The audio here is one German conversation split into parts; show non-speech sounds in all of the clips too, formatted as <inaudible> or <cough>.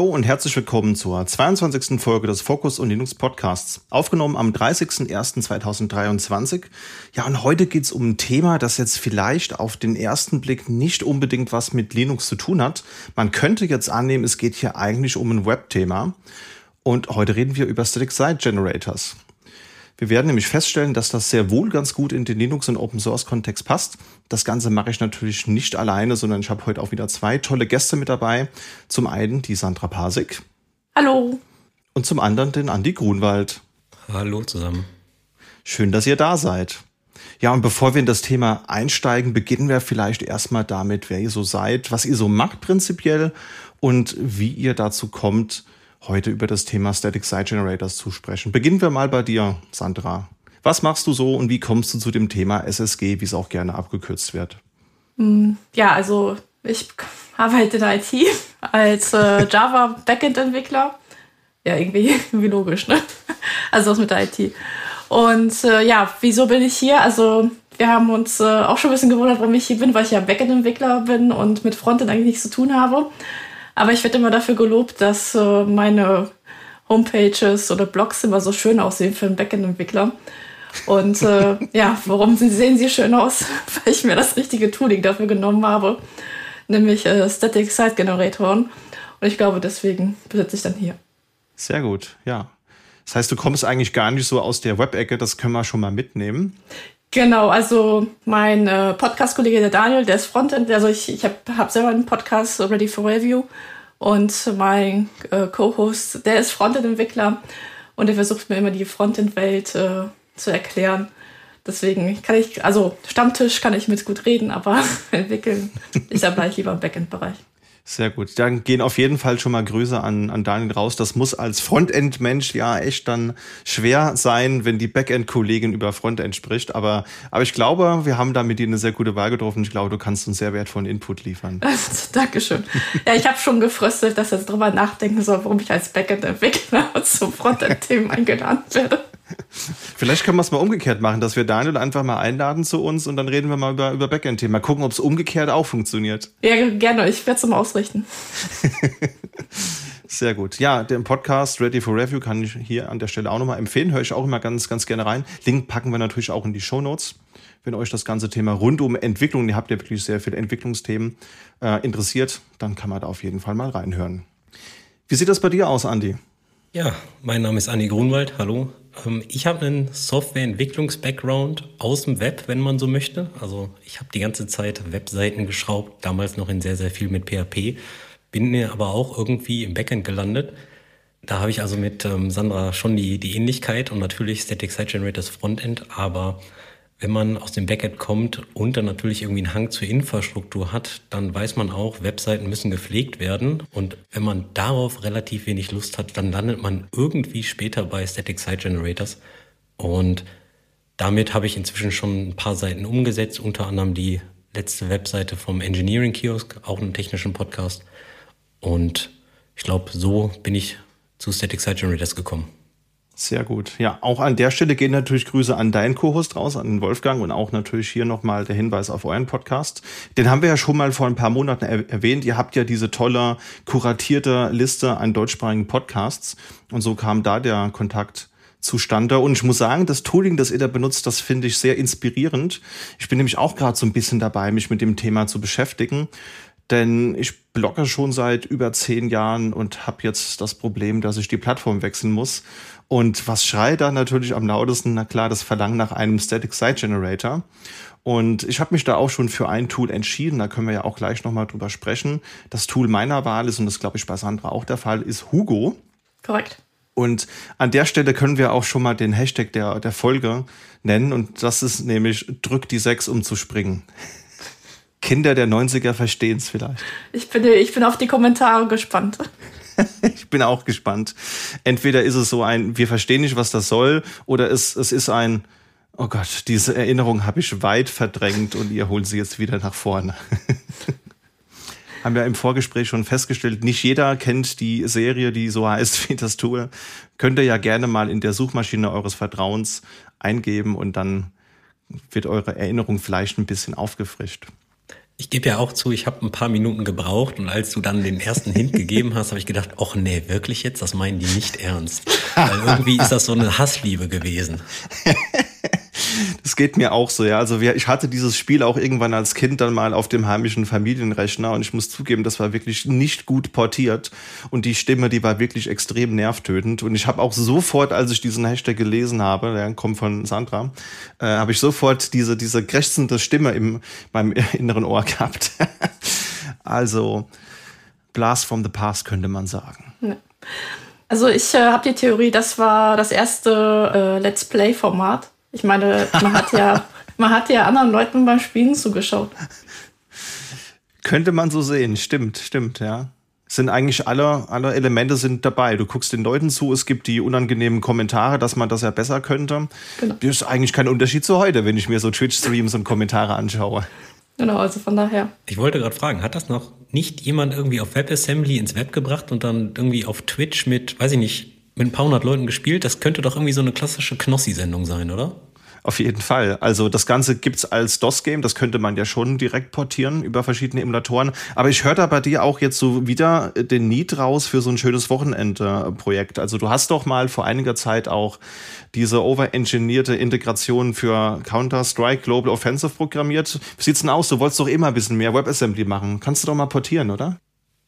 Hallo und herzlich willkommen zur 22. Folge des Focus und Linux Podcasts, aufgenommen am 30.01.2023. Ja, und heute geht's um ein Thema, das jetzt vielleicht auf den ersten Blick nicht unbedingt was mit Linux zu tun hat. Man könnte jetzt annehmen, es geht hier eigentlich um ein Web-Thema. Und heute reden wir über Static Site Generators. Wir werden nämlich feststellen, dass das sehr wohl ganz gut in den Linux- und Open-Source-Kontext passt. Das Ganze mache ich natürlich nicht alleine, sondern ich habe heute auch wieder zwei tolle Gäste mit dabei. Zum einen die Sandra Pasik. Hallo. Und zum anderen den Andi Grunwald. Hallo zusammen. Schön, dass ihr da seid. Ja, und bevor wir in das Thema einsteigen, beginnen wir vielleicht erstmal damit, wer ihr so seid, was ihr so macht prinzipiell und wie ihr dazu kommt, heute über das Thema Static Site Generators zu sprechen. Beginnen wir mal bei dir, Sandra. Was machst du so und wie kommst du zu dem Thema SSG, wie es auch gerne abgekürzt wird? Hm, ja, also ich arbeite in IT <laughs> als äh, Java Backend-Entwickler. Ja, irgendwie, <laughs> irgendwie logisch, ne? <laughs> Also was mit der IT. Und äh, ja, wieso bin ich hier? Also wir haben uns äh, auch schon ein bisschen gewundert, warum ich hier bin, weil ich ja Backend-Entwickler bin und mit Frontend eigentlich nichts zu tun habe. Aber ich werde immer dafür gelobt, dass äh, meine Homepages oder Blogs immer so schön aussehen für einen Backend-Entwickler. Und äh, <laughs> ja, warum sehen sie schön aus? <laughs> Weil ich mir das richtige Tooling dafür genommen habe, nämlich äh, Static Site Generatoren. Und ich glaube, deswegen besitze ich dann hier. Sehr gut, ja. Das heißt, du kommst eigentlich gar nicht so aus der Web-Ecke, das können wir schon mal mitnehmen. Genau, also mein äh, Podcast-Kollege, der Daniel, der ist Frontend. Also ich, ich habe hab selber einen Podcast, Ready for Review. Und mein äh, Co-Host, der ist Frontend-Entwickler und der versucht mir immer die Frontend-Welt äh, zu erklären. Deswegen kann ich, also Stammtisch kann ich mit gut reden, aber <laughs> entwickeln ist da gleich lieber im Backend-Bereich. Sehr gut. Dann gehen auf jeden Fall schon mal Grüße an, an Daniel raus. Das muss als Frontend-Mensch ja echt dann schwer sein, wenn die Backend-Kollegin über Frontend spricht. Aber, aber ich glaube, wir haben da mit dir eine sehr gute Wahl getroffen. Ich glaube, du kannst uns sehr wertvollen Input liefern. <laughs> Dankeschön. Ja, ich habe schon gefröstelt, dass ich drüber nachdenken soll, warum ich als Backend-Entwickler <laughs> zum Frontend-Themen eingeladen werde. Vielleicht können wir es mal umgekehrt machen, dass wir Daniel einfach mal einladen zu uns und dann reden wir mal über, über Backend-Themen. Mal gucken, ob es umgekehrt auch funktioniert. Ja, gerne. Ich werde es mal ausrichten. <laughs> Sehr gut. Ja, den Podcast Ready for Review kann ich hier an der Stelle auch nochmal empfehlen. Höre ich auch immer ganz, ganz gerne rein. Link packen wir natürlich auch in die Show Notes. Wenn euch das ganze Thema rund um Entwicklung, ihr habt ja wirklich sehr viele Entwicklungsthemen äh, interessiert, dann kann man da auf jeden Fall mal reinhören. Wie sieht das bei dir aus, Andi? Ja, mein Name ist Andi Grunwald. Hallo. Ähm, ich habe einen Softwareentwicklungs-Background aus dem Web, wenn man so möchte. Also ich habe die ganze Zeit Webseiten geschraubt, damals noch in sehr, sehr viel mit PHP, bin mir aber auch irgendwie im Backend gelandet. Da habe ich also mit ähm, Sandra schon die, die Ähnlichkeit und natürlich Static Site Generators Frontend, aber wenn man aus dem Backend kommt und dann natürlich irgendwie einen Hang zur Infrastruktur hat, dann weiß man auch, Webseiten müssen gepflegt werden. Und wenn man darauf relativ wenig Lust hat, dann landet man irgendwie später bei Static Site Generators. Und damit habe ich inzwischen schon ein paar Seiten umgesetzt, unter anderem die letzte Webseite vom Engineering Kiosk, auch einen technischen Podcast. Und ich glaube, so bin ich zu Static Site Generators gekommen. Sehr gut. Ja, auch an der Stelle gehen natürlich Grüße an deinen Co-Host raus, an den Wolfgang und auch natürlich hier nochmal der Hinweis auf euren Podcast. Den haben wir ja schon mal vor ein paar Monaten er erwähnt. Ihr habt ja diese tolle, kuratierte Liste an deutschsprachigen Podcasts und so kam da der Kontakt zustande. Und ich muss sagen, das Tooling, das ihr da benutzt, das finde ich sehr inspirierend. Ich bin nämlich auch gerade so ein bisschen dabei, mich mit dem Thema zu beschäftigen. Denn ich blogge schon seit über zehn Jahren und habe jetzt das Problem, dass ich die Plattform wechseln muss. Und was schreit da natürlich am lautesten? Na klar, das Verlangen nach einem Static Site Generator. Und ich habe mich da auch schon für ein Tool entschieden. Da können wir ja auch gleich nochmal drüber sprechen. Das Tool meiner Wahl ist, und das glaube ich bei Sandra auch der Fall, ist Hugo. Korrekt. Und an der Stelle können wir auch schon mal den Hashtag der, der Folge nennen. Und das ist nämlich drück die 6, um zu springen. Kinder der 90er verstehen es vielleicht. Ich bin, ich bin auf die Kommentare gespannt. <laughs> ich bin auch gespannt. Entweder ist es so ein, wir verstehen nicht, was das soll, oder es, es ist ein, oh Gott, diese Erinnerung habe ich weit verdrängt und ihr holt sie jetzt wieder nach vorne. <laughs> Haben wir im Vorgespräch schon festgestellt, nicht jeder kennt die Serie, die so heißt wie das Tool. Könnt ihr ja gerne mal in der Suchmaschine eures Vertrauens eingeben und dann wird eure Erinnerung vielleicht ein bisschen aufgefrischt. Ich gebe ja auch zu, ich habe ein paar Minuten gebraucht und als du dann den ersten Hint gegeben hast, habe ich gedacht, ach nee, wirklich jetzt? Das meinen die nicht ernst. Weil irgendwie ist das so eine Hassliebe gewesen. <laughs> Das geht mir auch so, ja. Also ich hatte dieses Spiel auch irgendwann als Kind dann mal auf dem heimischen Familienrechner und ich muss zugeben, das war wirklich nicht gut portiert und die Stimme, die war wirklich extrem nervtötend und ich habe auch sofort, als ich diesen Hashtag gelesen habe, der kommt von Sandra, äh, habe ich sofort diese diese krächzende Stimme im beim <laughs> inneren Ohr gehabt. <laughs> also Blast from the Past könnte man sagen. Ja. Also ich äh, habe die Theorie, das war das erste äh, Let's Play Format ich meine, man hat ja, <laughs> man hat ja anderen Leuten beim Spielen zugeschaut. Könnte man so sehen, stimmt, stimmt, ja. Sind eigentlich alle, alle Elemente sind dabei. Du guckst den Leuten zu, es gibt die unangenehmen Kommentare, dass man das ja besser könnte. Genau. Das ist eigentlich kein Unterschied zu heute, wenn ich mir so Twitch-Streams und Kommentare anschaue. Genau, also von daher. Ich wollte gerade fragen, hat das noch nicht jemand irgendwie auf WebAssembly ins Web gebracht und dann irgendwie auf Twitch mit, weiß ich nicht, mit ein paar hundert Leuten gespielt. Das könnte doch irgendwie so eine klassische Knossi-Sendung sein, oder? Auf jeden Fall. Also das Ganze gibt's als DOS-Game, das könnte man ja schon direkt portieren über verschiedene Emulatoren. Aber ich höre da bei dir auch jetzt so wieder den Need raus für so ein schönes Wochenende-Projekt. Also du hast doch mal vor einiger Zeit auch diese overengineerte Integration für Counter-Strike Global Offensive programmiert. Wie sieht's denn aus? Du wolltest doch immer ein bisschen mehr WebAssembly machen. Kannst du doch mal portieren, oder?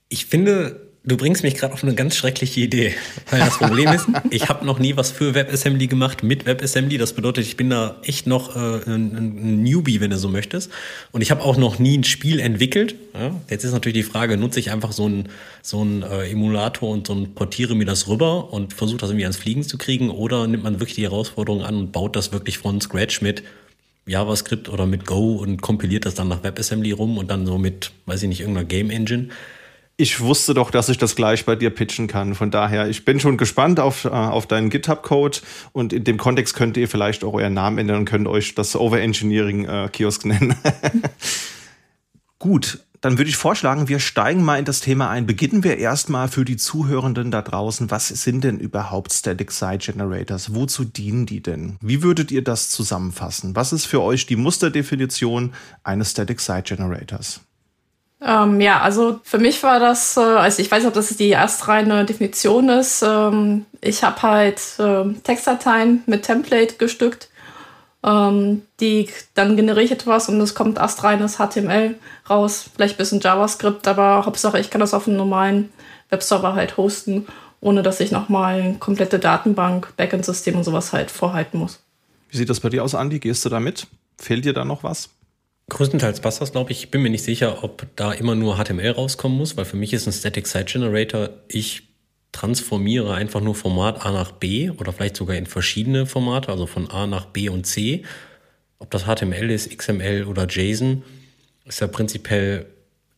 Ich finde, Du bringst mich gerade auf eine ganz schreckliche Idee. Weil das Problem ist, <laughs> ich habe noch nie was für WebAssembly gemacht mit WebAssembly. Das bedeutet, ich bin da echt noch äh, ein, ein Newbie, wenn du so möchtest. Und ich habe auch noch nie ein Spiel entwickelt. Ja? Jetzt ist natürlich die Frage, nutze ich einfach so einen so äh, Emulator und so ein portiere mir das rüber und versuche das irgendwie ans Fliegen zu kriegen? Oder nimmt man wirklich die Herausforderung an und baut das wirklich von Scratch mit JavaScript oder mit Go und kompiliert das dann nach WebAssembly rum und dann so mit, weiß ich nicht, irgendeiner Game Engine? Ich wusste doch, dass ich das gleich bei dir pitchen kann. Von daher, ich bin schon gespannt auf, äh, auf deinen GitHub-Code und in dem Kontext könnt ihr vielleicht auch euren Namen ändern und könnt euch das Overengineering-Kiosk äh, <laughs> nennen. Gut, dann würde ich vorschlagen, wir steigen mal in das Thema ein. Beginnen wir erstmal für die Zuhörenden da draußen. Was sind denn überhaupt Static Site Generators? Wozu dienen die denn? Wie würdet ihr das zusammenfassen? Was ist für euch die Musterdefinition eines Static Site Generators? Ähm, ja, also für mich war das, äh, also ich weiß nicht, ob das die erstreine Definition ist. Ähm, ich habe halt äh, Textdateien mit Template gestückt, ähm, die dann generiere ich etwas und es kommt astreines HTML raus, vielleicht ein bisschen JavaScript, aber Hauptsache ich kann das auf einem normalen Webserver halt hosten, ohne dass ich nochmal eine komplette Datenbank, Backend-System und sowas halt vorhalten muss. Wie sieht das bei dir aus, Andi? Gehst du da mit? Fehlt dir da noch was? Größtenteils passt das, glaube ich. Ich bin mir nicht sicher, ob da immer nur HTML rauskommen muss, weil für mich ist ein Static Site Generator, ich transformiere einfach nur Format A nach B oder vielleicht sogar in verschiedene Formate, also von A nach B und C. Ob das HTML ist, XML oder JSON, ist ja prinzipiell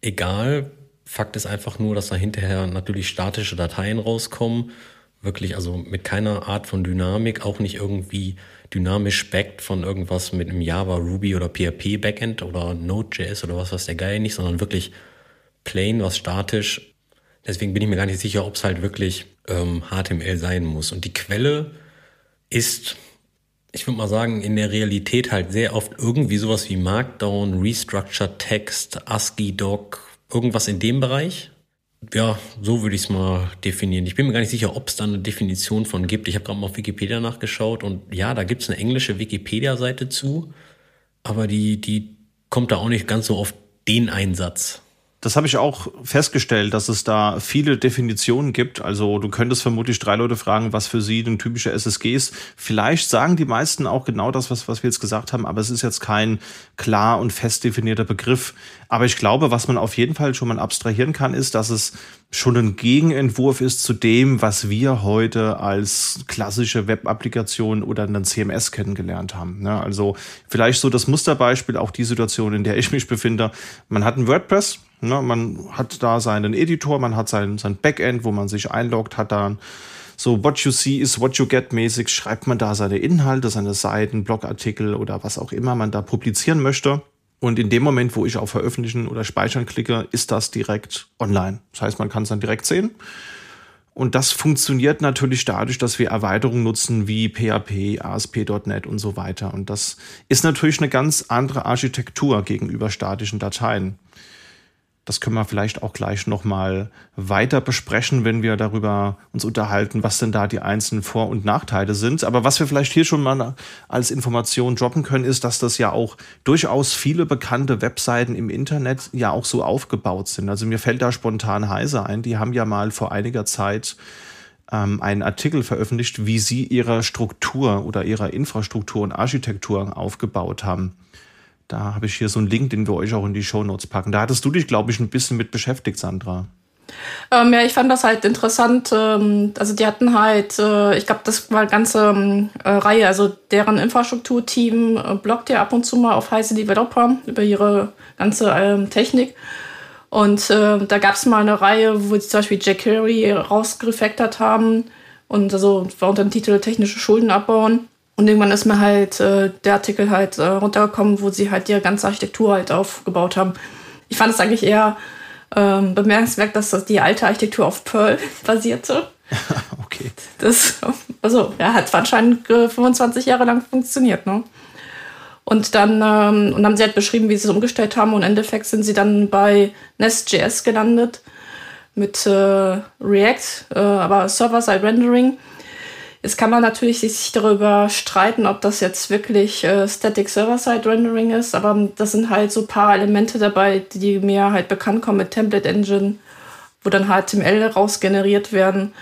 egal. Fakt ist einfach nur, dass da hinterher natürlich statische Dateien rauskommen. Wirklich, also mit keiner Art von Dynamik, auch nicht irgendwie dynamisch backt von irgendwas mit einem Java, Ruby oder PHP Backend oder Node.js oder was weiß der Geil nicht, sondern wirklich plain, was statisch. Deswegen bin ich mir gar nicht sicher, ob es halt wirklich ähm, HTML sein muss. Und die Quelle ist, ich würde mal sagen, in der Realität halt sehr oft irgendwie sowas wie Markdown, Restructured Text, ASCII-Doc, irgendwas in dem Bereich. Ja, so würde ich es mal definieren. Ich bin mir gar nicht sicher, ob es da eine Definition von gibt. Ich habe gerade mal auf Wikipedia nachgeschaut und ja, da gibt es eine englische Wikipedia-Seite zu, aber die, die kommt da auch nicht ganz so auf den Einsatz. Das habe ich auch festgestellt, dass es da viele Definitionen gibt. Also du könntest vermutlich drei Leute fragen, was für sie ein typischer SSG ist. Vielleicht sagen die meisten auch genau das, was, was wir jetzt gesagt haben, aber es ist jetzt kein klar und fest definierter Begriff. Aber ich glaube, was man auf jeden Fall schon mal abstrahieren kann, ist, dass es schon ein Gegenentwurf ist zu dem, was wir heute als klassische Web-Applikation oder einen CMS kennengelernt haben. Ne? Also vielleicht so das Musterbeispiel, auch die Situation, in der ich mich befinde. Man hat ein WordPress, Ne, man hat da seinen Editor, man hat sein, sein Backend, wo man sich einloggt, hat dann so what you see is what you get mäßig, schreibt man da seine Inhalte, seine Seiten, Blogartikel oder was auch immer man da publizieren möchte. Und in dem Moment, wo ich auf Veröffentlichen oder Speichern klicke, ist das direkt online. Das heißt, man kann es dann direkt sehen. Und das funktioniert natürlich dadurch, dass wir Erweiterungen nutzen wie PHP, ASP.NET und so weiter. Und das ist natürlich eine ganz andere Architektur gegenüber statischen Dateien. Das können wir vielleicht auch gleich nochmal weiter besprechen, wenn wir darüber uns unterhalten, was denn da die einzelnen Vor- und Nachteile sind. Aber was wir vielleicht hier schon mal als Information droppen können, ist, dass das ja auch durchaus viele bekannte Webseiten im Internet ja auch so aufgebaut sind. Also mir fällt da spontan Heise ein. Die haben ja mal vor einiger Zeit ähm, einen Artikel veröffentlicht, wie sie ihre Struktur oder ihre Infrastruktur und Architektur aufgebaut haben. Da habe ich hier so einen Link, den wir euch auch in die Show Notes packen. Da hattest du dich, glaube ich, ein bisschen mit beschäftigt, Sandra. Ähm, ja, ich fand das halt interessant. Ähm, also die hatten halt, äh, ich glaube, das war eine ganze ähm, äh, Reihe, also deren Infrastrukturteam äh, bloggt ja ab und zu mal auf heiße Developer über ihre ganze ähm, Technik. Und äh, da gab es mal eine Reihe, wo sie zum Beispiel jQuery rausgefactort haben und also war unter dem Titel technische Schulden abbauen. Und irgendwann ist mir halt äh, der Artikel halt äh, runtergekommen, wo sie halt ihre ganze Architektur halt aufgebaut haben. Ich fand es eigentlich eher ähm, bemerkenswert, dass das die alte Architektur auf Perl <laughs> basierte. <laughs> okay. Das, also, ja, hat anscheinend äh, 25 Jahre lang funktioniert, ne? Und dann ähm, und haben sie halt beschrieben, wie sie es umgestellt haben. Und im Endeffekt sind sie dann bei Nest.js gelandet mit äh, React, äh, aber Server-Side-Rendering. Jetzt kann man natürlich sich darüber streiten, ob das jetzt wirklich äh, Static Server-Side Rendering ist, aber das sind halt so ein paar Elemente dabei, die mir halt bekannt kommen mit Template Engine, wo dann HTML rausgeneriert werden.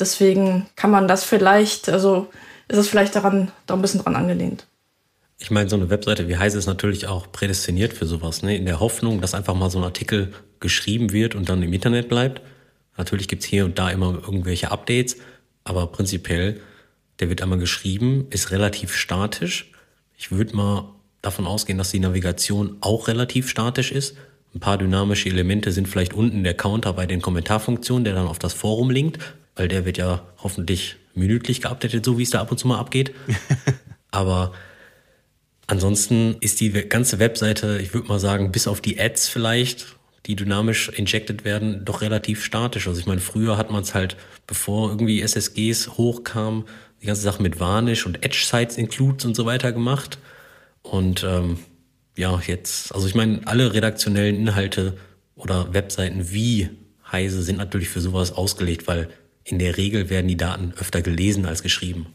Deswegen kann man das vielleicht, also ist es vielleicht daran, da ein bisschen dran angelehnt. Ich meine, so eine Webseite wie Heise ist natürlich auch prädestiniert für sowas, ne? In der Hoffnung, dass einfach mal so ein Artikel geschrieben wird und dann im Internet bleibt. Natürlich gibt's hier und da immer irgendwelche Updates, aber prinzipiell, der wird einmal geschrieben, ist relativ statisch. Ich würde mal davon ausgehen, dass die Navigation auch relativ statisch ist. Ein paar dynamische Elemente sind vielleicht unten der Counter bei den Kommentarfunktionen, der dann auf das Forum linkt, weil der wird ja hoffentlich minütlich geupdatet, so wie es da ab und zu mal abgeht. <laughs> Aber ansonsten ist die ganze Webseite, ich würde mal sagen, bis auf die Ads vielleicht, die dynamisch injected werden, doch relativ statisch. Also ich meine, früher hat man es halt, bevor irgendwie SSGs hochkamen, die ganze Sache mit Varnish und Edge Sites Includes und so weiter gemacht. Und ähm, ja, jetzt, also ich meine, alle redaktionellen Inhalte oder Webseiten wie Heise sind natürlich für sowas ausgelegt, weil in der Regel werden die Daten öfter gelesen als geschrieben.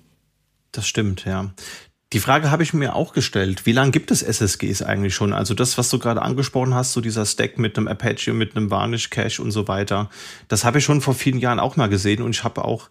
Das stimmt, ja. Die Frage habe ich mir auch gestellt. Wie lange gibt es SSGs eigentlich schon? Also das, was du gerade angesprochen hast, so dieser Stack mit einem Apache, mit einem Varnish Cache und so weiter, das habe ich schon vor vielen Jahren auch mal gesehen und ich habe auch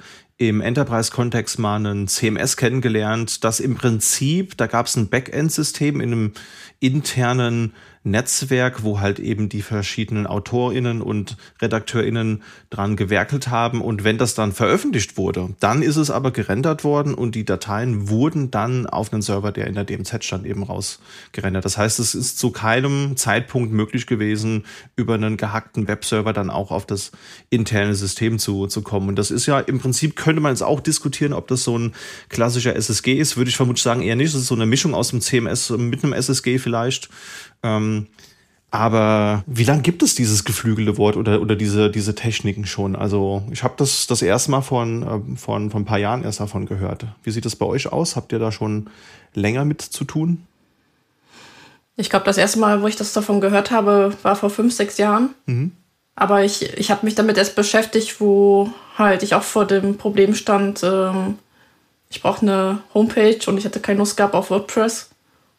im Enterprise-Kontext mal einen CMS kennengelernt, das im Prinzip, da gab es ein Backend-System in einem internen Netzwerk, wo halt eben die verschiedenen AutorInnen und RedakteurInnen dran gewerkelt haben. Und wenn das dann veröffentlicht wurde, dann ist es aber gerendert worden und die Dateien wurden dann auf einen Server, der in der DMZ stand, eben rausgerendert. Das heißt, es ist zu keinem Zeitpunkt möglich gewesen, über einen gehackten Webserver dann auch auf das interne System zu, zu kommen. Und das ist ja im Prinzip, könnte man jetzt auch diskutieren, ob das so ein klassischer SSG ist. Würde ich vermutlich sagen, eher nicht. Das ist so eine Mischung aus dem CMS mit einem SSG vielleicht. Ähm, aber wie lange gibt es dieses geflügelte Wort oder, oder diese, diese Techniken schon? Also ich habe das das erste Mal von, äh, von, von ein paar Jahren erst davon gehört. Wie sieht das bei euch aus? Habt ihr da schon länger mit zu tun? Ich glaube, das erste Mal, wo ich das davon gehört habe, war vor fünf, sechs Jahren. Mhm. Aber ich, ich habe mich damit erst beschäftigt, wo halt ich auch vor dem Problem stand, ähm, ich brauche eine Homepage und ich hatte keine Lust gehabt auf WordPress.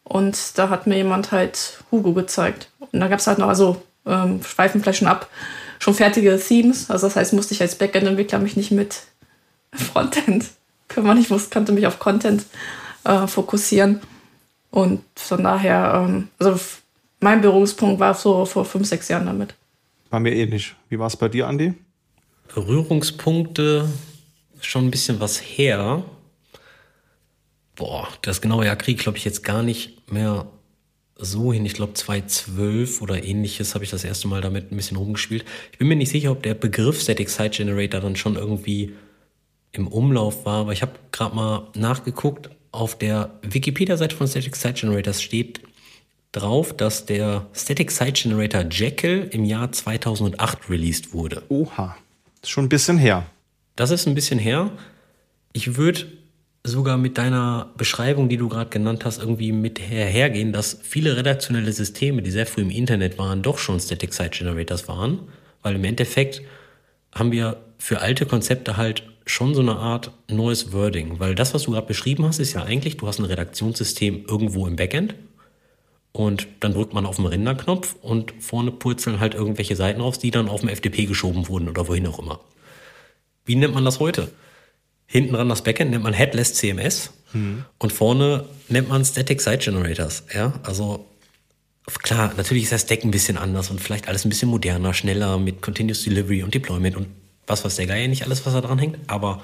Und da hat mir jemand halt Hugo gezeigt. Und da gab es halt noch, also ähm, schon ab, schon fertige Themes. Also das heißt, musste ich als Backend-Entwickler mich nicht mit <laughs> Frontend kümmern. Ich musste, konnte mich auf Content äh, fokussieren. Und von daher, ähm, also mein Berührungspunkt war so vor fünf, sechs Jahren damit. War mir ähnlich. Wie war es bei dir, Andi? Berührungspunkte schon ein bisschen was her boah, das genaue Jahr kriege ich, glaube ich, jetzt gar nicht mehr so hin. Ich glaube, 2012 oder ähnliches habe ich das erste Mal damit ein bisschen rumgespielt. Ich bin mir nicht sicher, ob der Begriff Static Site Generator dann schon irgendwie im Umlauf war, aber ich habe gerade mal nachgeguckt. Auf der Wikipedia-Seite von Static Site Generators steht drauf, dass der Static Site Generator Jekyll im Jahr 2008 released wurde. Oha, ist schon ein bisschen her. Das ist ein bisschen her. Ich würde sogar mit deiner Beschreibung, die du gerade genannt hast, irgendwie mit hergehen, dass viele redaktionelle Systeme, die sehr früh im Internet waren, doch schon Static Site Generators waren. Weil im Endeffekt haben wir für alte Konzepte halt schon so eine Art neues Wording. Weil das, was du gerade beschrieben hast, ist ja eigentlich, du hast ein Redaktionssystem irgendwo im Backend und dann drückt man auf den Renderknopf und vorne purzeln halt irgendwelche Seiten raus, die dann auf dem FTP geschoben wurden oder wohin auch immer. Wie nennt man das heute? Hinten dran das Backend nennt man Headless CMS mhm. und vorne nennt man Static Site Generators. Ja, also klar, natürlich ist das Stack ein bisschen anders und vielleicht alles ein bisschen moderner, schneller mit Continuous Delivery und Deployment und was, was der Geier nicht alles, was da dran hängt. Aber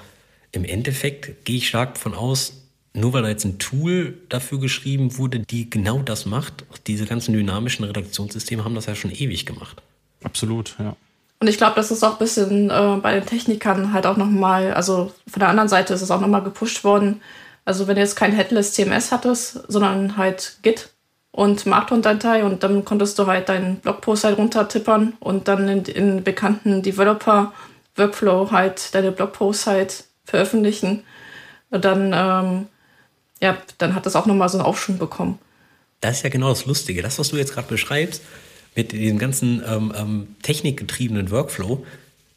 im Endeffekt gehe ich stark davon aus, nur weil da jetzt ein Tool dafür geschrieben wurde, die genau das macht, diese ganzen dynamischen Redaktionssysteme haben das ja schon ewig gemacht. Absolut, ja. Und ich glaube, das ist auch ein bisschen äh, bei den Technikern halt auch nochmal, also von der anderen Seite ist es auch nochmal gepusht worden. Also wenn du jetzt kein Headless CMS hattest, sondern halt Git und Markdown-Datei und dann konntest du halt deinen Blogpost halt runtertippern und dann in, in bekannten Developer-Workflow halt deine Blogposts halt veröffentlichen. Und dann, ähm, ja, dann hat das auch nochmal so einen Aufschwung bekommen. Das ist ja genau das Lustige. Das, was du jetzt gerade beschreibst, mit diesem ganzen ähm, ähm, technikgetriebenen Workflow,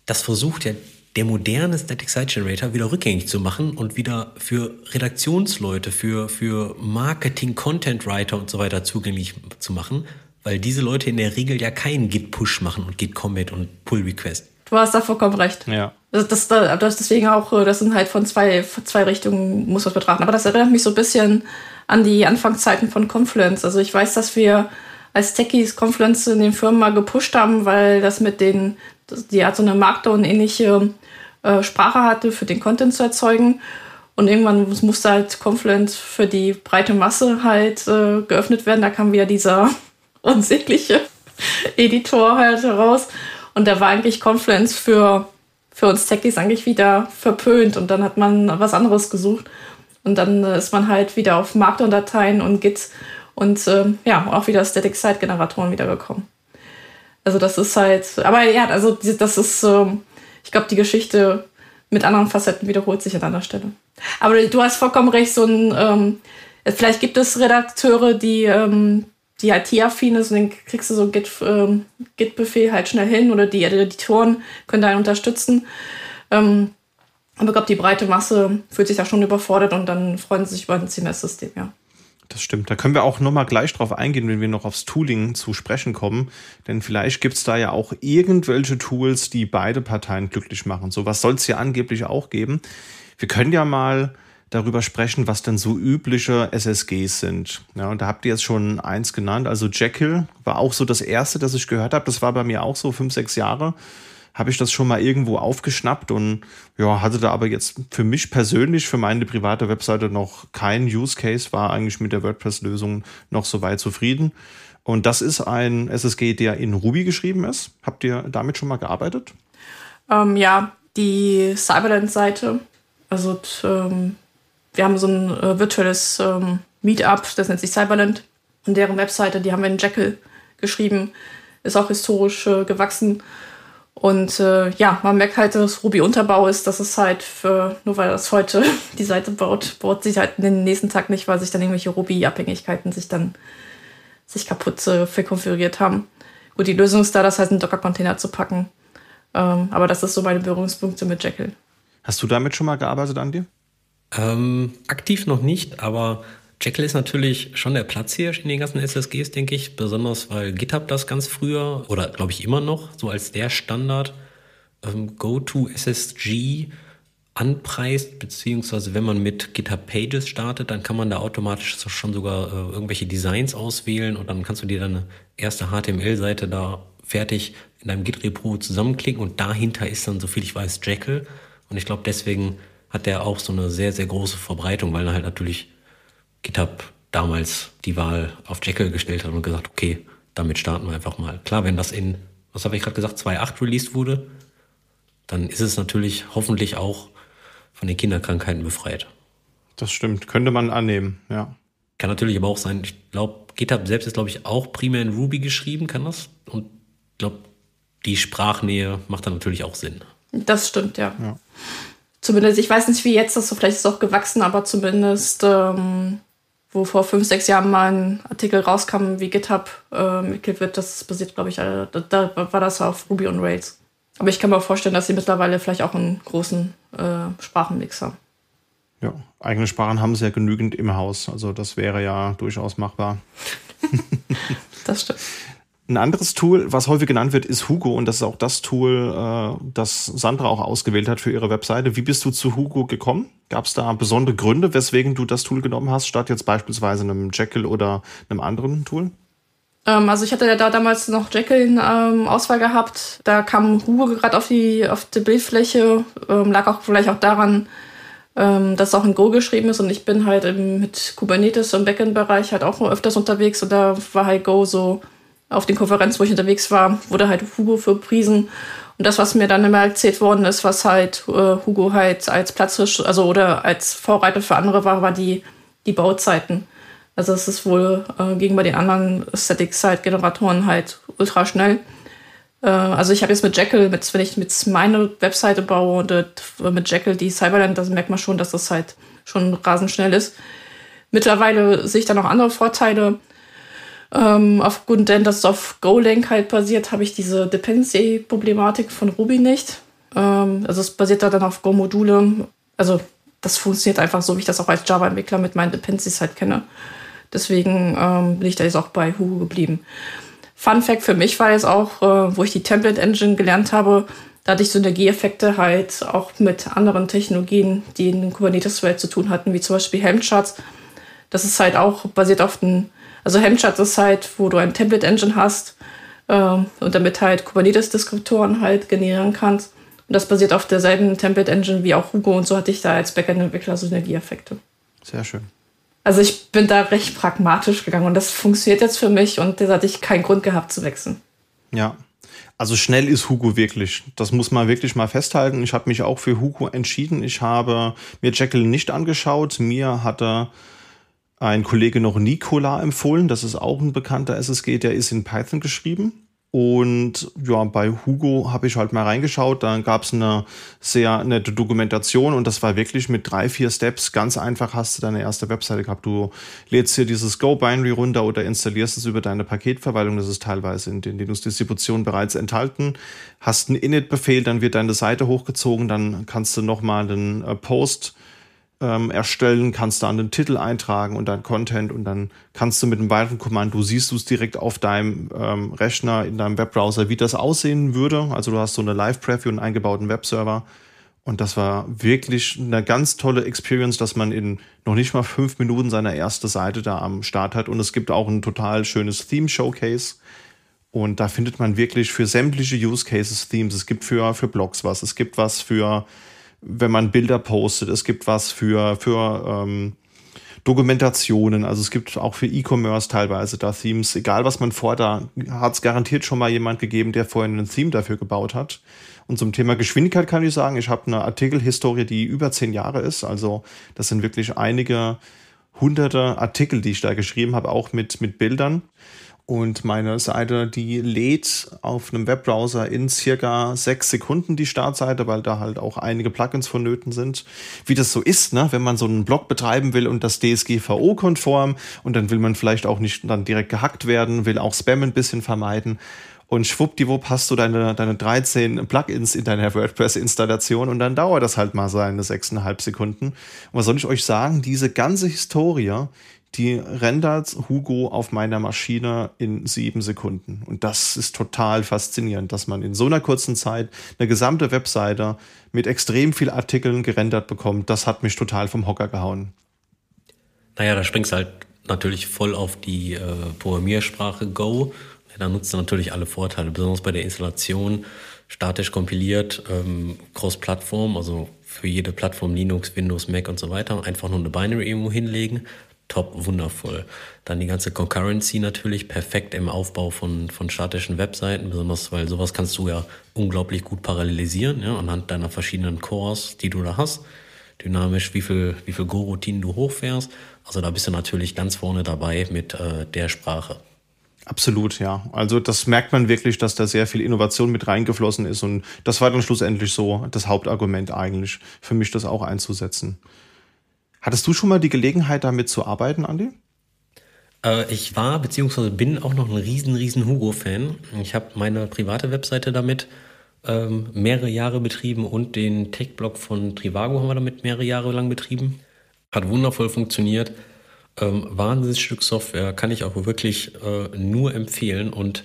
das versucht ja der moderne Static Site Generator wieder rückgängig zu machen und wieder für Redaktionsleute, für, für Marketing, Content Writer und so weiter zugänglich zu machen, weil diese Leute in der Regel ja keinen Git-Push machen und Git-Commit und Pull-Request. Du hast da vollkommen recht. Ja. Das, das, das deswegen auch, äh, das sind halt von zwei, zwei Richtungen, muss man betrachten. Aber das erinnert mich so ein bisschen an die Anfangszeiten von Confluence. Also ich weiß, dass wir als Techies Confluence in den Firmen mal gepusht haben, weil das mit den, die hat so eine Markdown-ähnliche äh, Sprache hatte, für den Content zu erzeugen. Und irgendwann musste halt Confluence für die breite Masse halt äh, geöffnet werden. Da kam wieder dieser <laughs> unsägliche Editor halt heraus. Und da war eigentlich Confluence für, für uns Techies eigentlich wieder verpönt. Und dann hat man was anderes gesucht. Und dann ist man halt wieder auf Markdown-Dateien und Git und äh, ja, auch wieder Static Site Generatoren wiedergekommen. Also das ist halt, aber ja, also das ist, ähm, ich glaube, die Geschichte mit anderen Facetten wiederholt sich an einer Stelle. Aber du hast vollkommen recht, so ein, ähm, vielleicht gibt es Redakteure, die, ähm, die IT-affin ist und dann kriegst du so Git, ähm, Git-Befehl halt schnell hin oder die Editoren können da unterstützen. Ähm, aber ich glaube, die breite Masse fühlt sich da schon überfordert und dann freuen sie sich über ein CMS-System, ja. Das stimmt. Da können wir auch nochmal gleich drauf eingehen, wenn wir noch aufs Tooling zu sprechen kommen. Denn vielleicht gibt es da ja auch irgendwelche Tools, die beide Parteien glücklich machen. So was soll es ja angeblich auch geben. Wir können ja mal darüber sprechen, was denn so übliche SSGs sind. Ja, und da habt ihr jetzt schon eins genannt. Also Jekyll war auch so das erste, das ich gehört habe. Das war bei mir auch so fünf, sechs Jahre habe ich das schon mal irgendwo aufgeschnappt und ja, hatte da aber jetzt für mich persönlich, für meine private Webseite noch keinen Use Case, war eigentlich mit der WordPress-Lösung noch so weit zufrieden. Und das ist ein SSG, der in Ruby geschrieben ist. Habt ihr damit schon mal gearbeitet? Ähm, ja, die Cyberland-Seite. Also ähm, wir haben so ein äh, virtuelles ähm, Meetup, das nennt sich Cyberland. Und deren Webseite, die haben wir in Jekyll geschrieben. Ist auch historisch äh, gewachsen. Und äh, ja, man merkt halt, dass Ruby Unterbau ist, dass es halt für, nur weil das heute <laughs> die Seite baut, baut sich halt den nächsten Tag nicht, weil sich dann irgendwelche Ruby-Abhängigkeiten sich dann sich kaputt äh, verkonfiguriert haben. Gut, die Lösung ist da, das heißt, einen Docker-Container zu packen. Ähm, aber das ist so meine Berührungspunkte mit Jekyll. Hast du damit schon mal gearbeitet, Andi? Ähm, aktiv noch nicht, aber Jekyll ist natürlich schon der Platzhirsch in den ganzen SSGs, denke ich, besonders weil GitHub das ganz früher oder glaube ich immer noch so als der Standard ähm, Go-to-SSG anpreist, beziehungsweise wenn man mit GitHub Pages startet, dann kann man da automatisch schon sogar äh, irgendwelche Designs auswählen und dann kannst du dir deine erste HTML-Seite da fertig in deinem Git-Repo zusammenklicken und dahinter ist dann, soviel ich weiß, Jekyll. Und ich glaube, deswegen hat der auch so eine sehr, sehr große Verbreitung, weil er halt natürlich GitHub damals die Wahl auf Jekyll gestellt hat und gesagt, okay, damit starten wir einfach mal. Klar, wenn das in, was habe ich gerade gesagt, 2.8 released wurde, dann ist es natürlich hoffentlich auch von den Kinderkrankheiten befreit. Das stimmt, könnte man annehmen, ja. Kann natürlich aber auch sein, ich glaube, GitHub selbst ist, glaube ich, auch primär in Ruby geschrieben, kann das? Und ich glaube, die Sprachnähe macht dann natürlich auch Sinn. Das stimmt, ja. ja. Zumindest, ich weiß nicht, wie jetzt das so, vielleicht ist es auch gewachsen, aber zumindest, ähm, wo vor fünf, sechs Jahren mal ein Artikel rauskam, wie GitHub äh, entwickelt wird, das basiert, glaube ich, äh, da, da, war das auf Ruby und Rails. Aber ich kann mir vorstellen, dass sie mittlerweile vielleicht auch einen großen äh, Sprachenmix haben. Ja, eigene Sprachen haben sie ja genügend im Haus. Also das wäre ja durchaus machbar. <laughs> das stimmt. Ein anderes Tool, was häufig genannt wird, ist Hugo und das ist auch das Tool, äh, das Sandra auch ausgewählt hat für ihre Webseite. Wie bist du zu Hugo gekommen? Gab es da besondere Gründe, weswegen du das Tool genommen hast, statt jetzt beispielsweise einem Jekyll oder einem anderen Tool? Ähm, also ich hatte ja da damals noch Jekyll in ähm, Auswahl gehabt. Da kam Hugo gerade auf die, auf die Bildfläche. Ähm, lag auch vielleicht auch daran, ähm, dass auch in Go geschrieben ist und ich bin halt mit Kubernetes im Backend-Bereich halt auch öfters unterwegs und da war halt Go so auf den Konferenzen, wo ich unterwegs war, wurde halt Hugo für Prisen. Und das, was mir dann immer erzählt worden ist, was halt äh, Hugo halt als Platzhirsch, also oder als Vorreiter für andere war, war die, die Bauzeiten. Also es ist wohl äh, gegenüber den anderen Static-Site-Generatoren halt ultra schnell. Äh, also ich habe jetzt mit Jekyll, mit, wenn ich mit meine Webseite baue und äh, mit Jekyll die Cyberland, da merkt man schon, dass das halt schon rasend schnell ist. Mittlerweile sehe ich da noch andere Vorteile. Ähm, aufgrund denn, dass es auf Golang halt basiert, habe ich diese Dependency-Problematik von Ruby nicht. Ähm, also es basiert da dann auf Go-Module. Also das funktioniert einfach so, wie ich das auch als Java-Entwickler mit meinen Dependencies halt kenne. Deswegen ähm, bin ich da jetzt auch bei Hugo geblieben. Fun Fact für mich war jetzt auch, äh, wo ich die Template Engine gelernt habe, da hatte ich Synergieeffekte halt auch mit anderen Technologien, die in Kubernetes-Welt zu tun hatten, wie zum Beispiel Helm-Charts. Das ist halt auch basiert auf den also Hemchat ist halt, wo du ein Template-Engine hast äh, und damit halt Kubernetes-Deskriptoren halt generieren kannst. Und das basiert auf derselben Template-Engine wie auch Hugo und so hatte ich da als Backend-Entwickler Synergieeffekte. Sehr schön. Also ich bin da recht pragmatisch gegangen und das funktioniert jetzt für mich und da hatte ich keinen Grund gehabt zu wechseln. Ja, also schnell ist Hugo wirklich. Das muss man wirklich mal festhalten. Ich habe mich auch für Hugo entschieden. Ich habe mir Jekyll nicht angeschaut. Mir hat er ein Kollege noch Nikola empfohlen. Das ist auch ein bekannter SSG, der ist in Python geschrieben. Und ja, bei Hugo habe ich halt mal reingeschaut. Dann gab es eine sehr nette Dokumentation und das war wirklich mit drei, vier Steps ganz einfach. Hast du deine erste Webseite gehabt. Du lädst hier dieses Go-Binary runter oder installierst es über deine Paketverwaltung. Das ist teilweise in den Linux-Distributionen bereits enthalten. Hast einen Init-Befehl, dann wird deine Seite hochgezogen. Dann kannst du nochmal einen äh, Post ähm, erstellen, kannst da einen Titel eintragen und dann Content und dann kannst du mit einem weiteren Kommando, siehst du es direkt auf deinem ähm, Rechner, in deinem Webbrowser, wie das aussehen würde. Also du hast so eine Live-Preview, einen eingebauten Webserver. Und das war wirklich eine ganz tolle Experience, dass man in noch nicht mal fünf Minuten seine erste Seite da am Start hat. Und es gibt auch ein total schönes Theme-Showcase. Und da findet man wirklich für sämtliche Use Cases Themes. Es gibt für, für Blogs was, es gibt was für wenn man Bilder postet. Es gibt was für, für ähm, Dokumentationen. Also es gibt auch für E-Commerce teilweise da Themes. Egal was man da hat es garantiert schon mal jemand gegeben, der vorhin ein Theme dafür gebaut hat. Und zum Thema Geschwindigkeit kann ich sagen, ich habe eine Artikelhistorie, die über zehn Jahre ist. Also das sind wirklich einige hunderte Artikel, die ich da geschrieben habe, auch mit, mit Bildern. Und meine Seite, die lädt auf einem Webbrowser in circa sechs Sekunden die Startseite, weil da halt auch einige Plugins vonnöten sind. Wie das so ist, ne? wenn man so einen Blog betreiben will und das DSGVO-konform und dann will man vielleicht auch nicht dann direkt gehackt werden, will auch Spam ein bisschen vermeiden. Und schwuppdiwupp hast du deine, deine 13 Plugins in deiner <laughs> WordPress-Installation und dann dauert das halt mal seine sechseinhalb Sekunden. Und was soll ich euch sagen? Diese ganze Historie, die rendert Hugo auf meiner Maschine in sieben Sekunden. Und das ist total faszinierend, dass man in so einer kurzen Zeit eine gesamte Webseite mit extrem viel Artikeln gerendert bekommt. Das hat mich total vom Hocker gehauen. Naja, da springst halt natürlich voll auf die äh, Programmiersprache Go. Ja, da nutzt du natürlich alle Vorteile, besonders bei der Installation, statisch kompiliert, ähm, Cross-Plattform, also für jede Plattform Linux, Windows, Mac und so weiter, einfach nur eine Binary irgendwo hinlegen top, wundervoll. Dann die ganze Concurrency natürlich perfekt im Aufbau von, von statischen Webseiten, besonders weil sowas kannst du ja unglaublich gut parallelisieren, ja, anhand deiner verschiedenen Cores, die du da hast. Dynamisch, wie viel, wie viel Go-Routinen du hochfährst. Also da bist du natürlich ganz vorne dabei mit äh, der Sprache. Absolut, ja. Also das merkt man wirklich, dass da sehr viel Innovation mit reingeflossen ist und das war dann schlussendlich so das Hauptargument eigentlich für mich, das auch einzusetzen. Hattest du schon mal die Gelegenheit, damit zu arbeiten, Andi? Äh, ich war bzw. bin auch noch ein riesen, riesen Hugo-Fan. Ich habe meine private Webseite damit ähm, mehrere Jahre betrieben und den Tech-Blog von Trivago haben wir damit mehrere Jahre lang betrieben. Hat wundervoll funktioniert. Ähm, Wahnsinnsstück Software, kann ich auch wirklich äh, nur empfehlen. Und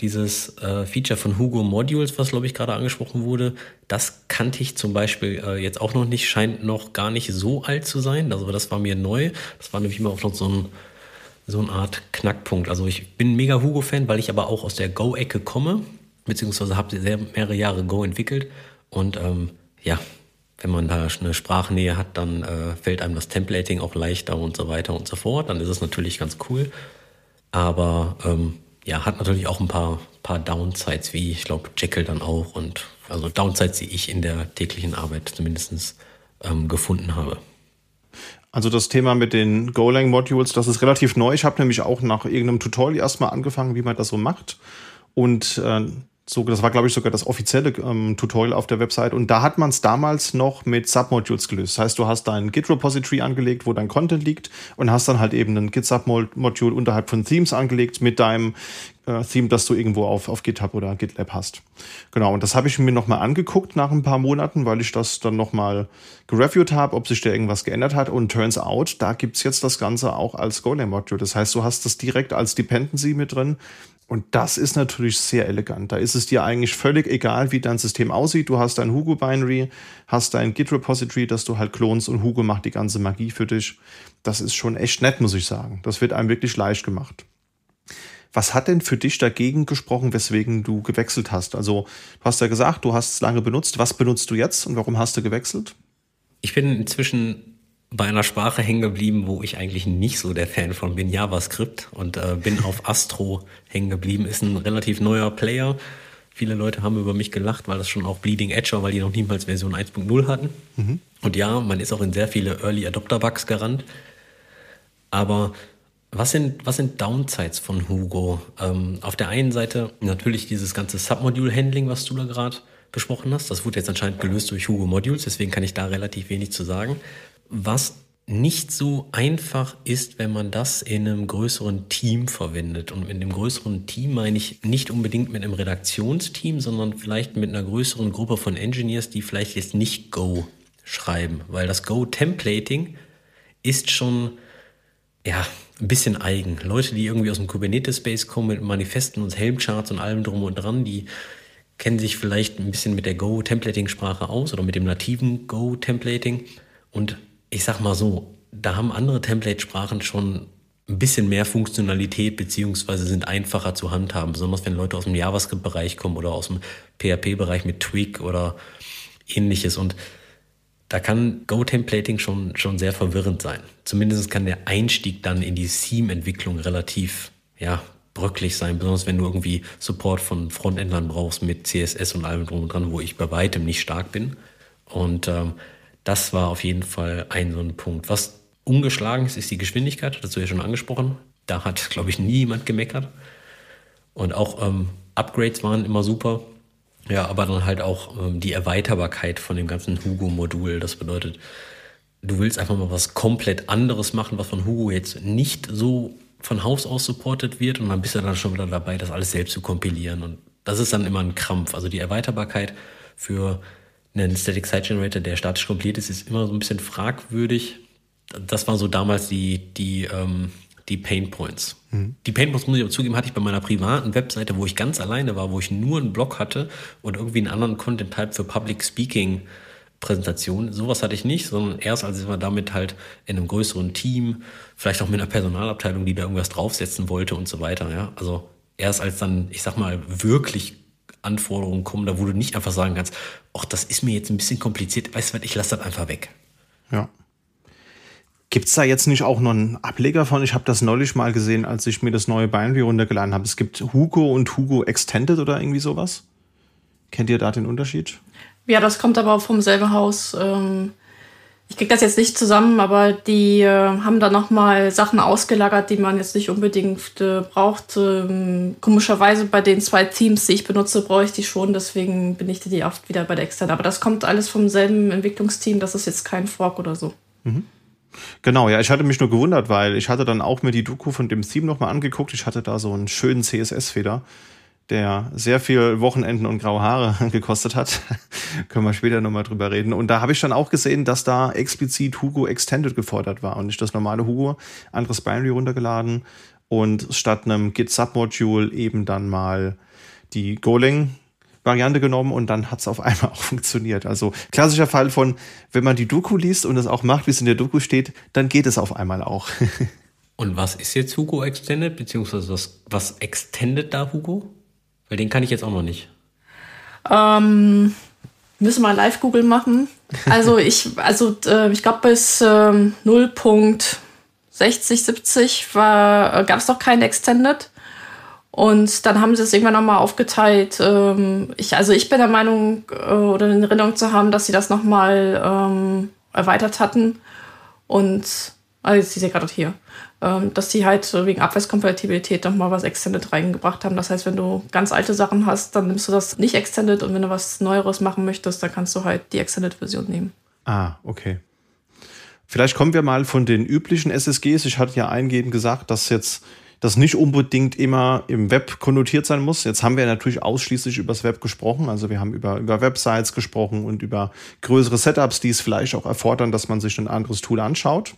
dieses äh, Feature von Hugo Modules, was glaube ich gerade angesprochen wurde, das kannte ich zum Beispiel äh, jetzt auch noch nicht, scheint noch gar nicht so alt zu sein. Also das war mir neu. Das war nämlich immer auch noch so ein so eine Art Knackpunkt. Also ich bin mega Hugo-Fan, weil ich aber auch aus der Go-Ecke komme, beziehungsweise habe sehr mehrere Jahre Go entwickelt. Und ähm, ja, wenn man da eine Sprachnähe hat, dann äh, fällt einem das Templating auch leichter und so weiter und so fort. Dann ist es natürlich ganz cool. Aber ähm, ja, hat natürlich auch ein paar, paar Downsides, wie ich glaube Jekyll dann auch. Und also Downsides, die ich in der täglichen Arbeit zumindest ähm, gefunden habe. Also das Thema mit den Golang Modules, das ist relativ neu. Ich habe nämlich auch nach irgendeinem Tutorial erstmal angefangen, wie man das so macht. Und äh, so, das war, glaube ich, sogar das offizielle ähm, Tutorial auf der Website. Und da hat man es damals noch mit Submodules gelöst. Das heißt, du hast dein Git-Repository angelegt, wo dein Content liegt und hast dann halt eben ein Git-Submodule unterhalb von Themes angelegt mit deinem äh, Theme, das du irgendwo auf, auf GitHub oder GitLab hast. Genau, und das habe ich mir nochmal angeguckt nach ein paar Monaten, weil ich das dann nochmal gereviewt habe, ob sich da irgendwas geändert hat. Und turns out, da gibt's jetzt das Ganze auch als Golang-Module. Das heißt, du hast das direkt als Dependency mit drin. Und das ist natürlich sehr elegant. Da ist es dir eigentlich völlig egal, wie dein System aussieht. Du hast dein Hugo-Binary, hast dein Git-Repository, das du halt klonst und Hugo macht die ganze Magie für dich. Das ist schon echt nett, muss ich sagen. Das wird einem wirklich leicht gemacht. Was hat denn für dich dagegen gesprochen, weswegen du gewechselt hast? Also, du hast ja gesagt, du hast es lange benutzt. Was benutzt du jetzt und warum hast du gewechselt? Ich bin inzwischen bei einer Sprache hängen geblieben, wo ich eigentlich nicht so der Fan von bin, JavaScript, und äh, bin auf Astro hängen geblieben. Ist ein relativ neuer Player. Viele Leute haben über mich gelacht, weil das schon auch Bleeding Edge war, weil die noch niemals Version 1.0 hatten. Mhm. Und ja, man ist auch in sehr viele Early Adopter Bugs gerannt. Aber was sind, was sind Downsides von Hugo? Ähm, auf der einen Seite natürlich dieses ganze Submodule-Handling, was du da gerade besprochen hast. Das wurde jetzt anscheinend gelöst durch Hugo Modules, deswegen kann ich da relativ wenig zu sagen. Was nicht so einfach ist, wenn man das in einem größeren Team verwendet. Und mit einem größeren Team meine ich nicht unbedingt mit einem Redaktionsteam, sondern vielleicht mit einer größeren Gruppe von Engineers, die vielleicht jetzt nicht Go schreiben. Weil das Go-Templating ist schon, ja, ein bisschen eigen. Leute, die irgendwie aus dem Kubernetes-Space kommen mit Manifesten und Helmcharts und allem drum und dran, die kennen sich vielleicht ein bisschen mit der Go-Templating-Sprache aus oder mit dem nativen Go-Templating. Und ich sag mal so, da haben andere Template-Sprachen schon ein bisschen mehr Funktionalität beziehungsweise sind einfacher zu handhaben, besonders wenn Leute aus dem JavaScript-Bereich kommen oder aus dem PHP-Bereich mit Twig oder ähnliches. Und da kann Go-Templating schon, schon sehr verwirrend sein. Zumindest kann der Einstieg dann in die Theme-Entwicklung relativ, ja, bröcklich sein, besonders wenn du irgendwie Support von Frontendlern brauchst mit CSS und allem drum und dran, wo ich bei weitem nicht stark bin. Und ähm, das war auf jeden Fall ein so ein Punkt. Was ungeschlagen ist, ist die Geschwindigkeit, das hast du ja schon angesprochen. Da hat, glaube ich, nie jemand gemeckert. Und auch ähm, Upgrades waren immer super. Ja, aber dann halt auch ähm, die Erweiterbarkeit von dem ganzen Hugo-Modul. Das bedeutet, du willst einfach mal was komplett anderes machen, was von Hugo jetzt nicht so von Haus aus supportet wird und dann bist du dann schon wieder dabei, das alles selbst zu kompilieren. Und das ist dann immer ein Krampf. Also die Erweiterbarkeit für einen Static Site Generator, der statisch kompiliert ist, ist immer so ein bisschen fragwürdig. Das war so damals die, die ähm, die Pain Points. Mhm. Die Pain Points, muss ich aber zugeben, hatte ich bei meiner privaten Webseite, wo ich ganz alleine war, wo ich nur einen Blog hatte und irgendwie einen anderen Content-Type für Public Speaking Präsentation. Sowas hatte ich nicht, sondern erst als ich mal damit halt in einem größeren Team, vielleicht auch mit einer Personalabteilung, die da irgendwas draufsetzen wollte und so weiter. Ja, also erst als dann, ich sag mal, wirklich Anforderungen kommen, da wo du nicht einfach sagen kannst, ach, das ist mir jetzt ein bisschen kompliziert, weißt du was, ich lasse das einfach weg. Ja. Gibt es da jetzt nicht auch noch einen Ableger von? Ich habe das neulich mal gesehen, als ich mir das neue Binary runtergeladen habe. Es gibt Hugo und Hugo Extended oder irgendwie sowas. Kennt ihr da den Unterschied? Ja, das kommt aber auch vom selben Haus. Ähm, ich kriege das jetzt nicht zusammen, aber die äh, haben da nochmal Sachen ausgelagert, die man jetzt nicht unbedingt äh, braucht. Ähm, komischerweise bei den zwei Themes, die ich benutze, brauche ich die schon, deswegen bin ich die oft wieder bei der externen. Aber das kommt alles vom selben Entwicklungsteam, das ist jetzt kein Fork oder so. Mhm. Genau, ja, ich hatte mich nur gewundert, weil ich hatte dann auch mir die Doku von dem Theme nochmal angeguckt. Ich hatte da so einen schönen CSS-Feder der sehr viel Wochenenden und graue Haare <laughs> gekostet hat. <laughs> Können wir später nochmal drüber reden. Und da habe ich dann auch gesehen, dass da explizit Hugo Extended gefordert war und nicht das normale Hugo. Anderes Binary runtergeladen und statt einem Git Submodule eben dann mal die Golang Variante genommen und dann hat es auf <laughs> einmal auch funktioniert. Also klassischer Fall von, wenn man die Doku liest und es auch macht, wie es in der Doku steht, dann geht es auf einmal auch. und was ist jetzt Hugo Extended, beziehungsweise was, was extended da Hugo? Weil den kann ich jetzt auch noch nicht. Ähm, müssen wir live Google machen. Also <laughs> ich, also äh, ich glaube bis ähm, 0.60, 70 war, äh, gab es noch kein Extended. Und dann haben sie es irgendwann nochmal aufgeteilt. Ähm, ich, also ich bin der Meinung äh, oder in Erinnerung zu haben, dass sie das nochmal ähm, erweitert hatten. Und, also ich sehe gerade hier ähm, dass die halt wegen Abwärtskompatibilität nochmal was Extended reingebracht haben. Das heißt, wenn du ganz alte Sachen hast, dann nimmst du das nicht Extended und wenn du was Neueres machen möchtest, dann kannst du halt die Extended-Version nehmen. Ah, okay. Vielleicht kommen wir mal von den üblichen SSGs. Ich hatte ja eingehend gesagt, dass jetzt das nicht unbedingt immer im Web konnotiert sein muss. Jetzt haben wir natürlich ausschließlich über das Web gesprochen. Also wir haben über, über Websites gesprochen und über größere Setups, die es vielleicht auch erfordern, dass man sich ein anderes Tool anschaut.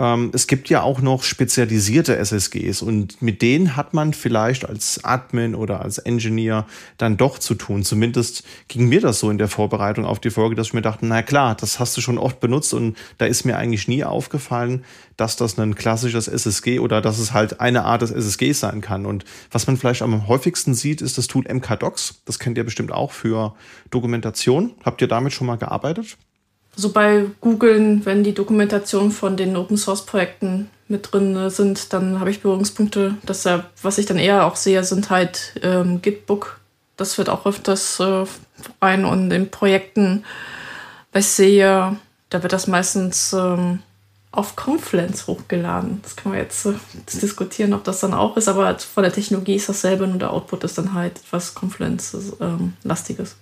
Ähm, es gibt ja auch noch spezialisierte SSGs und mit denen hat man vielleicht als Admin oder als Engineer dann doch zu tun. Zumindest ging mir das so in der Vorbereitung auf die Folge, dass ich mir dachte, na klar, das hast du schon oft benutzt und da ist mir eigentlich nie aufgefallen, dass das ein klassisches SSG oder dass es halt eine Art des SSGs sein kann. Und was man vielleicht am häufigsten sieht, ist das Tool MKDocs. Das kennt ihr bestimmt auch für Dokumentation. Habt ihr damit schon mal gearbeitet? So bei Googlen, wenn die Dokumentation von den Open Source Projekten mit drin äh, sind, dann habe ich Berührungspunkte. Das, was ich dann eher auch sehe, sind halt ähm, Gitbook. Das wird auch öfters äh, rein und in Projekten, was ich sehe, da wird das meistens ähm, auf Confluence hochgeladen. Das kann man jetzt äh, diskutieren, ob das dann auch ist, aber von der Technologie ist dasselbe, nur der Output ist dann halt etwas Confluence-lastiges. Ähm,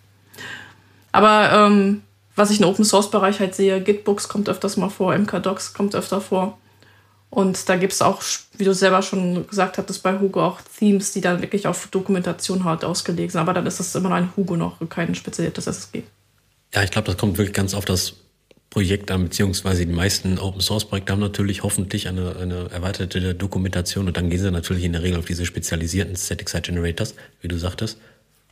aber ähm, was ich im Open Source Bereich halt sehe, Gitbooks kommt öfters mal vor, MKDocs kommt öfter vor. Und da gibt es auch, wie du selber schon gesagt hattest, bei Hugo auch Themes, die dann wirklich auf Dokumentation halt ausgelegt sind. Aber dann ist das immer noch ein Hugo noch, kein spezialisiertes SSG. Ja, ich glaube, das kommt wirklich ganz auf das Projekt an, beziehungsweise die meisten Open Source Projekte haben natürlich hoffentlich eine, eine erweiterte Dokumentation und dann gehen sie natürlich in der Regel auf diese spezialisierten Static Site Generators, wie du sagtest.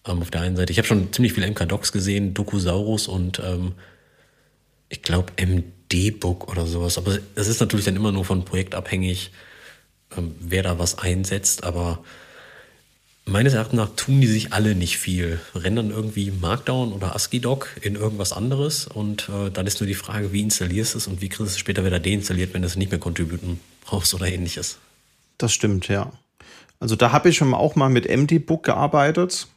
Ähm, auf der einen Seite. Ich habe schon ziemlich viele MK-Docs gesehen, Dokusaurus und ähm, ich glaube MD-Book oder sowas. Aber es ist natürlich dann immer nur von Projekt abhängig, ähm, wer da was einsetzt. Aber meines Erachtens nach tun die sich alle nicht viel. Rendern irgendwie Markdown oder ASCII-Doc in irgendwas anderes und äh, dann ist nur die Frage, wie installierst du es und wie kriegst du es später wieder deinstalliert, wenn du es nicht mehr contributen brauchst oder ähnliches. Das stimmt, ja. Also da habe ich schon auch mal mit MD-Book gearbeitet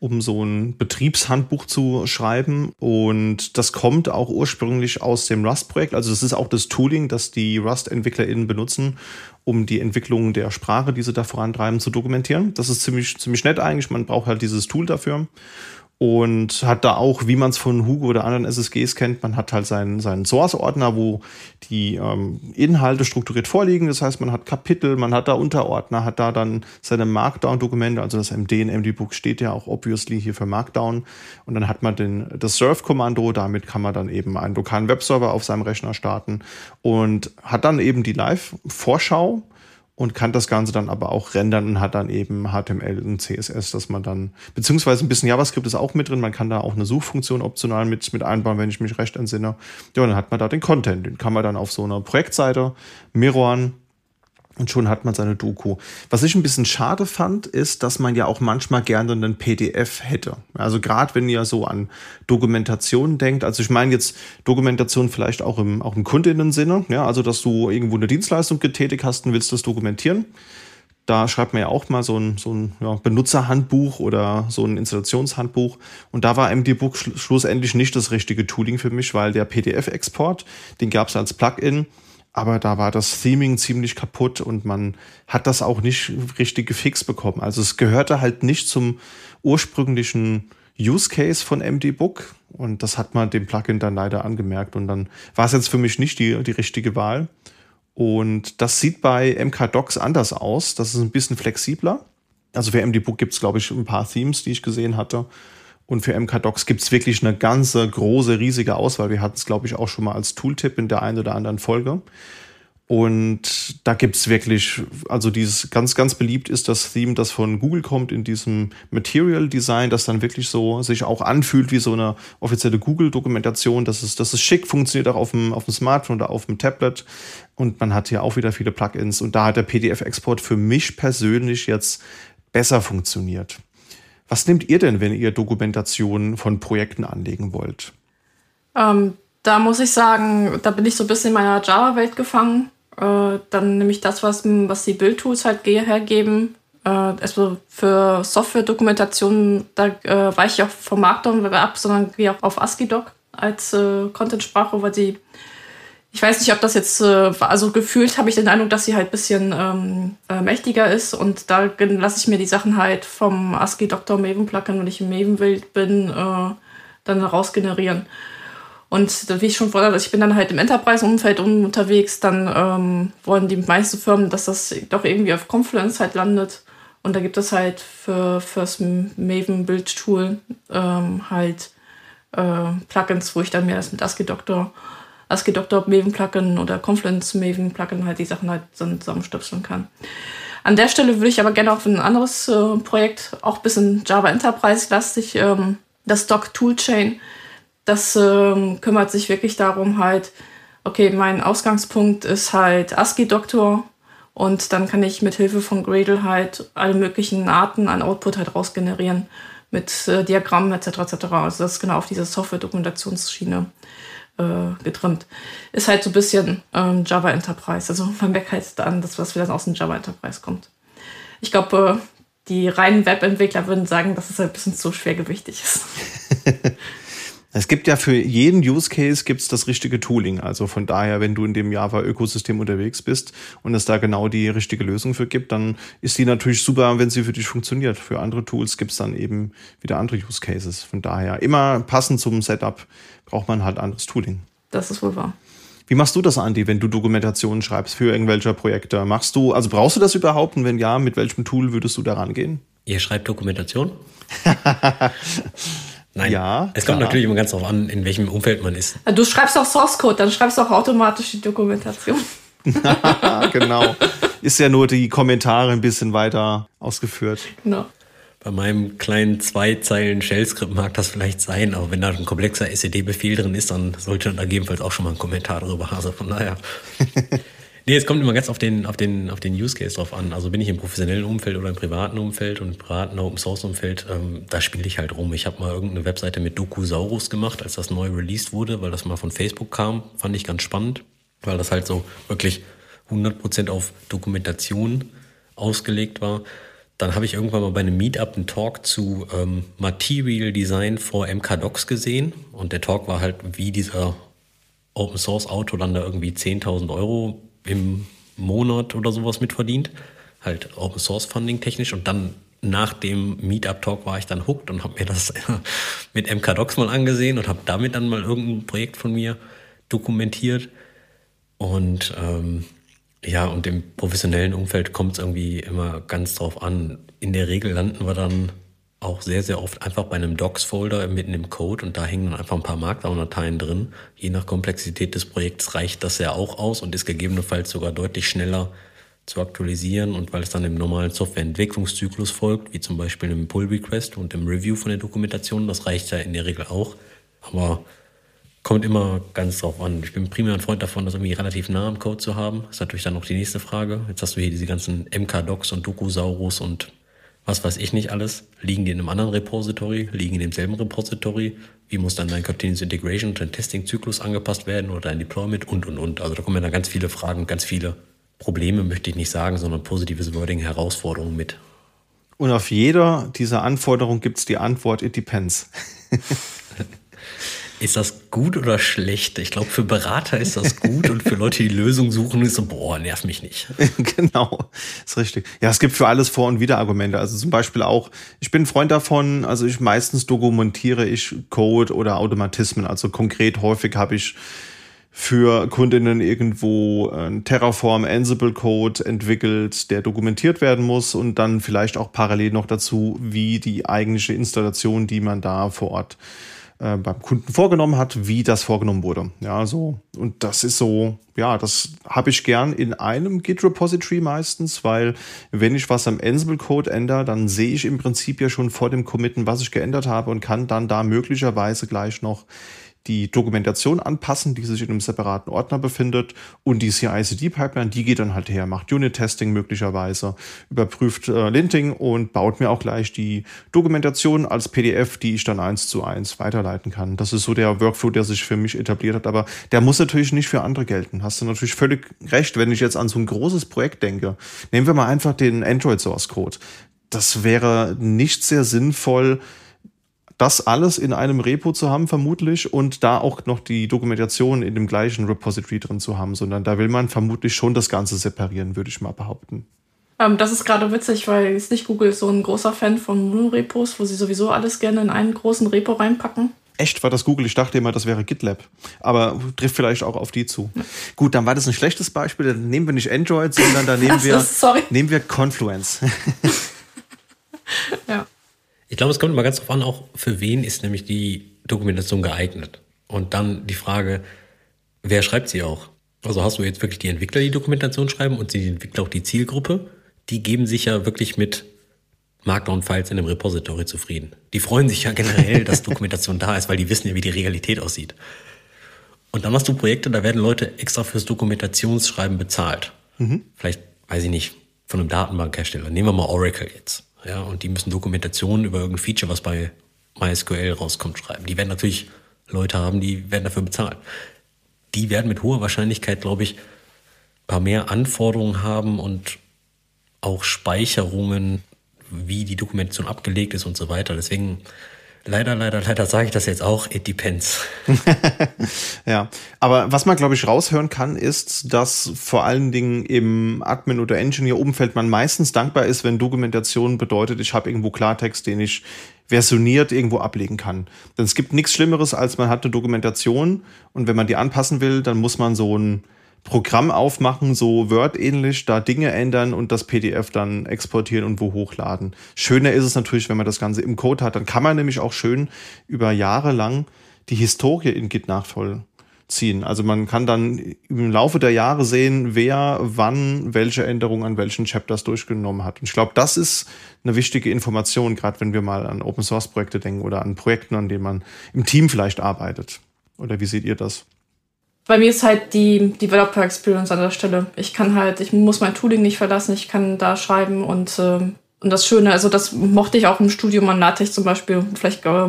um so ein Betriebshandbuch zu schreiben. Und das kommt auch ursprünglich aus dem Rust-Projekt. Also das ist auch das Tooling, das die Rust-EntwicklerInnen benutzen, um die Entwicklung der Sprache, die sie da vorantreiben, zu dokumentieren. Das ist ziemlich, ziemlich nett eigentlich. Man braucht halt dieses Tool dafür und hat da auch, wie man es von Hugo oder anderen SSGs kennt, man hat halt seinen, seinen Source-Ordner, wo die ähm, Inhalte strukturiert vorliegen. Das heißt, man hat Kapitel, man hat da Unterordner, hat da dann seine Markdown-Dokumente, also das MD in MD-Book steht ja auch obviously hier für Markdown. Und dann hat man den, das Serve-Kommando, damit kann man dann eben einen lokalen Webserver auf seinem Rechner starten und hat dann eben die Live-Vorschau und kann das Ganze dann aber auch rendern und hat dann eben HTML und CSS, dass man dann, beziehungsweise ein bisschen JavaScript ist auch mit drin, man kann da auch eine Suchfunktion optional mit, mit einbauen, wenn ich mich recht entsinne. Ja, und dann hat man da den Content, den kann man dann auf so einer Projektseite mirroren und schon hat man seine Doku. Was ich ein bisschen schade fand, ist, dass man ja auch manchmal gerne einen PDF hätte. Also gerade wenn ihr so an Dokumentation denkt, also ich meine jetzt Dokumentation vielleicht auch im, auch im Kundinnen-Sinne, ja, also dass du irgendwo eine Dienstleistung getätigt hast und willst das dokumentieren Da schreibt man ja auch mal so ein, so ein ja, Benutzerhandbuch oder so ein Installationshandbuch. Und da war MDBook schl schlussendlich nicht das richtige Tooling für mich, weil der PDF-Export, den gab es als Plugin, aber da war das Theming ziemlich kaputt und man hat das auch nicht richtig gefixt bekommen. Also es gehörte halt nicht zum ursprünglichen Use Case von MDBook und das hat man dem Plugin dann leider angemerkt und dann war es jetzt für mich nicht die, die richtige Wahl. Und das sieht bei MK anders aus. Das ist ein bisschen flexibler. Also für MD-Book gibt es, glaube ich, ein paar Themes, die ich gesehen hatte. Und für MK gibt es wirklich eine ganze, große, riesige Auswahl. Wir hatten es, glaube ich, auch schon mal als Tooltip in der einen oder anderen Folge. Und da gibt's wirklich, also dieses ganz, ganz beliebt ist das Theme, das von Google kommt in diesem Material Design, das dann wirklich so sich auch anfühlt wie so eine offizielle Google-Dokumentation. Das ist, das ist schick, funktioniert auch auf dem, auf dem Smartphone oder auf dem Tablet. Und man hat hier auch wieder viele Plugins. Und da hat der PDF-Export für mich persönlich jetzt besser funktioniert. Was nehmt ihr denn, wenn ihr Dokumentationen von Projekten anlegen wollt? Ähm, da muss ich sagen, da bin ich so ein bisschen in meiner Java-Welt gefangen äh, dann nehme ich das, was, was die Bildtools halt hergeben. Äh, also für Software-Dokumentation, da äh, weiche ich auch vom Markdown ab, sondern gehe auch auf ASCII-Doc als äh, Content-Sprache, weil die, ich weiß nicht, ob das jetzt, äh, also gefühlt habe ich den Eindruck, dass sie halt ein bisschen ähm, äh, mächtiger ist und da lasse ich mir die Sachen halt vom ASCII-Doctor Maven-Plugin, wenn ich im Maven-Bild bin, äh, dann rausgenerieren. Und wie ich schon vorher, ich bin dann halt im Enterprise-Umfeld unterwegs, dann ähm, wollen die meisten Firmen, dass das doch irgendwie auf Confluence halt landet. Und da gibt es halt für fürs Maven Build Tool ähm, halt äh, Plugins, wo ich dann mir das mit ASCII Doctor, ASCII Doctor Maven Plugin oder Confluence Maven Plugin halt die Sachen halt zusammenstöpseln kann. An der Stelle würde ich aber gerne auf ein anderes äh, Projekt, auch ein bisschen Java Enterprise lastig, ähm, das Doc Toolchain das ähm, kümmert sich wirklich darum, halt, okay, mein Ausgangspunkt ist halt ASCII-Doktor und dann kann ich mit Hilfe von Gradle halt alle möglichen Arten an Output halt rausgenerieren mit äh, Diagrammen etc. etc. Also das ist genau auf diese Software-Dokumentationsschiene äh, getrimmt. Ist halt so ein bisschen ähm, Java Enterprise. Also man merkt halt an, das, was wieder aus dem Java Enterprise kommt. Ich glaube, äh, die reinen Webentwickler würden sagen, dass es halt ein bisschen zu schwergewichtig ist. <laughs> Es gibt ja für jeden Use Case gibt's das richtige Tooling. Also von daher, wenn du in dem Java-Ökosystem unterwegs bist und es da genau die richtige Lösung für gibt, dann ist die natürlich super, wenn sie für dich funktioniert. Für andere Tools gibt's dann eben wieder andere Use Cases. Von daher immer passend zum Setup braucht man halt anderes Tooling. Das ist wohl wahr. Wie machst du das, Andi, wenn du Dokumentationen schreibst für irgendwelche Projekte? Machst du, also brauchst du das überhaupt? Und wenn ja, mit welchem Tool würdest du da rangehen? Ihr schreibt Dokumentation? <laughs> Nein. Ja, es kommt klar. natürlich immer ganz darauf an, in welchem Umfeld man ist. Du schreibst auch Source Code, dann schreibst du auch automatisch die Dokumentation. <laughs> genau. Ist ja nur die Kommentare ein bisschen weiter ausgeführt. Genau. Bei meinem kleinen zwei Zeilen Shell-Skript mag das vielleicht sein, aber wenn da ein komplexer SED-Befehl drin ist, dann sollte da gegebenenfalls auch schon mal ein Kommentar drüber. Also von daher. <laughs> Nee, es kommt immer ganz auf den, auf den, auf den Use Case drauf an. Also bin ich im professionellen Umfeld oder im privaten Umfeld und im privaten Open Source Umfeld, ähm, da spiele ich halt rum. Ich habe mal irgendeine Webseite mit Dokusaurus gemacht, als das neu released wurde, weil das mal von Facebook kam. Fand ich ganz spannend, weil das halt so wirklich 100% auf Dokumentation ausgelegt war. Dann habe ich irgendwann mal bei einem Meetup einen Talk zu ähm, Material Design for MKDocs gesehen. Und der Talk war halt, wie dieser Open Source Auto dann da irgendwie 10.000 Euro im Monat oder sowas mitverdient. Halt Open Source Funding technisch. Und dann nach dem Meetup Talk war ich dann hooked und habe mir das <laughs> mit MKDocs mal angesehen und habe damit dann mal irgendein Projekt von mir dokumentiert. Und ähm, ja, und im professionellen Umfeld kommt es irgendwie immer ganz drauf an. In der Regel landen wir dann auch sehr, sehr oft einfach bei einem Docs-Folder mitten im Code und da hängen dann einfach ein paar Markdown-Dateien drin. Je nach Komplexität des Projekts reicht das ja auch aus und ist gegebenenfalls sogar deutlich schneller zu aktualisieren und weil es dann im normalen Softwareentwicklungszyklus folgt, wie zum Beispiel im Pull-Request und im Review von der Dokumentation, das reicht ja in der Regel auch. Aber kommt immer ganz drauf an. Ich bin primär ein Freund davon, das irgendwie relativ nah am Code zu haben. Das ist natürlich dann noch die nächste Frage. Jetzt hast du hier diese ganzen MK-Docs und Dokusaurus und was weiß ich nicht alles, liegen die in einem anderen Repository, liegen in demselben Repository, wie muss dann dein Continuous Integration und dein Testing-Zyklus angepasst werden oder dein Deployment und, und, und. Also da kommen ja dann ganz viele Fragen, ganz viele Probleme möchte ich nicht sagen, sondern positives Wording, Herausforderungen mit. Und auf jeder dieser Anforderungen gibt es die Antwort, it depends. <laughs> Ist das gut oder schlecht? Ich glaube, für Berater ist das gut und für Leute, die Lösungen suchen, ist so, boah, nerv mich nicht. <laughs> genau, ist richtig. Ja, es gibt für alles Vor- und Widerargumente. Also zum Beispiel auch, ich bin Freund davon, also ich meistens dokumentiere ich Code oder Automatismen. Also konkret häufig habe ich für Kundinnen irgendwo ein Terraform Ansible Code entwickelt, der dokumentiert werden muss und dann vielleicht auch parallel noch dazu, wie die eigentliche Installation, die man da vor Ort äh, beim Kunden vorgenommen hat, wie das vorgenommen wurde. Ja, so. Und das ist so, ja, das habe ich gern in einem Git-Repository meistens, weil wenn ich was am Ansible-Code ändere, dann sehe ich im Prinzip ja schon vor dem Committen, was ich geändert habe und kann dann da möglicherweise gleich noch die Dokumentation anpassen, die sich in einem separaten Ordner befindet und die CI-CD-Pipeline, die geht dann halt her, macht Unit-Testing möglicherweise, überprüft äh, Linting und baut mir auch gleich die Dokumentation als PDF, die ich dann eins zu eins weiterleiten kann. Das ist so der Workflow, der sich für mich etabliert hat, aber der muss natürlich nicht für andere gelten. Hast du natürlich völlig recht, wenn ich jetzt an so ein großes Projekt denke. Nehmen wir mal einfach den Android Source Code. Das wäre nicht sehr sinnvoll, das alles in einem Repo zu haben, vermutlich, und da auch noch die Dokumentation in dem gleichen Repository drin zu haben, sondern da will man vermutlich schon das Ganze separieren, würde ich mal behaupten. Ähm, das ist gerade witzig, weil jetzt nicht Google ist so ein großer Fan von Mono-Repos, wo sie sowieso alles gerne in einen großen Repo reinpacken. Echt war das Google? Ich dachte immer, das wäre GitLab. Aber trifft vielleicht auch auf die zu. Ja. Gut, dann war das ein schlechtes Beispiel. Dann nehmen wir nicht Android, sondern da nehmen <laughs> wir, nehmen wir Confluence. <laughs> ja. Ich glaube, es kommt immer ganz darauf an, auch für wen ist nämlich die Dokumentation geeignet. Und dann die Frage, wer schreibt sie auch? Also hast du jetzt wirklich die Entwickler, die Dokumentation schreiben und die Entwickler auch die Zielgruppe? Die geben sich ja wirklich mit Markdown-Files in einem Repository zufrieden. Die freuen sich ja generell, dass <laughs> Dokumentation da ist, weil die wissen ja, wie die Realität aussieht. Und dann hast du Projekte, da werden Leute extra fürs Dokumentationsschreiben bezahlt. Mhm. Vielleicht, weiß ich nicht, von einem Datenbankhersteller. Nehmen wir mal Oracle jetzt. Ja, und die müssen Dokumentationen über irgendein Feature, was bei MySQL rauskommt, schreiben. Die werden natürlich Leute haben, die werden dafür bezahlt. Die werden mit hoher Wahrscheinlichkeit, glaube ich, ein paar mehr Anforderungen haben und auch Speicherungen, wie die Dokumentation abgelegt ist und so weiter. Deswegen Leider, leider, leider sage ich das jetzt auch, it depends. <laughs> ja, aber was man, glaube ich, raushören kann, ist, dass vor allen Dingen im Admin- oder Engineer-Umfeld man meistens dankbar ist, wenn Dokumentation bedeutet, ich habe irgendwo Klartext, den ich versioniert irgendwo ablegen kann. Denn es gibt nichts Schlimmeres, als man hat eine Dokumentation und wenn man die anpassen will, dann muss man so ein Programm aufmachen, so Word-ähnlich, da Dinge ändern und das PDF dann exportieren und wo hochladen. Schöner ist es natürlich, wenn man das Ganze im Code hat. Dann kann man nämlich auch schön über Jahre lang die Historie in Git nachvollziehen. Also man kann dann im Laufe der Jahre sehen, wer wann welche Änderungen an welchen Chapters durchgenommen hat. Und ich glaube, das ist eine wichtige Information, gerade wenn wir mal an Open Source Projekte denken oder an Projekten, an denen man im Team vielleicht arbeitet. Oder wie seht ihr das? Bei mir ist halt die Developer Experience an der Stelle. Ich kann halt, ich muss mein Tooling nicht verlassen, ich kann da schreiben und, äh, und das Schöne, also das mochte ich auch im Studium an LaTeX zum Beispiel, vielleicht, äh,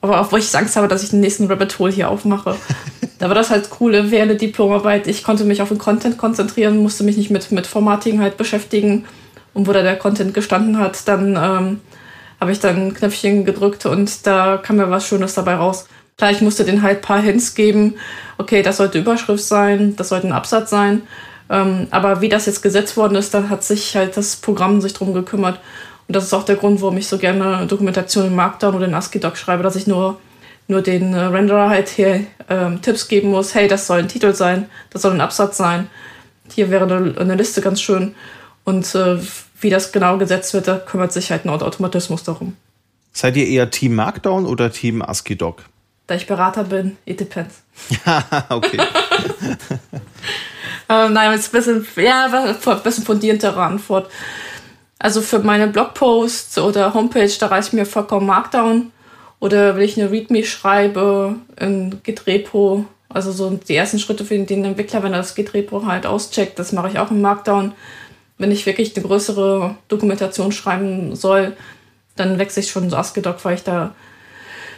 aber auch wo ich Angst habe, dass ich den nächsten Rabbit Hole hier aufmache. <laughs> da war das halt cool, während der Diplomarbeit. Ich konnte mich auf den Content konzentrieren, musste mich nicht mit, mit Formatting halt beschäftigen. Und wo da der Content gestanden hat, dann ähm, habe ich dann ein Knöpfchen gedrückt und da kam mir was Schönes dabei raus. Klar, ich musste den halt ein paar Hints geben. Okay, das sollte Überschrift sein, das sollte ein Absatz sein. Ähm, aber wie das jetzt gesetzt worden ist, dann hat sich halt das Programm sich drum gekümmert. Und das ist auch der Grund, warum ich so gerne Dokumentation in Markdown oder in ASCII-Doc schreibe, dass ich nur, nur den äh, Renderer halt hier ähm, Tipps geben muss. Hey, das soll ein Titel sein, das soll ein Absatz sein. Hier wäre eine, eine Liste ganz schön. Und äh, wie das genau gesetzt wird, da kümmert sich halt ein Automatismus darum. Seid ihr eher Team Markdown oder Team ASCII-Doc? Da ich Berater bin, it depends. Ja, <laughs> okay. <laughs> ähm, nein, jetzt ein bisschen, ja, ein bisschen fundierendere Antwort. Also für meine Blogposts oder Homepage, da reicht mir vollkommen Markdown. Oder wenn ich eine README schreibe, in Git-Repo, also so die ersten Schritte für den Entwickler, wenn er das Git-Repo halt auscheckt, das mache ich auch im Markdown. Wenn ich wirklich eine größere Dokumentation schreiben soll, dann wechsle ich schon so ASCII-Doc, weil ich da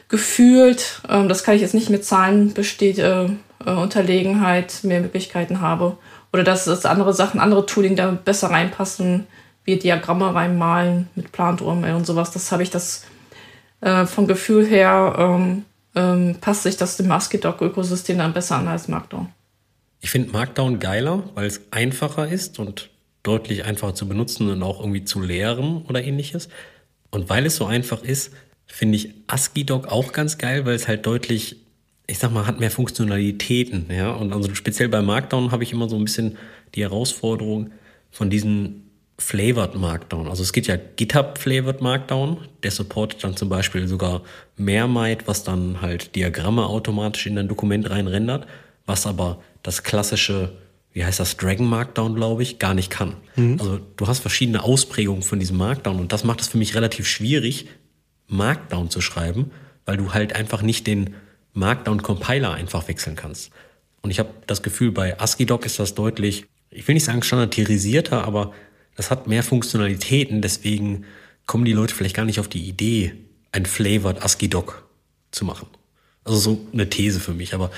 gefühlt, ähm, das kann ich jetzt nicht mit Zahlen besteht, äh, äh, Unterlegenheit mehr Möglichkeiten habe. Oder dass, dass andere Sachen, andere Tooling da besser reinpassen, wie Diagramme reinmalen mit Plant-UML und sowas. Das habe ich das äh, vom Gefühl her ähm, ähm, passt sich das dem ASCII-Doc-Ökosystem dann besser an als Markdown. Ich finde Markdown geiler, weil es einfacher ist und deutlich einfacher zu benutzen und auch irgendwie zu lehren oder ähnliches. Und weil es so einfach ist, finde ich ASCII-Doc auch ganz geil, weil es halt deutlich, ich sag mal, hat mehr Funktionalitäten. Ja? Und also speziell bei Markdown habe ich immer so ein bisschen die Herausforderung von diesen Flavored Markdown. Also es gibt ja GitHub Flavored Markdown, der supportet dann zum Beispiel sogar Mehrmite, was dann halt Diagramme automatisch in ein Dokument reinrendert, was aber das klassische, wie heißt das, Dragon Markdown, glaube ich, gar nicht kann. Mhm. Also du hast verschiedene Ausprägungen von diesem Markdown und das macht es für mich relativ schwierig, Markdown zu schreiben, weil du halt einfach nicht den Markdown-Compiler einfach wechseln kannst. Und ich habe das Gefühl, bei ASCII-Doc ist das deutlich, ich will nicht sagen standardisierter, aber das hat mehr Funktionalitäten, deswegen kommen die Leute vielleicht gar nicht auf die Idee, ein Flavored ASCII-Doc zu machen. Also so eine These für mich, aber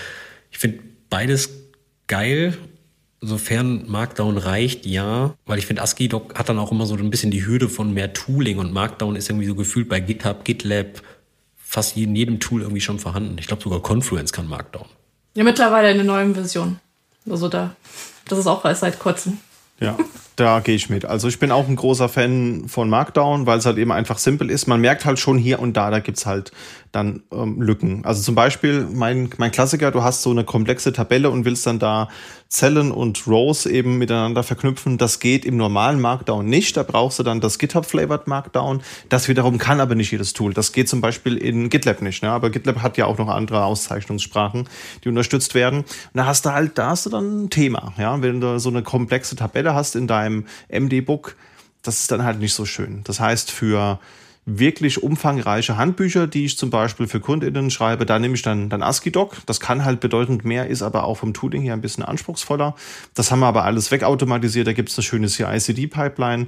ich finde beides geil, sofern Markdown reicht, ja, weil ich finde ASCII-Doc hat dann auch immer so ein bisschen die Hürde von mehr Tooling und Markdown ist irgendwie so gefühlt bei GitHub, GitLab, fast in jedem Tool irgendwie schon vorhanden. Ich glaube sogar Confluence kann Markdown. Ja, mittlerweile eine neue Version. Also da, das ist auch erst seit kurzem. Ja, da gehe ich mit. Also ich bin auch ein großer Fan von Markdown, weil es halt eben einfach simpel ist. Man merkt halt schon hier und da, da gibt's halt dann ähm, Lücken. Also zum Beispiel mein, mein Klassiker, du hast so eine komplexe Tabelle und willst dann da Zellen und Rows eben miteinander verknüpfen. Das geht im normalen Markdown nicht. Da brauchst du dann das GitHub-Flavored Markdown. Das wiederum kann aber nicht jedes Tool. Das geht zum Beispiel in GitLab nicht. Ne? Aber GitLab hat ja auch noch andere Auszeichnungssprachen, die unterstützt werden. Und da hast du halt, da hast du dann ein Thema. Ja? Wenn du so eine komplexe Tabelle hast in deinem MD-Book, das ist dann halt nicht so schön. Das heißt, für wirklich umfangreiche Handbücher, die ich zum Beispiel für KundInnen schreibe, da nehme ich dann, dann ASCII-Doc. Das kann halt bedeutend mehr, ist aber auch vom Tooling her ein bisschen anspruchsvoller. Das haben wir aber alles wegautomatisiert. Da gibt es eine schöne CI-CD-Pipeline.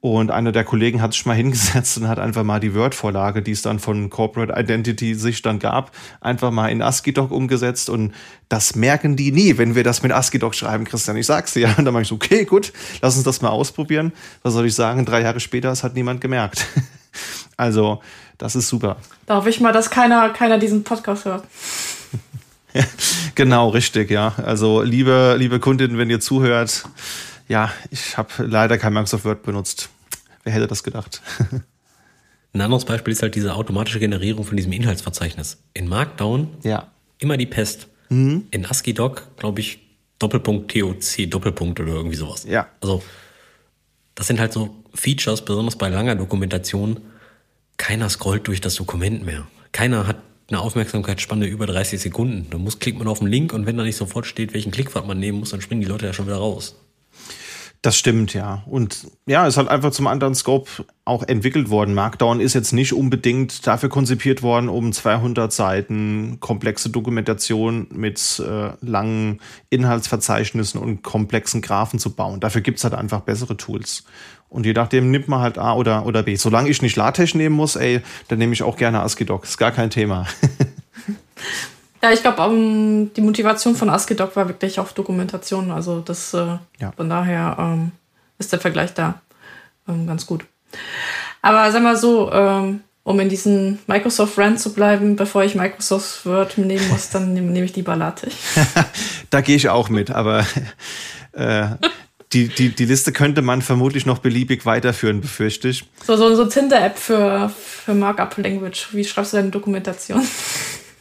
Und einer der Kollegen hat sich mal <laughs> hingesetzt und hat einfach mal die Word-Vorlage, die es dann von Corporate Identity sich dann gab, einfach mal in ASCII-Doc umgesetzt. Und das merken die nie, wenn wir das mit ASCII-Doc schreiben, Christian. Ich sag's dir. Ja. <laughs> Und dann mache ich so, okay, gut, lass uns das mal ausprobieren. Was soll ich sagen? Drei Jahre später, es hat niemand gemerkt. <laughs> Also, das ist super. Da hoffe ich mal, dass keiner, keiner diesen Podcast hört. <laughs> genau, richtig, ja. Also, liebe, liebe Kundin, wenn ihr zuhört, ja, ich habe leider kein Microsoft Word benutzt. Wer hätte das gedacht? <laughs> Ein anderes Beispiel ist halt diese automatische Generierung von diesem Inhaltsverzeichnis. In Markdown ja. immer die Pest. Mhm. In ASCII-Doc, glaube ich, Doppelpunkt TOC, Doppelpunkt oder irgendwie sowas. Ja. Also, das sind halt so Features, besonders bei langer Dokumentation. Keiner scrollt durch das Dokument mehr. Keiner hat eine Aufmerksamkeitsspanne über 30 Sekunden. Da muss klickt man auf den Link und wenn da nicht sofort steht, welchen Klickpfad man nehmen muss, dann springen die Leute ja schon wieder raus. Das stimmt, ja. Und ja, ist halt einfach zum anderen Scope auch entwickelt worden. Markdown ist jetzt nicht unbedingt dafür konzipiert worden, um 200 Seiten komplexe Dokumentation mit äh, langen Inhaltsverzeichnissen und komplexen Graphen zu bauen. Dafür gibt's halt einfach bessere Tools. Und je nachdem nimmt man halt A oder, oder B. Solange ich nicht LaTeX nehmen muss, ey, dann nehme ich auch gerne ASCII-Doc. Ist gar kein Thema. <laughs> Ja, ich glaube, um, die Motivation von ASCII-Doc war wirklich auf Dokumentation. Also das äh, ja. von daher ähm, ist der Vergleich da ähm, ganz gut. Aber sag mal so, ähm, um in diesen Microsoft Rand zu bleiben, bevor ich Microsoft Word nehmen muss, dann nehme nehm ich die LaTeX. <laughs> da gehe ich auch mit, aber äh, die, die, die Liste könnte man vermutlich noch beliebig weiterführen, befürchte ich. So, so, so Tinder-App für, für Markup Language. Wie schreibst du deine Dokumentation?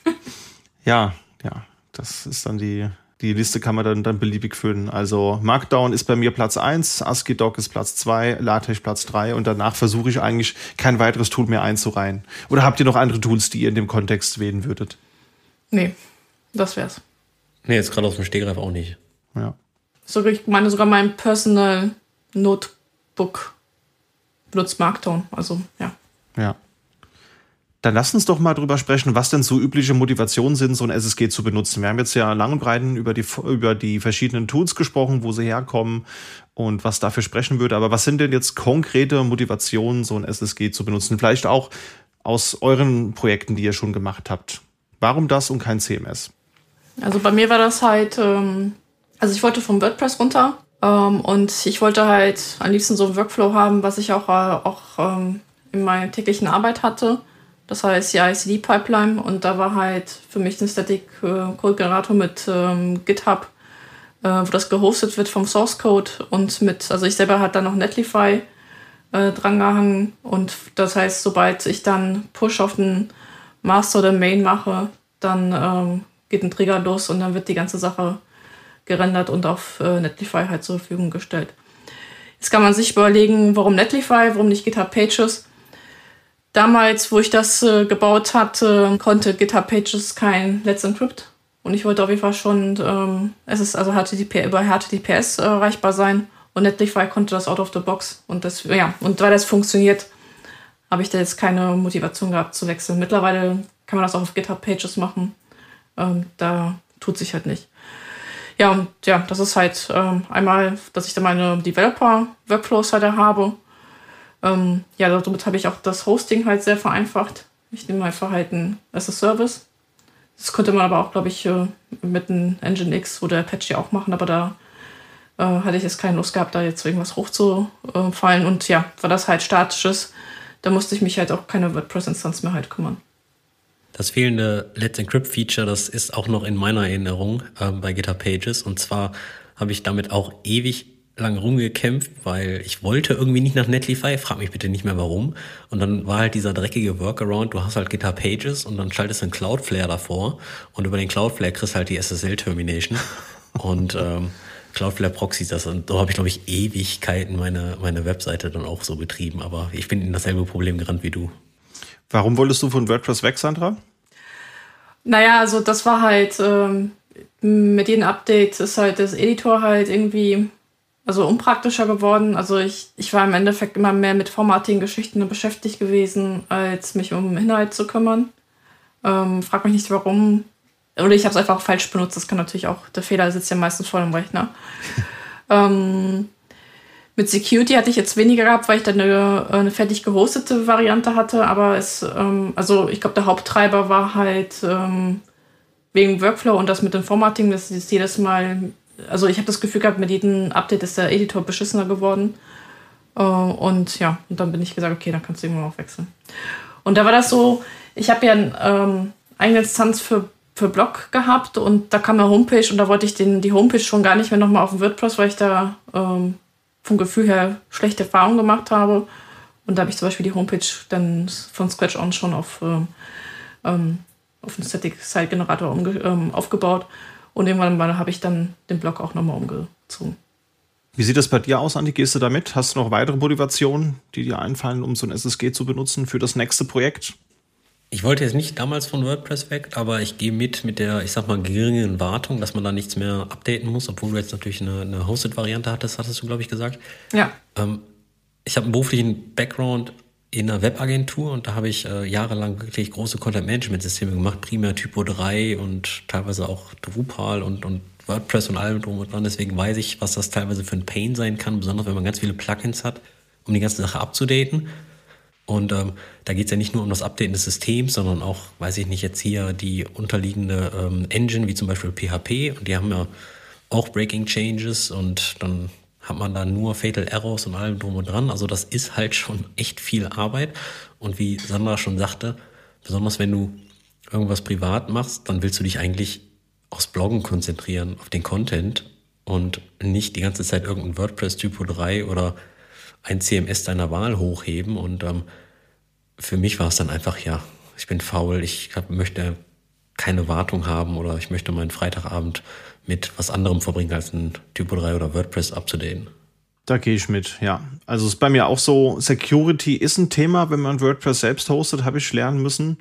<laughs> Ja, ja, das ist dann die, die Liste kann man dann, dann beliebig füllen. Also Markdown ist bei mir Platz 1, ASCII-Doc ist Platz 2, LaTeX Platz 3 und danach versuche ich eigentlich kein weiteres Tool mehr einzureihen. Oder habt ihr noch andere Tools, die ihr in dem Kontext wählen würdet? Nee, das wär's. Nee, jetzt gerade aus dem Stegreif auch nicht. Ja. So, ich meine sogar mein Personal Notebook benutzt Markdown, also ja. Ja. Dann lass uns doch mal drüber sprechen, was denn so übliche Motivationen sind, so ein SSG zu benutzen. Wir haben jetzt ja lang und breit über die, über die verschiedenen Tools gesprochen, wo sie herkommen und was dafür sprechen würde. Aber was sind denn jetzt konkrete Motivationen, so ein SSG zu benutzen? Vielleicht auch aus euren Projekten, die ihr schon gemacht habt. Warum das und kein CMS? Also bei mir war das halt, ähm, also ich wollte vom WordPress runter ähm, und ich wollte halt am liebsten so einen Workflow haben, was ich auch, äh, auch ähm, in meiner täglichen Arbeit hatte. Das heißt die ICD-Pipeline und da war halt für mich ein Static äh, Code Generator mit ähm, GitHub, äh, wo das gehostet wird vom Source Code und mit, also ich selber hatte dann noch Netlify äh, drangehangen und das heißt, sobald ich dann Push auf den Master oder Main mache, dann ähm, geht ein Trigger los und dann wird die ganze Sache gerendert und auf äh, Netlify halt zur Verfügung gestellt. Jetzt kann man sich überlegen, warum Netlify, warum nicht GitHub Pages. Damals, wo ich das äh, gebaut hatte, konnte GitHub Pages kein Let's Encrypt. Und ich wollte auf jeden Fall schon, ähm, es ist also HTTP, über HTTPS äh, erreichbar sein. Und Netlify konnte das out of the box. Und das, ja, und weil das funktioniert, habe ich da jetzt keine Motivation gehabt zu wechseln. Mittlerweile kann man das auch auf GitHub Pages machen. Ähm, da tut sich halt nicht. Ja, und ja, das ist halt ähm, einmal, dass ich da meine Developer-Workflows halt habe ähm, ja, somit habe ich auch das Hosting halt sehr vereinfacht. Ich nehme einfach halt ein as a Service. Das könnte man aber auch, glaube ich, äh, mit einem Nginx oder Apache auch machen, aber da äh, hatte ich jetzt keine Lust gehabt, da jetzt irgendwas hochzufallen. Und ja, weil das halt statisch ist, da musste ich mich halt auch keine WordPress-Instanz mehr halt kümmern. Das fehlende Let's Encrypt Feature, das ist auch noch in meiner Erinnerung äh, bei GitHub Pages. Und zwar habe ich damit auch ewig lang rumgekämpft, weil ich wollte irgendwie nicht nach Netlify, frag mich bitte nicht mehr warum. Und dann war halt dieser dreckige Workaround, du hast halt GitHub Pages und dann schaltest du einen Cloudflare davor und über den Cloudflare kriegst halt die SSL-Termination <laughs> und ähm, Cloudflare Proxys das. Und so habe ich, glaube ich, Ewigkeiten meine, meine Webseite dann auch so betrieben. Aber ich bin in dasselbe Problem gerannt wie du. Warum wolltest du von WordPress weg, Sandra? Naja, also das war halt, ähm, mit jedem Update ist halt das Editor halt irgendwie also unpraktischer geworden. Also ich, ich war im Endeffekt immer mehr mit Formatting-Geschichten beschäftigt gewesen, als mich um Inhalt zu kümmern. Ähm, frag mich nicht warum. Oder ich habe es einfach falsch benutzt. Das kann natürlich auch, der Fehler sitzt ja meistens vor dem Rechner. <laughs> ähm, mit Security hatte ich jetzt weniger gehabt, weil ich dann eine, eine fertig gehostete Variante hatte. Aber es, ähm, also ich glaube, der Haupttreiber war halt ähm, wegen Workflow und das mit dem Formatting, dass es jedes Mal also ich habe das Gefühl gehabt, mit jedem Update ist der Editor beschissener geworden. Uh, und ja, und dann bin ich gesagt, okay, dann kannst du irgendwann auch wechseln. Und da war das so, ich habe ja ähm, eine Instanz für, für Blog gehabt und da kam eine Homepage und da wollte ich den, die Homepage schon gar nicht mehr nochmal auf dem WordPress, weil ich da ähm, vom Gefühl her schlechte Erfahrungen gemacht habe. Und da habe ich zum Beispiel die Homepage dann von Scratch on schon auf, ähm, ähm auf einen Static Site Generator ähm, aufgebaut. Und irgendwann mal habe ich dann den Blog auch nochmal umgezogen. Wie sieht das bei dir aus, Andi? Gehst du damit? Hast du noch weitere Motivationen, die dir einfallen, um so ein SSG zu benutzen für das nächste Projekt? Ich wollte jetzt nicht damals von WordPress weg, aber ich gehe mit mit der, ich sag mal, geringen Wartung, dass man da nichts mehr updaten muss, obwohl du jetzt natürlich eine, eine Hosted-Variante hattest, hattest du, glaube ich, gesagt. Ja. Ähm, ich habe einen beruflichen Background in einer Webagentur und da habe ich äh, jahrelang wirklich große Content-Management-Systeme gemacht, primär Typo 3 und teilweise auch Drupal und, und WordPress und allem drum und dran. Deswegen weiß ich, was das teilweise für ein Pain sein kann, besonders wenn man ganz viele Plugins hat, um die ganze Sache abzudaten. Und ähm, da geht es ja nicht nur um das Updaten des Systems, sondern auch, weiß ich nicht, jetzt hier die unterliegende ähm, Engine, wie zum Beispiel PHP. Und die haben ja auch Breaking Changes und dann hat man da nur Fatal Errors und allem drum und dran. Also das ist halt schon echt viel Arbeit. Und wie Sandra schon sagte, besonders wenn du irgendwas privat machst, dann willst du dich eigentlich aufs Bloggen konzentrieren, auf den Content und nicht die ganze Zeit irgendein WordPress Typo 3 oder ein CMS deiner Wahl hochheben. Und ähm, für mich war es dann einfach, ja, ich bin faul, ich hab, möchte keine Wartung haben oder ich möchte meinen Freitagabend mit was anderem verbringen als ein Typo 3 oder WordPress abzudaten. Da gehe ich mit, ja. Also ist bei mir auch so, Security ist ein Thema, wenn man WordPress selbst hostet, habe ich lernen müssen.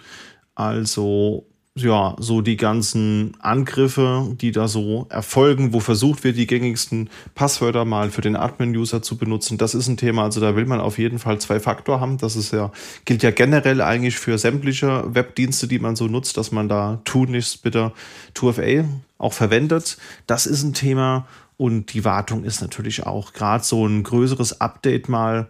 Also ja, so die ganzen Angriffe, die da so erfolgen, wo versucht wird, die gängigsten Passwörter mal für den Admin-User zu benutzen. Das ist ein Thema, also da will man auf jeden Fall zwei Faktor haben. Das ist ja, gilt ja generell eigentlich für sämtliche Webdienste, die man so nutzt, dass man da tunlichst bitte 2FA auch verwendet. Das ist ein Thema und die Wartung ist natürlich auch gerade so ein größeres Update mal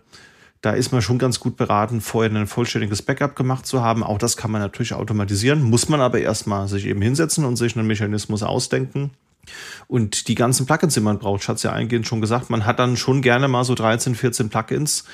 da ist man schon ganz gut beraten, vorher ein vollständiges Backup gemacht zu haben. Auch das kann man natürlich automatisieren, muss man aber erstmal sich eben hinsetzen und sich einen Mechanismus ausdenken. Und die ganzen Plugins, die man braucht, ich hatte es ja eingehend schon gesagt, man hat dann schon gerne mal so 13, 14 Plugins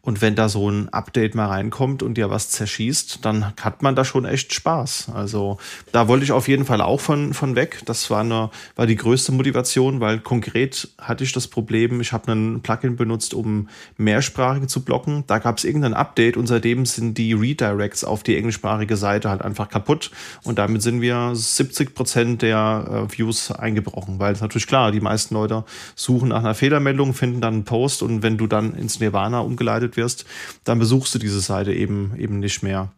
und wenn da so ein Update mal reinkommt und dir was zerschießt, dann hat man da schon echt Spaß. Also da wollte ich auf jeden Fall auch von, von weg. Das war, eine, war die größte Motivation, weil konkret hatte ich das Problem, ich habe einen Plugin benutzt, um mehrsprachige zu blocken. Da gab es irgendein Update und seitdem sind die Redirects auf die englischsprachige Seite halt einfach kaputt. Und damit sind wir 70 Prozent der äh, Views eingebrochen, weil es natürlich klar, die meisten Leute suchen nach einer Fehlermeldung, finden dann einen Post und wenn du dann ins Nirvana umgeleitet gemeldet wirst, dann besuchst du diese Seite eben, eben nicht mehr.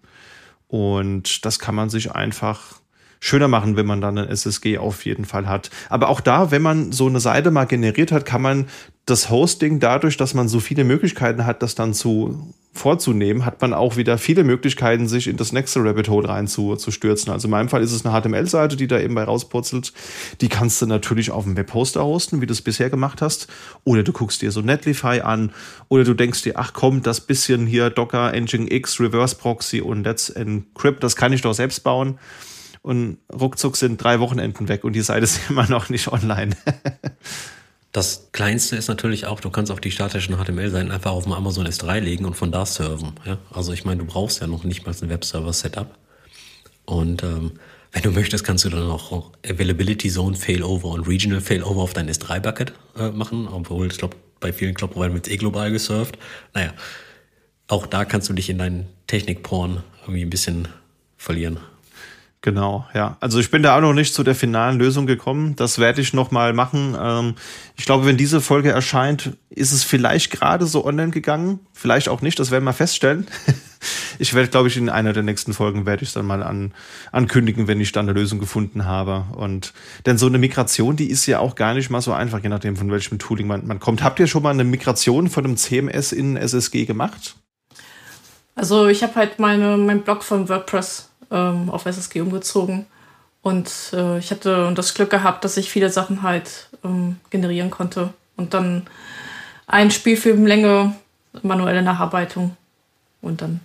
Und das kann man sich einfach schöner machen, wenn man dann ein SSG auf jeden Fall hat. Aber auch da, wenn man so eine Seite mal generiert hat, kann man das Hosting dadurch, dass man so viele Möglichkeiten hat, das dann zu vorzunehmen, hat man auch wieder viele Möglichkeiten, sich in das nächste Rabbit Hole rein zu, zu stürzen. Also in meinem Fall ist es eine HTML-Seite, die da eben bei rauspurzelt. Die kannst du natürlich auf dem Webhoster hosten, wie du es bisher gemacht hast. Oder du guckst dir so Netlify an. Oder du denkst dir, ach komm, das bisschen hier Docker, Nginx, Reverse Proxy und Let's Encrypt, das kann ich doch selbst bauen. Und ruckzuck sind drei Wochenenden weg und die Seite ist <laughs> immer noch nicht online. <laughs> Das Kleinste ist natürlich auch, du kannst auf die statischen HTML-Seiten einfach auf dem Amazon S3 legen und von da serven. Ja? Also ich meine, du brauchst ja noch nicht mal ein Webserver-Setup. Und ähm, wenn du möchtest, kannst du dann auch Availability Zone Failover und Regional Failover auf dein S3-Bucket äh, machen, obwohl ich glaube, bei vielen Cloud-Providern wird es eh global gesurft. Naja, auch da kannst du dich in deinen Technik-Porn irgendwie ein bisschen verlieren. Genau, ja. Also ich bin da auch noch nicht zu der finalen Lösung gekommen. Das werde ich noch mal machen. Ähm, ich glaube, wenn diese Folge erscheint, ist es vielleicht gerade so online gegangen. Vielleicht auch nicht. Das werden wir feststellen. <laughs> ich werde, glaube ich, in einer der nächsten Folgen werde ich dann mal an, ankündigen, wenn ich dann eine Lösung gefunden habe. Und denn so eine Migration, die ist ja auch gar nicht mal so einfach, je nachdem von welchem Tooling man, man kommt. Habt ihr schon mal eine Migration von einem CMS in SSG gemacht? Also ich habe halt meine, mein Blog von WordPress ähm, auf SSG umgezogen. Und äh, ich hatte das Glück gehabt, dass ich viele Sachen halt ähm, generieren konnte. Und dann ein Spielfilmlänge, manuelle Nacharbeitung und dann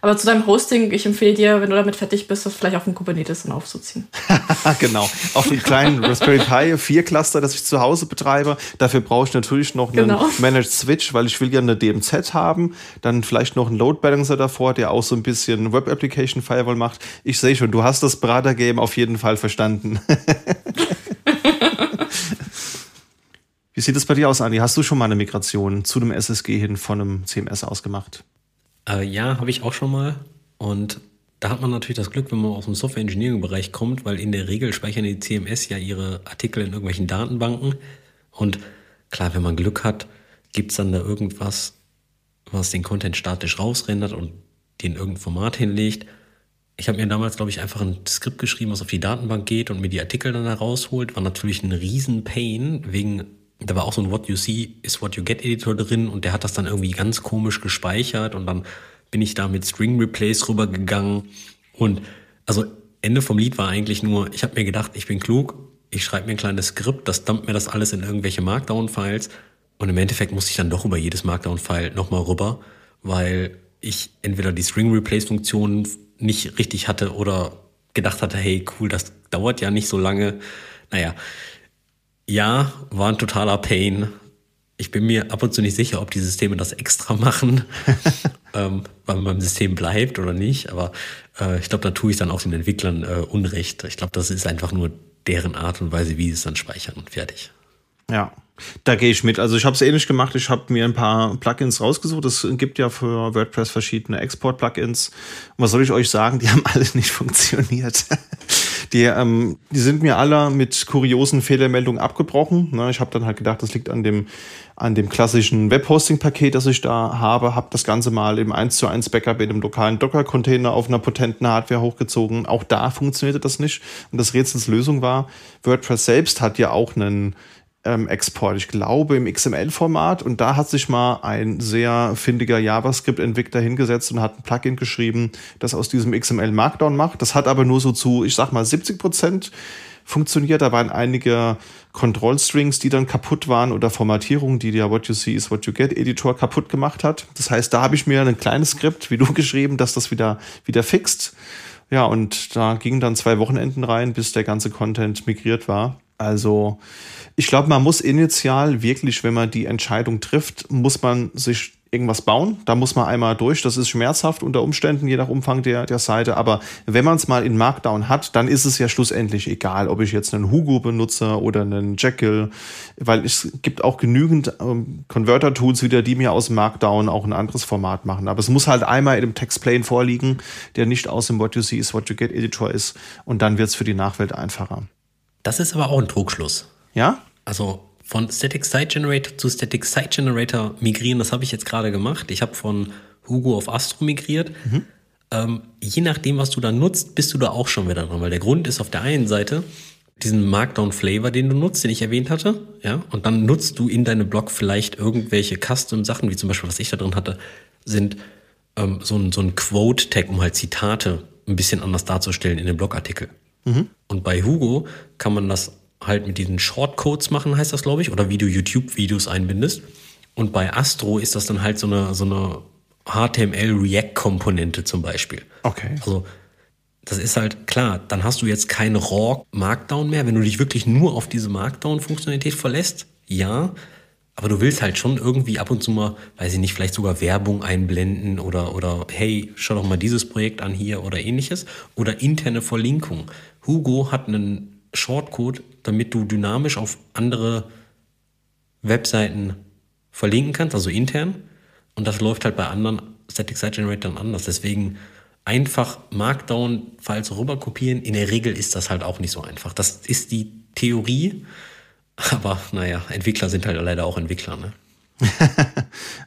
aber zu deinem Hosting, ich empfehle dir, wenn du damit fertig bist, das vielleicht auf dem Kubernetes dann aufzuziehen. <laughs> genau. Auf einem kleinen Raspberry Pi 4 Cluster, das ich zu Hause betreibe. Dafür brauche ich natürlich noch einen genau. Managed Switch, weil ich will ja eine DMZ haben. Dann vielleicht noch einen Load Balancer davor, der auch so ein bisschen Web Application Firewall macht. Ich sehe schon, du hast das Brader Game auf jeden Fall verstanden. <laughs> Wie sieht es bei dir aus, Andi? Hast du schon mal eine Migration zu einem SSG hin von einem CMS ausgemacht? Äh, ja, habe ich auch schon mal. Und da hat man natürlich das Glück, wenn man aus dem Software Engineering Bereich kommt, weil in der Regel speichern die CMS ja ihre Artikel in irgendwelchen Datenbanken. Und klar, wenn man Glück hat, gibt es dann da irgendwas, was den Content statisch rausrendert und den irgendein Format hinlegt. Ich habe mir damals, glaube ich, einfach ein Skript geschrieben, was auf die Datenbank geht und mir die Artikel dann herausholt. War natürlich ein riesen Pain wegen da war auch so ein What You See is What You Get Editor drin und der hat das dann irgendwie ganz komisch gespeichert und dann bin ich da mit String Replace rübergegangen und also Ende vom Lied war eigentlich nur, ich habe mir gedacht, ich bin klug, ich schreibe mir ein kleines Skript, das dumpt mir das alles in irgendwelche Markdown-Files und im Endeffekt musste ich dann doch über jedes Markdown-File nochmal rüber, weil ich entweder die String Replace-Funktion nicht richtig hatte oder gedacht hatte, hey cool, das dauert ja nicht so lange. Naja, ja, war ein totaler Pain. Ich bin mir ab und zu nicht sicher, ob die Systeme das extra machen, <laughs> ähm, weil man beim System bleibt oder nicht. Aber äh, ich glaube, da tue ich dann auch den Entwicklern äh, Unrecht. Ich glaube, das ist einfach nur deren Art und Weise, wie sie es dann speichern und fertig. Ja, da gehe ich mit. Also ich habe es ähnlich gemacht. Ich habe mir ein paar Plugins rausgesucht. Es gibt ja für WordPress verschiedene Export-Plugins. Was soll ich euch sagen? Die haben <laughs> alle nicht funktioniert. Die, ähm, die sind mir alle mit kuriosen Fehlermeldungen abgebrochen. Ne? Ich habe dann halt gedacht, das liegt an dem, an dem klassischen Webhosting-Paket, das ich da habe. Habe das Ganze mal im 1 zu 1 Backup in einem lokalen Docker-Container auf einer potenten Hardware hochgezogen. Auch da funktionierte das nicht. Und das Rätsels Lösung war, WordPress selbst hat ja auch einen ähm, Export, ich glaube im XML-Format. Und da hat sich mal ein sehr findiger JavaScript-Entwickler hingesetzt und hat ein Plugin geschrieben, das aus diesem XML Markdown macht. Das hat aber nur so zu, ich sag mal, 70 Prozent funktioniert. Da waren einige Control-Strings, die dann kaputt waren oder Formatierungen, die der What You See is What You Get Editor kaputt gemacht hat. Das heißt, da habe ich mir ein kleines Skript, wie du <laughs> geschrieben, dass das wieder, wieder fixt. Ja, und da gingen dann zwei Wochenenden rein, bis der ganze Content migriert war. Also ich glaube, man muss initial wirklich, wenn man die Entscheidung trifft, muss man sich irgendwas bauen. Da muss man einmal durch. Das ist schmerzhaft unter Umständen, je nach Umfang der, der Seite. Aber wenn man es mal in Markdown hat, dann ist es ja schlussendlich egal, ob ich jetzt einen Hugo benutze oder einen Jekyll, weil es gibt auch genügend ähm, Converter-Tools wieder, die mir aus Markdown auch ein anderes Format machen. Aber es muss halt einmal in dem Textplane vorliegen, der nicht aus dem What You See is What You Get Editor ist. Und dann wird es für die Nachwelt einfacher. Das ist aber auch ein Trugschluss. Ja? Also von Static Site Generator zu Static Site Generator migrieren, das habe ich jetzt gerade gemacht. Ich habe von Hugo auf Astro migriert. Mhm. Ähm, je nachdem, was du da nutzt, bist du da auch schon wieder dran, weil der Grund ist auf der einen Seite diesen Markdown-Flavor, den du nutzt, den ich erwähnt hatte, ja, und dann nutzt du in deinem Blog vielleicht irgendwelche Custom-Sachen, wie zum Beispiel, was ich da drin hatte, sind ähm, so ein, so ein Quote-Tag, um halt Zitate ein bisschen anders darzustellen in dem Blogartikel. Mhm. Und bei Hugo kann man das halt mit diesen Shortcodes machen, heißt das, glaube ich, oder wie du YouTube-Videos einbindest. Und bei Astro ist das dann halt so eine, so eine HTML-React-Komponente zum Beispiel. Okay. Also, das ist halt klar, dann hast du jetzt keine Raw Markdown mehr, wenn du dich wirklich nur auf diese Markdown-Funktionalität verlässt. Ja, aber du willst halt schon irgendwie ab und zu mal, weiß ich nicht, vielleicht sogar Werbung einblenden oder, oder hey, schau doch mal dieses Projekt an hier oder ähnliches. Oder interne Verlinkung. Hugo hat einen Shortcode, damit du dynamisch auf andere Webseiten verlinken kannst, also intern. Und das läuft halt bei anderen Static Site Generatoren anders. Deswegen einfach Markdown-Files rüber kopieren. In der Regel ist das halt auch nicht so einfach. Das ist die Theorie. Aber naja, Entwickler sind halt leider auch Entwickler, ne? <laughs>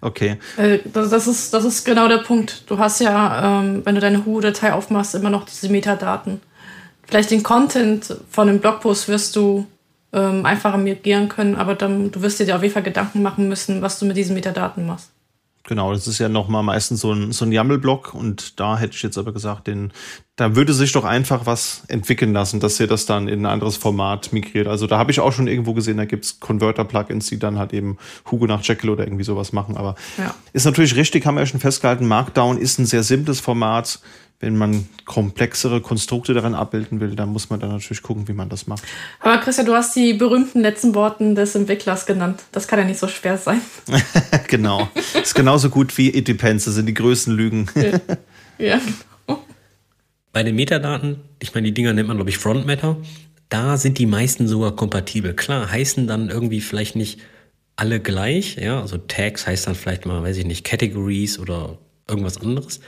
okay. Äh, das, ist, das ist genau der Punkt. Du hast ja, ähm, wenn du deine HU-Datei aufmachst, immer noch diese Metadaten vielleicht den Content von einem Blogpost wirst du ähm, einfacher migrieren können, aber dann, du wirst dir auf jeden Fall Gedanken machen müssen, was du mit diesen Metadaten machst. Genau, das ist ja nochmal meistens so ein, so ein YAML-Block und da hätte ich jetzt aber gesagt, den, da würde sich doch einfach was entwickeln lassen, dass ihr das dann in ein anderes Format migriert. Also da habe ich auch schon irgendwo gesehen, da gibt's Converter-Plugins, die dann halt eben Hugo nach Jekyll oder irgendwie sowas machen. Aber ja. ist natürlich richtig, haben wir ja schon festgehalten, Markdown ist ein sehr simples Format wenn man komplexere Konstrukte daran abbilden will, dann muss man dann natürlich gucken, wie man das macht. Aber Christian, du hast die berühmten letzten Worten des Entwicklers genannt. Das kann ja nicht so schwer sein. <laughs> genau. Ist genauso gut wie It Depends. Das sind die größten Lügen. ja. <laughs> ja. Bei den Metadaten, ich meine, die Dinger nennt man, glaube ich, Front Matter. Da sind die meisten sogar kompatibel. Klar, heißen dann irgendwie vielleicht nicht alle gleich. Ja, also Tags heißt dann vielleicht mal, weiß ich nicht, Categories oder irgendwas anderes.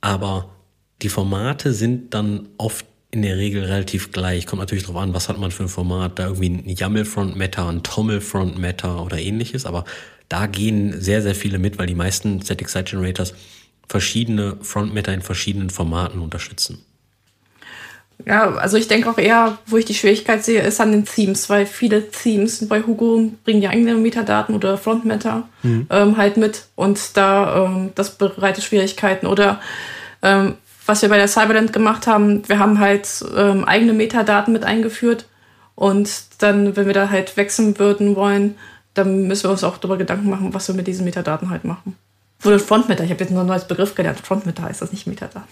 Aber die Formate sind dann oft in der Regel relativ gleich. Kommt natürlich darauf an, was hat man für ein Format. Da irgendwie ein YAML-Front-Matter, ein TOML-Front-Matter oder ähnliches. Aber da gehen sehr, sehr viele mit, weil die meisten Static Site Generators verschiedene Front-Matter in verschiedenen Formaten unterstützen. Ja, also ich denke auch eher, wo ich die Schwierigkeit sehe, ist an den Themes, weil viele Themes bei Hugo bringen ja eigene Metadaten oder Front-Matter mhm. ähm, halt mit und da ähm, das bereitet Schwierigkeiten. Oder ähm, was wir bei der Cyberland gemacht haben, wir haben halt ähm, eigene Metadaten mit eingeführt und dann, wenn wir da halt wechseln würden wollen, dann müssen wir uns auch darüber Gedanken machen, was wir mit diesen Metadaten halt machen. Oder Frontmeta, ich habe jetzt noch ein neues Begriff gelernt. Frontmeta heißt das nicht Metadaten.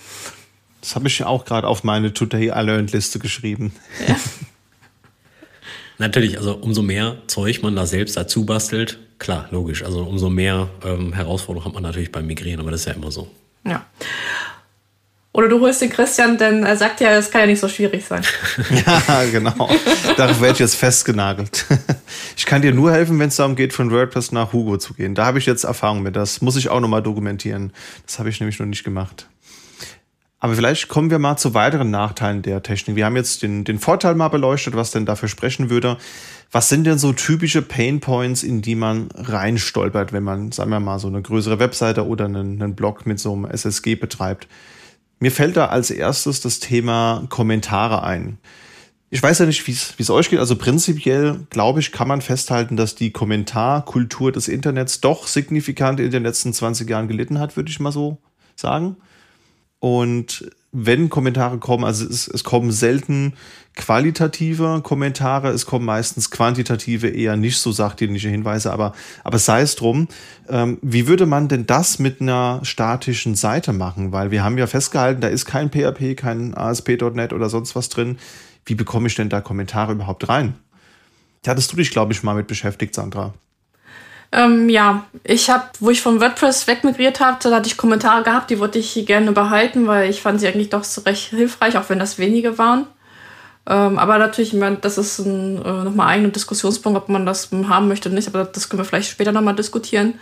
Das habe ich ja auch gerade auf meine Today I Learned Liste geschrieben. Ja. <laughs> Natürlich, also umso mehr Zeug man da selbst dazu bastelt, klar, logisch. Also umso mehr ähm, Herausforderungen hat man natürlich beim Migrieren, aber das ist ja immer so. Ja. Oder du holst den Christian, denn er sagt ja, es kann ja nicht so schwierig sein. <laughs> ja, genau. Darauf werde ich jetzt festgenagelt. Ich kann dir nur helfen, wenn es darum geht, von WordPress nach Hugo zu gehen. Da habe ich jetzt Erfahrung mit. Das muss ich auch nochmal dokumentieren. Das habe ich nämlich noch nicht gemacht. Aber vielleicht kommen wir mal zu weiteren Nachteilen der Technik. Wir haben jetzt den, den Vorteil mal beleuchtet, was denn dafür sprechen würde. Was sind denn so typische Pain Points, in die man reinstolpert, wenn man, sagen wir mal, so eine größere Webseite oder einen, einen Blog mit so einem SSG betreibt? Mir fällt da als erstes das Thema Kommentare ein. Ich weiß ja nicht, wie es euch geht. Also prinzipiell, glaube ich, kann man festhalten, dass die Kommentarkultur des Internets doch signifikant in den letzten 20 Jahren gelitten hat, würde ich mal so sagen. Und wenn Kommentare kommen, also es, es kommen selten qualitative Kommentare, es kommen meistens quantitative, eher nicht so sachdienliche Hinweise, aber, aber sei es drum. Ähm, wie würde man denn das mit einer statischen Seite machen? Weil wir haben ja festgehalten, da ist kein PHP, kein ASP.NET oder sonst was drin. Wie bekomme ich denn da Kommentare überhaupt rein? Da hattest du dich, glaube ich, mal mit beschäftigt, Sandra. Ähm, ja, ich habe, wo ich vom WordPress wegmigriert habe, da hatte ich Kommentare gehabt, die wollte ich gerne behalten, weil ich fand sie eigentlich doch recht hilfreich, auch wenn das wenige waren. Ähm, aber natürlich, ich meine, das ist ein, äh, nochmal ein eigener Diskussionspunkt, ob man das haben möchte oder nicht, aber das können wir vielleicht später nochmal diskutieren.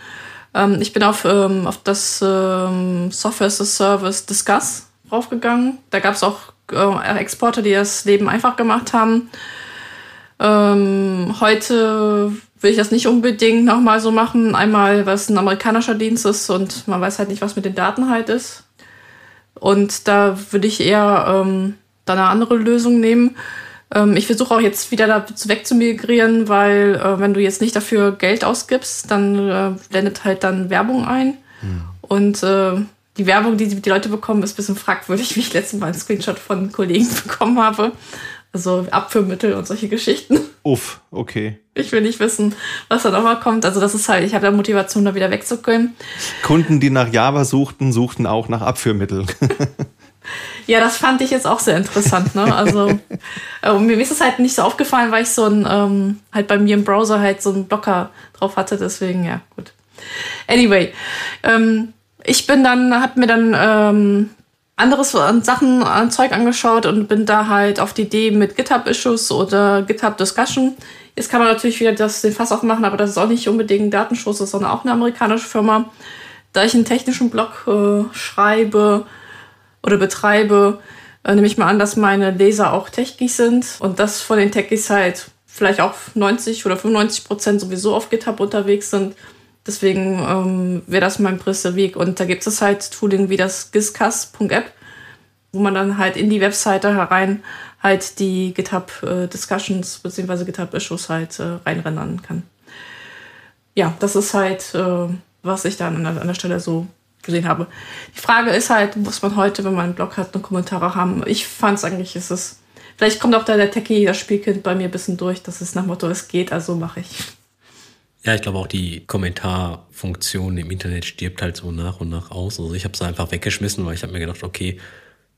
Ähm, ich bin auf, ähm, auf das ähm, Software as a Service Discuss draufgegangen. Da gab es auch äh, Exporter, die das Leben einfach gemacht haben. Ähm, heute will ich das nicht unbedingt nochmal so machen. Einmal, weil es ein amerikanischer Dienst ist und man weiß halt nicht, was mit den Daten halt ist. Und da würde ich eher ähm, dann eine andere Lösung nehmen. Ähm, ich versuche auch jetzt wieder da wegzumigrieren, weil äh, wenn du jetzt nicht dafür Geld ausgibst, dann äh, blendet halt dann Werbung ein. Mhm. Und äh, die Werbung, die die Leute bekommen, ist ein bisschen fragwürdig, <laughs> wie ich letztes Mal einen Screenshot von Kollegen <laughs> bekommen habe. Also Abführmittel und solche Geschichten. Uff, okay. Ich will nicht wissen, was da nochmal kommt. Also das ist halt, ich habe da Motivation, da wieder wegzukommen. Kunden, die nach Java suchten, suchten auch nach Abführmitteln. <laughs> ja, das fand ich jetzt auch sehr interessant. Ne? Also <laughs> äh, mir ist es halt nicht so aufgefallen, weil ich so ein, ähm, halt bei mir im Browser halt so einen Blocker drauf hatte. Deswegen, ja, gut. Anyway, ähm, ich bin dann, hab mir dann ähm, anderes an Sachen, an Zeug angeschaut und bin da halt auf die Idee mit GitHub-Issues oder GitHub-Discussion. Jetzt kann man natürlich wieder das, den Fass aufmachen, aber das ist auch nicht unbedingt Datenschutz, sondern auch eine amerikanische Firma. Da ich einen technischen Blog äh, schreibe oder betreibe, äh, nehme ich mal an, dass meine Leser auch Techies sind und dass von den Techies halt vielleicht auch 90 oder 95 Prozent sowieso auf GitHub unterwegs sind Deswegen ähm, wäre das mein bester Weg. Und da gibt es halt Tooling wie das Giscas.app, wo man dann halt in die Webseite herein halt die GitHub äh, Discussions bzw. GitHub Issues halt äh, reinrennen kann. Ja, das ist halt, äh, was ich dann an der, an der Stelle so gesehen habe. Die Frage ist halt, muss man heute, wenn man einen Blog hat, eine Kommentare haben? Ich fand es eigentlich, ist es. Vielleicht kommt auch da der Techie, das Spielkind bei mir ein bisschen durch. Das ist nach Motto, es geht, also mache ich. Ja, ich glaube auch die Kommentarfunktion im Internet stirbt halt so nach und nach aus. Also ich habe es einfach weggeschmissen, weil ich habe mir gedacht, okay,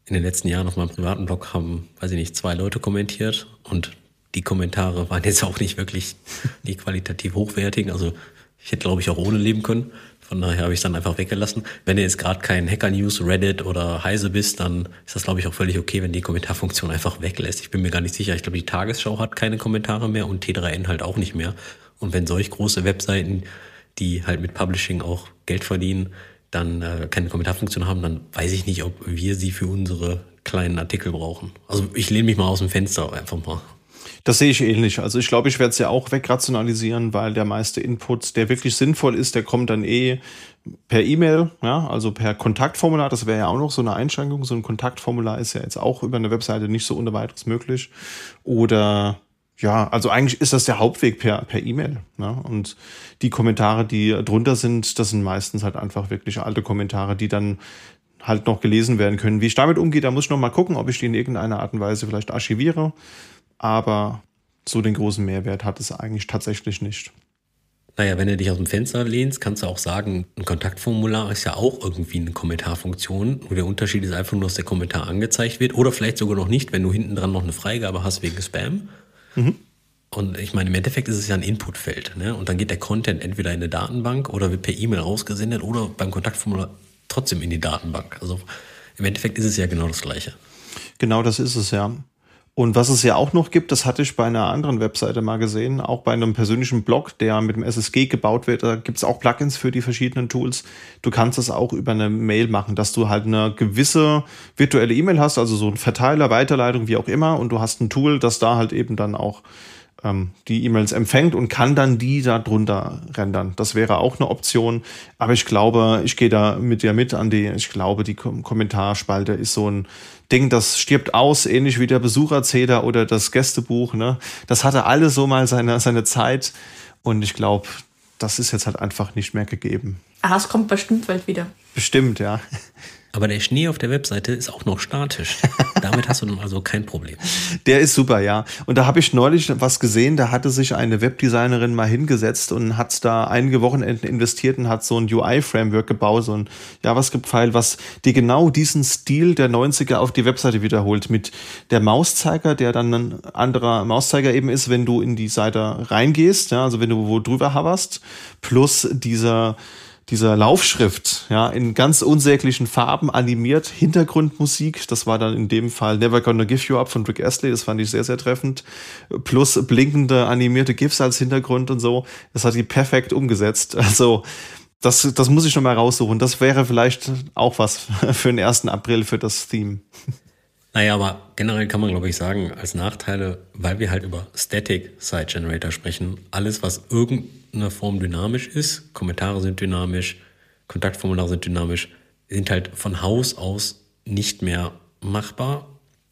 in den letzten Jahren auf meinem privaten Blog haben, weiß ich nicht, zwei Leute kommentiert und die Kommentare waren jetzt auch nicht wirklich die qualitativ hochwertigen. Also ich hätte, glaube ich, auch ohne leben können. Von daher habe ich es dann einfach weggelassen. Wenn du jetzt gerade kein Hacker News, Reddit oder Heise bist, dann ist das, glaube ich, auch völlig okay, wenn die Kommentarfunktion einfach weglässt. Ich bin mir gar nicht sicher. Ich glaube, die Tagesschau hat keine Kommentare mehr und T3N halt auch nicht mehr. Und wenn solch große Webseiten, die halt mit Publishing auch Geld verdienen, dann äh, keine Kommentarfunktion haben, dann weiß ich nicht, ob wir sie für unsere kleinen Artikel brauchen. Also ich lehne mich mal aus dem Fenster einfach mal. Das sehe ich ähnlich. Also ich glaube, ich werde es ja auch wegrationalisieren, weil der meiste Input, der wirklich sinnvoll ist, der kommt dann eh per E-Mail, ja, also per Kontaktformular. Das wäre ja auch noch so eine Einschränkung. So ein Kontaktformular ist ja jetzt auch über eine Webseite nicht so ohne weiteres möglich. Oder ja, also eigentlich ist das der Hauptweg per per E-Mail. Ne? Und die Kommentare, die drunter sind, das sind meistens halt einfach wirklich alte Kommentare, die dann halt noch gelesen werden können. Wie ich damit umgehe, da muss ich noch mal gucken, ob ich die in irgendeiner Art und Weise vielleicht archiviere. Aber so den großen Mehrwert hat es eigentlich tatsächlich nicht. Naja, wenn du dich aus dem Fenster lehnst, kannst du auch sagen, ein Kontaktformular ist ja auch irgendwie eine Kommentarfunktion. Nur der Unterschied ist einfach nur, dass der Kommentar angezeigt wird oder vielleicht sogar noch nicht, wenn du hinten dran noch eine Freigabe hast wegen Spam. Mhm. Und ich meine, im Endeffekt ist es ja ein Inputfeld. Ne? Und dann geht der Content entweder in eine Datenbank oder wird per E-Mail rausgesendet oder beim Kontaktformular trotzdem in die Datenbank. Also im Endeffekt ist es ja genau das Gleiche. Genau das ist es ja. Und was es ja auch noch gibt, das hatte ich bei einer anderen Webseite mal gesehen, auch bei einem persönlichen Blog, der mit dem SSG gebaut wird, da gibt es auch Plugins für die verschiedenen Tools. Du kannst das auch über eine Mail machen, dass du halt eine gewisse virtuelle E-Mail hast, also so ein Verteiler, Weiterleitung, wie auch immer, und du hast ein Tool, das da halt eben dann auch ähm, die E-Mails empfängt und kann dann die da drunter rendern. Das wäre auch eine Option. Aber ich glaube, ich gehe da mit dir mit an die, ich glaube, die Kom Kommentarspalte ist so ein Ding, das stirbt aus, ähnlich wie der Besucherzähler oder das Gästebuch. Ne? Das hatte alles so mal seine, seine Zeit. Und ich glaube, das ist jetzt halt einfach nicht mehr gegeben. Ah, es kommt bestimmt bald wieder. Bestimmt, ja. Aber der Schnee auf der Webseite ist auch noch statisch. <laughs> Damit hast du dann also kein Problem. Der ist super, ja. Und da habe ich neulich was gesehen, da hatte sich eine Webdesignerin mal hingesetzt und hat da einige Wochenenden investiert und hat so ein UI-Framework gebaut, so ein JavaScript-File, was dir genau diesen Stil der 90er auf die Webseite wiederholt. Mit der Mauszeiger, der dann ein anderer Mauszeiger eben ist, wenn du in die Seite reingehst, ja, also wenn du wo drüber hoverst, plus dieser dieser Laufschrift, ja, in ganz unsäglichen Farben animiert, Hintergrundmusik, das war dann in dem Fall Never Gonna Give You Up von Rick Astley, das fand ich sehr, sehr treffend, plus blinkende animierte GIFs als Hintergrund und so, das hat die perfekt umgesetzt, <laughs> also das, das muss ich noch raussuchen, das wäre vielleicht auch was <laughs> für den 1. April für das Theme. Naja, aber generell kann man, glaube ich, sagen, als Nachteile, weil wir halt über Static Site Generator sprechen, alles, was irgendeine Form dynamisch ist, Kommentare sind dynamisch, Kontaktformulare sind dynamisch, sind halt von Haus aus nicht mehr machbar.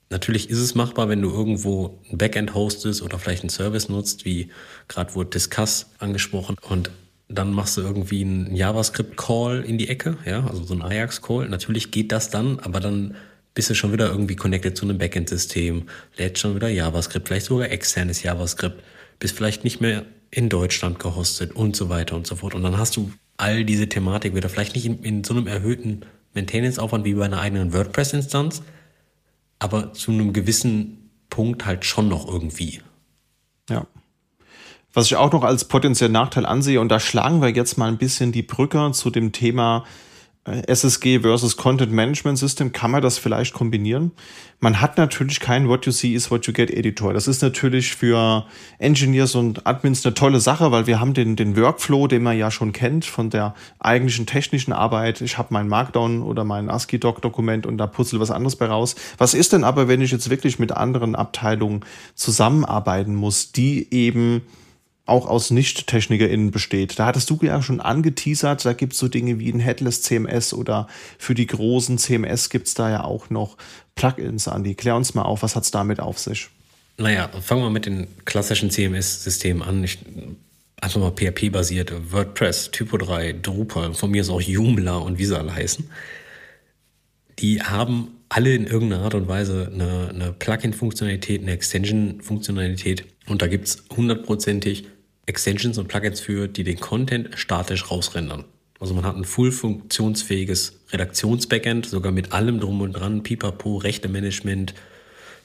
Natürlich ist es machbar, wenn du irgendwo ein Backend hostest oder vielleicht einen Service nutzt, wie gerade wurde Discuss angesprochen und dann machst du irgendwie einen JavaScript-Call in die Ecke, ja, also so ein Ajax-Call. Natürlich geht das dann, aber dann bist du schon wieder irgendwie connected zu einem Backend-System, lädst schon wieder JavaScript, vielleicht sogar externes JavaScript, bist vielleicht nicht mehr in Deutschland gehostet und so weiter und so fort. Und dann hast du all diese Thematik wieder, vielleicht nicht in, in so einem erhöhten Maintenance-Aufwand wie bei einer eigenen WordPress-Instanz, aber zu einem gewissen Punkt halt schon noch irgendwie. Ja. Was ich auch noch als potenziellen Nachteil ansehe, und da schlagen wir jetzt mal ein bisschen die Brücke zu dem Thema SSG versus Content Management System, kann man das vielleicht kombinieren? Man hat natürlich keinen What You See is What You Get Editor. Das ist natürlich für Engineers und Admins eine tolle Sache, weil wir haben den, den Workflow, den man ja schon kennt von der eigentlichen technischen Arbeit. Ich habe mein Markdown oder mein ASCII-Doc-Dokument und da puzzle was anderes bei raus. Was ist denn aber, wenn ich jetzt wirklich mit anderen Abteilungen zusammenarbeiten muss, die eben auch aus Nicht-TechnikerInnen besteht. Da hattest du ja schon angeteasert, da gibt es so Dinge wie ein Headless CMS oder für die großen CMS gibt es da ja auch noch Plugins, Andi. Klär uns mal auf, was hat es damit auf sich? Naja, fangen wir mit den klassischen CMS-Systemen an. Ich, einfach mal PHP-basiert, WordPress, Typo 3, Drupal, von mir ist auch Joomla und wie sie alle heißen. Die haben alle in irgendeiner Art und Weise eine, eine Plugin-Funktionalität, eine Extension-Funktionalität. Und da gibt es hundertprozentig Extensions und Plugins für, die den Content statisch rausrendern. Also man hat ein full funktionsfähiges Redaktionsbackend, sogar mit allem drum und dran, Pipapo, Rechte-Management,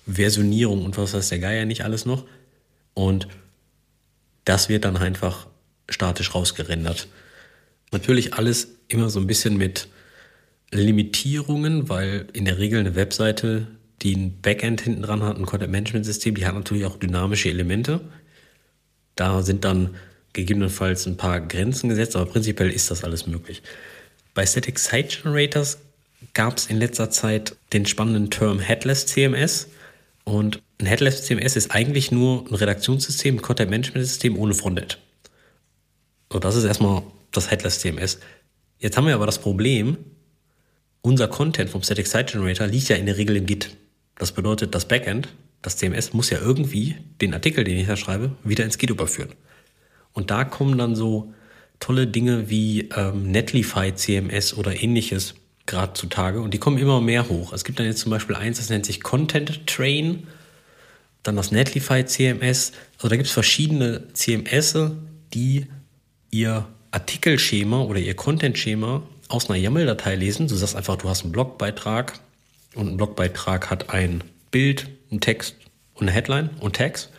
Versionierung und was weiß der Geier nicht alles noch. Und das wird dann einfach statisch rausgerendert. Natürlich alles immer so ein bisschen mit Limitierungen, weil in der Regel eine Webseite, die ein Backend hinten dran hat, ein Content-Management-System, die hat natürlich auch dynamische Elemente. Da sind dann gegebenenfalls ein paar Grenzen gesetzt, aber prinzipiell ist das alles möglich. Bei Static Site Generators gab es in letzter Zeit den spannenden Term Headless CMS. Und ein Headless CMS ist eigentlich nur ein Redaktionssystem, ein Content-Management-System ohne Frontend. So, das ist erstmal das Headless CMS. Jetzt haben wir aber das Problem, unser Content vom Static Site Generator liegt ja in der Regel im Git. Das bedeutet, das Backend das CMS muss ja irgendwie den Artikel, den ich da schreibe, wieder ins Git überführen. Und da kommen dann so tolle Dinge wie ähm, Netlify CMS oder ähnliches gerade zutage und die kommen immer mehr hoch. Es gibt dann jetzt zum Beispiel eins, das nennt sich Content Train, dann das Netlify CMS. Also da gibt es verschiedene CMS, die ihr Artikelschema oder ihr Content-Schema aus einer YAML-Datei lesen. Du sagst einfach, du hast einen Blogbeitrag und ein Blogbeitrag hat ein Bild, einen Text und eine Headline und Tags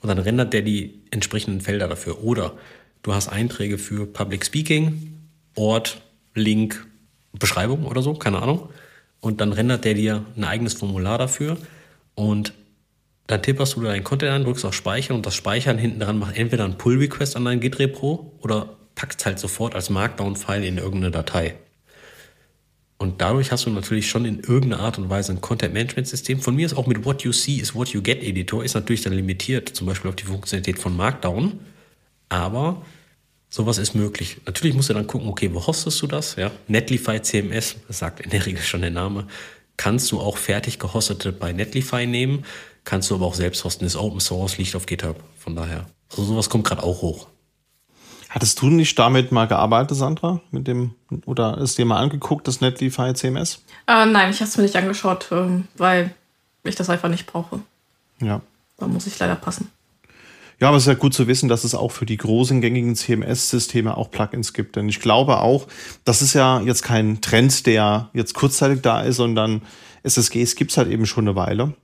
und dann rendert der die entsprechenden Felder dafür. Oder du hast Einträge für Public Speaking, Ort, Link, Beschreibung oder so, keine Ahnung. Und dann rendert der dir ein eigenes Formular dafür und dann tipperst du deinen Content an, drückst auf Speichern und das Speichern hinten dran macht entweder ein Pull-Request an dein Git-Repro oder packt es halt sofort als Markdown-File in irgendeine Datei. Und dadurch hast du natürlich schon in irgendeiner Art und Weise ein Content-Management-System. Von mir ist auch mit What You See is What You Get Editor, ist natürlich dann limitiert, zum Beispiel auf die Funktionalität von Markdown. Aber sowas ist möglich. Natürlich musst du dann gucken, okay, wo hostest du das? Ja? Netlify CMS, das sagt in der Regel schon der Name, kannst du auch fertig gehostete bei Netlify nehmen, kannst du aber auch selbst hosten, ist Open Source, liegt auf GitHub. Von daher, also sowas kommt gerade auch hoch. Hattest du nicht damit mal gearbeitet, Sandra? Mit dem, oder ist dir mal angeguckt, das Netlify CMS? Äh, nein, ich habe es mir nicht angeschaut, ähm, weil ich das einfach nicht brauche. Ja. Da muss ich leider passen. Ja, aber es ist ja gut zu wissen, dass es auch für die großen gängigen CMS-Systeme auch Plugins gibt. Denn ich glaube auch, das ist ja jetzt kein Trend, der jetzt kurzzeitig da ist, sondern SSGs gibt es halt eben schon eine Weile.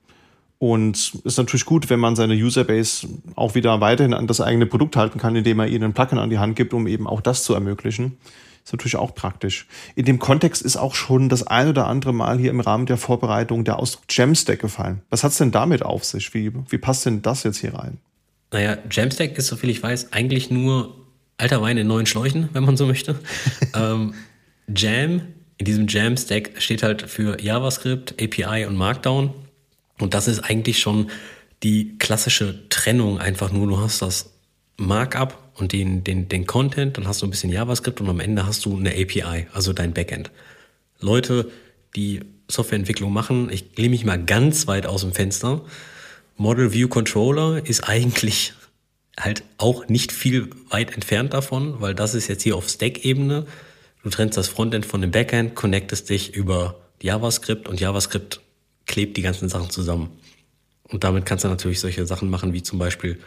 Und ist natürlich gut, wenn man seine Userbase auch wieder weiterhin an das eigene Produkt halten kann, indem man ihnen ein Plugin an die Hand gibt, um eben auch das zu ermöglichen. Ist natürlich auch praktisch. In dem Kontext ist auch schon das ein oder andere Mal hier im Rahmen der Vorbereitung der Ausdruck Jamstack gefallen. Was hat's denn damit auf sich? Wie, wie passt denn das jetzt hier rein? Naja, Jamstack ist, soviel ich weiß, eigentlich nur alter Wein in neuen Schläuchen, wenn man so möchte. <laughs> ähm, Jam, in diesem Jamstack steht halt für JavaScript, API und Markdown. Und das ist eigentlich schon die klassische Trennung einfach nur. Du hast das Markup und den, den, den Content, dann hast du ein bisschen JavaScript und am Ende hast du eine API, also dein Backend. Leute, die Softwareentwicklung machen, ich lehne mich mal ganz weit aus dem Fenster. Model View Controller ist eigentlich halt auch nicht viel weit entfernt davon, weil das ist jetzt hier auf Stack-Ebene. Du trennst das Frontend von dem Backend, connectest dich über JavaScript und JavaScript klebt die ganzen Sachen zusammen. Und damit kannst du natürlich solche Sachen machen wie zum Beispiel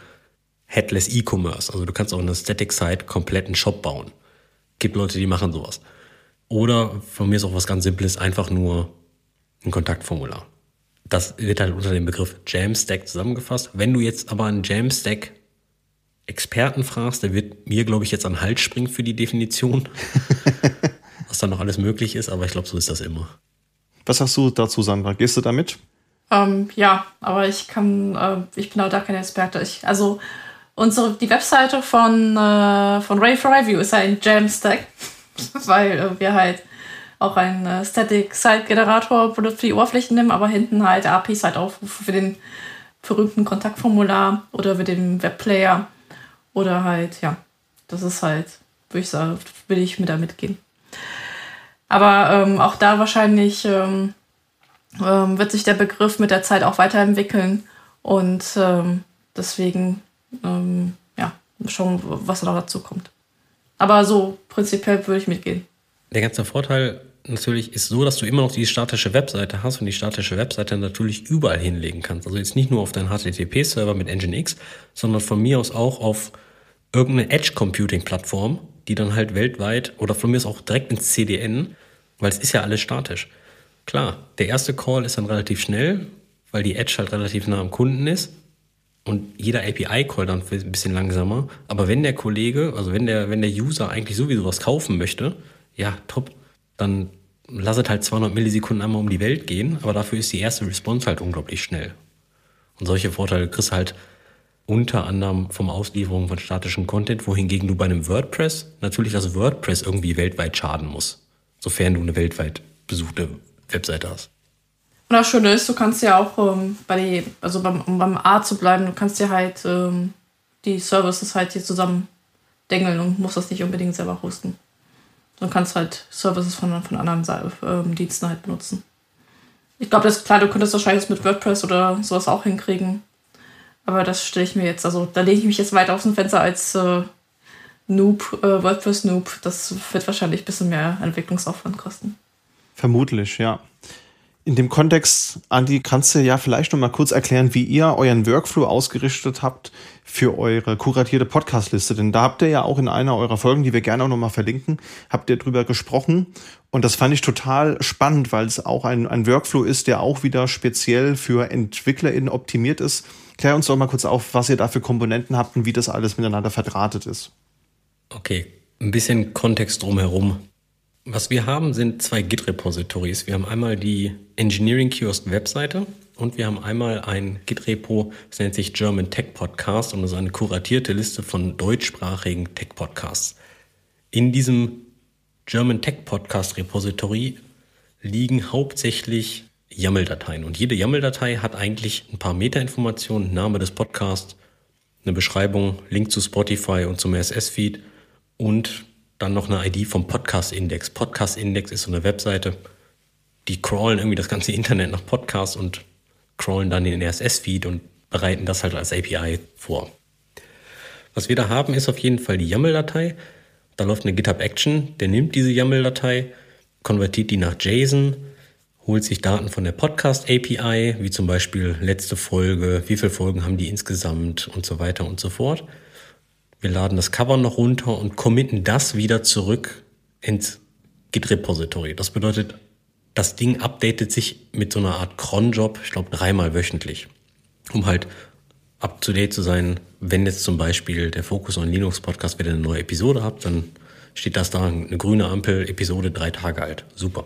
Headless E-Commerce. Also du kannst auch eine Static-Site komplett einen Shop bauen. Gibt Leute, die machen sowas. Oder von mir ist auch was ganz Simples, einfach nur ein Kontaktformular. Das wird halt unter dem Begriff Jamstack zusammengefasst. Wenn du jetzt aber einen Jamstack Experten fragst, der wird mir, glaube ich, jetzt an den Hals springen für die Definition, <laughs> was da noch alles möglich ist, aber ich glaube, so ist das immer. Was sagst du dazu, Sandra? Gehst du damit? Ähm, ja, aber ich kann, äh, ich bin auch da kein Experte. Ich, also unsere, die Webseite von, äh, von Ray for Review ist ein Jamstack, <laughs> weil äh, wir halt auch einen äh, Static Site Generator für die Oberflächen nehmen, aber hinten halt APIs halt aufrufen für den berühmten Kontaktformular oder für den Webplayer oder halt, ja, das ist halt, würde ich sagen, will ich mit da mitgehen. Aber ähm, auch da wahrscheinlich ähm, ähm, wird sich der Begriff mit der Zeit auch weiterentwickeln und ähm, deswegen ähm, ja, schauen, was noch dazu kommt. Aber so prinzipiell würde ich mitgehen. Der ganze Vorteil natürlich ist so, dass du immer noch die statische Webseite hast und die statische Webseite natürlich überall hinlegen kannst. Also jetzt nicht nur auf deinen HTTP-Server mit Nginx, sondern von mir aus auch auf irgendeine Edge-Computing-Plattform, die dann halt weltweit oder von mir aus auch direkt ins CDN weil es ist ja alles statisch. Klar, der erste Call ist dann relativ schnell, weil die Edge halt relativ nah am Kunden ist. Und jeder API-Call dann ein bisschen langsamer. Aber wenn der Kollege, also wenn der, wenn der User eigentlich sowieso was kaufen möchte, ja, top, dann lass es halt 200 Millisekunden einmal um die Welt gehen. Aber dafür ist die erste Response halt unglaublich schnell. Und solche Vorteile kriegst du halt unter anderem vom Auslieferung von statischem Content, wohingegen du bei einem WordPress natürlich das WordPress irgendwie weltweit schaden muss sofern du eine weltweit besuchte Webseite hast. Und das Schöne ist, du kannst ja auch ähm, bei also beim, um beim A zu bleiben, du kannst ja halt ähm, die Services halt hier zusammen dengeln und musst das nicht unbedingt selber hosten. Du kannst halt Services von, von anderen ähm, Diensten halt benutzen. Ich glaube, das klar, du könntest wahrscheinlich mit WordPress oder sowas auch hinkriegen. Aber das stelle ich mir jetzt, also da lege ich mich jetzt weiter aus dem Fenster als äh, Noob, äh, WordPress Noob, das wird wahrscheinlich ein bisschen mehr Entwicklungsaufwand kosten. Vermutlich, ja. In dem Kontext, Andi, kannst du ja vielleicht noch mal kurz erklären, wie ihr euren Workflow ausgerichtet habt für eure kuratierte Podcastliste. Denn da habt ihr ja auch in einer eurer Folgen, die wir gerne auch noch mal verlinken, habt ihr drüber gesprochen. Und das fand ich total spannend, weil es auch ein, ein Workflow ist, der auch wieder speziell für EntwicklerInnen optimiert ist. Klär uns doch mal kurz auf, was ihr da für Komponenten habt und wie das alles miteinander verdrahtet ist. Okay, ein bisschen Kontext drumherum. Was wir haben, sind zwei Git-Repositories. Wir haben einmal die Engineering Kiosk Webseite und wir haben einmal ein Git-Repo, das nennt sich German Tech Podcast und das ist eine kuratierte Liste von deutschsprachigen Tech Podcasts. In diesem German Tech Podcast Repository liegen hauptsächlich YAML-Dateien. Und jede YAML-Datei hat eigentlich ein paar Metainformationen, Name des Podcasts, eine Beschreibung, Link zu Spotify und zum RSS-Feed und dann noch eine ID vom Podcast-Index. Podcast-Index ist so eine Webseite, die crawlen irgendwie das ganze <laughs> Internet nach Podcasts und crawlen dann den RSS-Feed und bereiten das halt als API vor. Was wir da haben, ist auf jeden Fall die YAML-Datei. Da läuft eine GitHub-Action, der nimmt diese YAML-Datei, konvertiert die nach JSON, holt sich Daten von der Podcast-API, wie zum Beispiel letzte Folge, wie viele Folgen haben die insgesamt und so weiter und so fort. Wir laden das Cover noch runter und committen das wieder zurück ins Git-Repository. Das bedeutet, das Ding updatet sich mit so einer Art Cron-Job, ich glaube dreimal wöchentlich, um halt up-to-date zu sein. Wenn jetzt zum Beispiel der Focus on Linux Podcast wieder eine neue Episode habt, dann steht das da, eine grüne Ampel, Episode drei Tage alt. Super.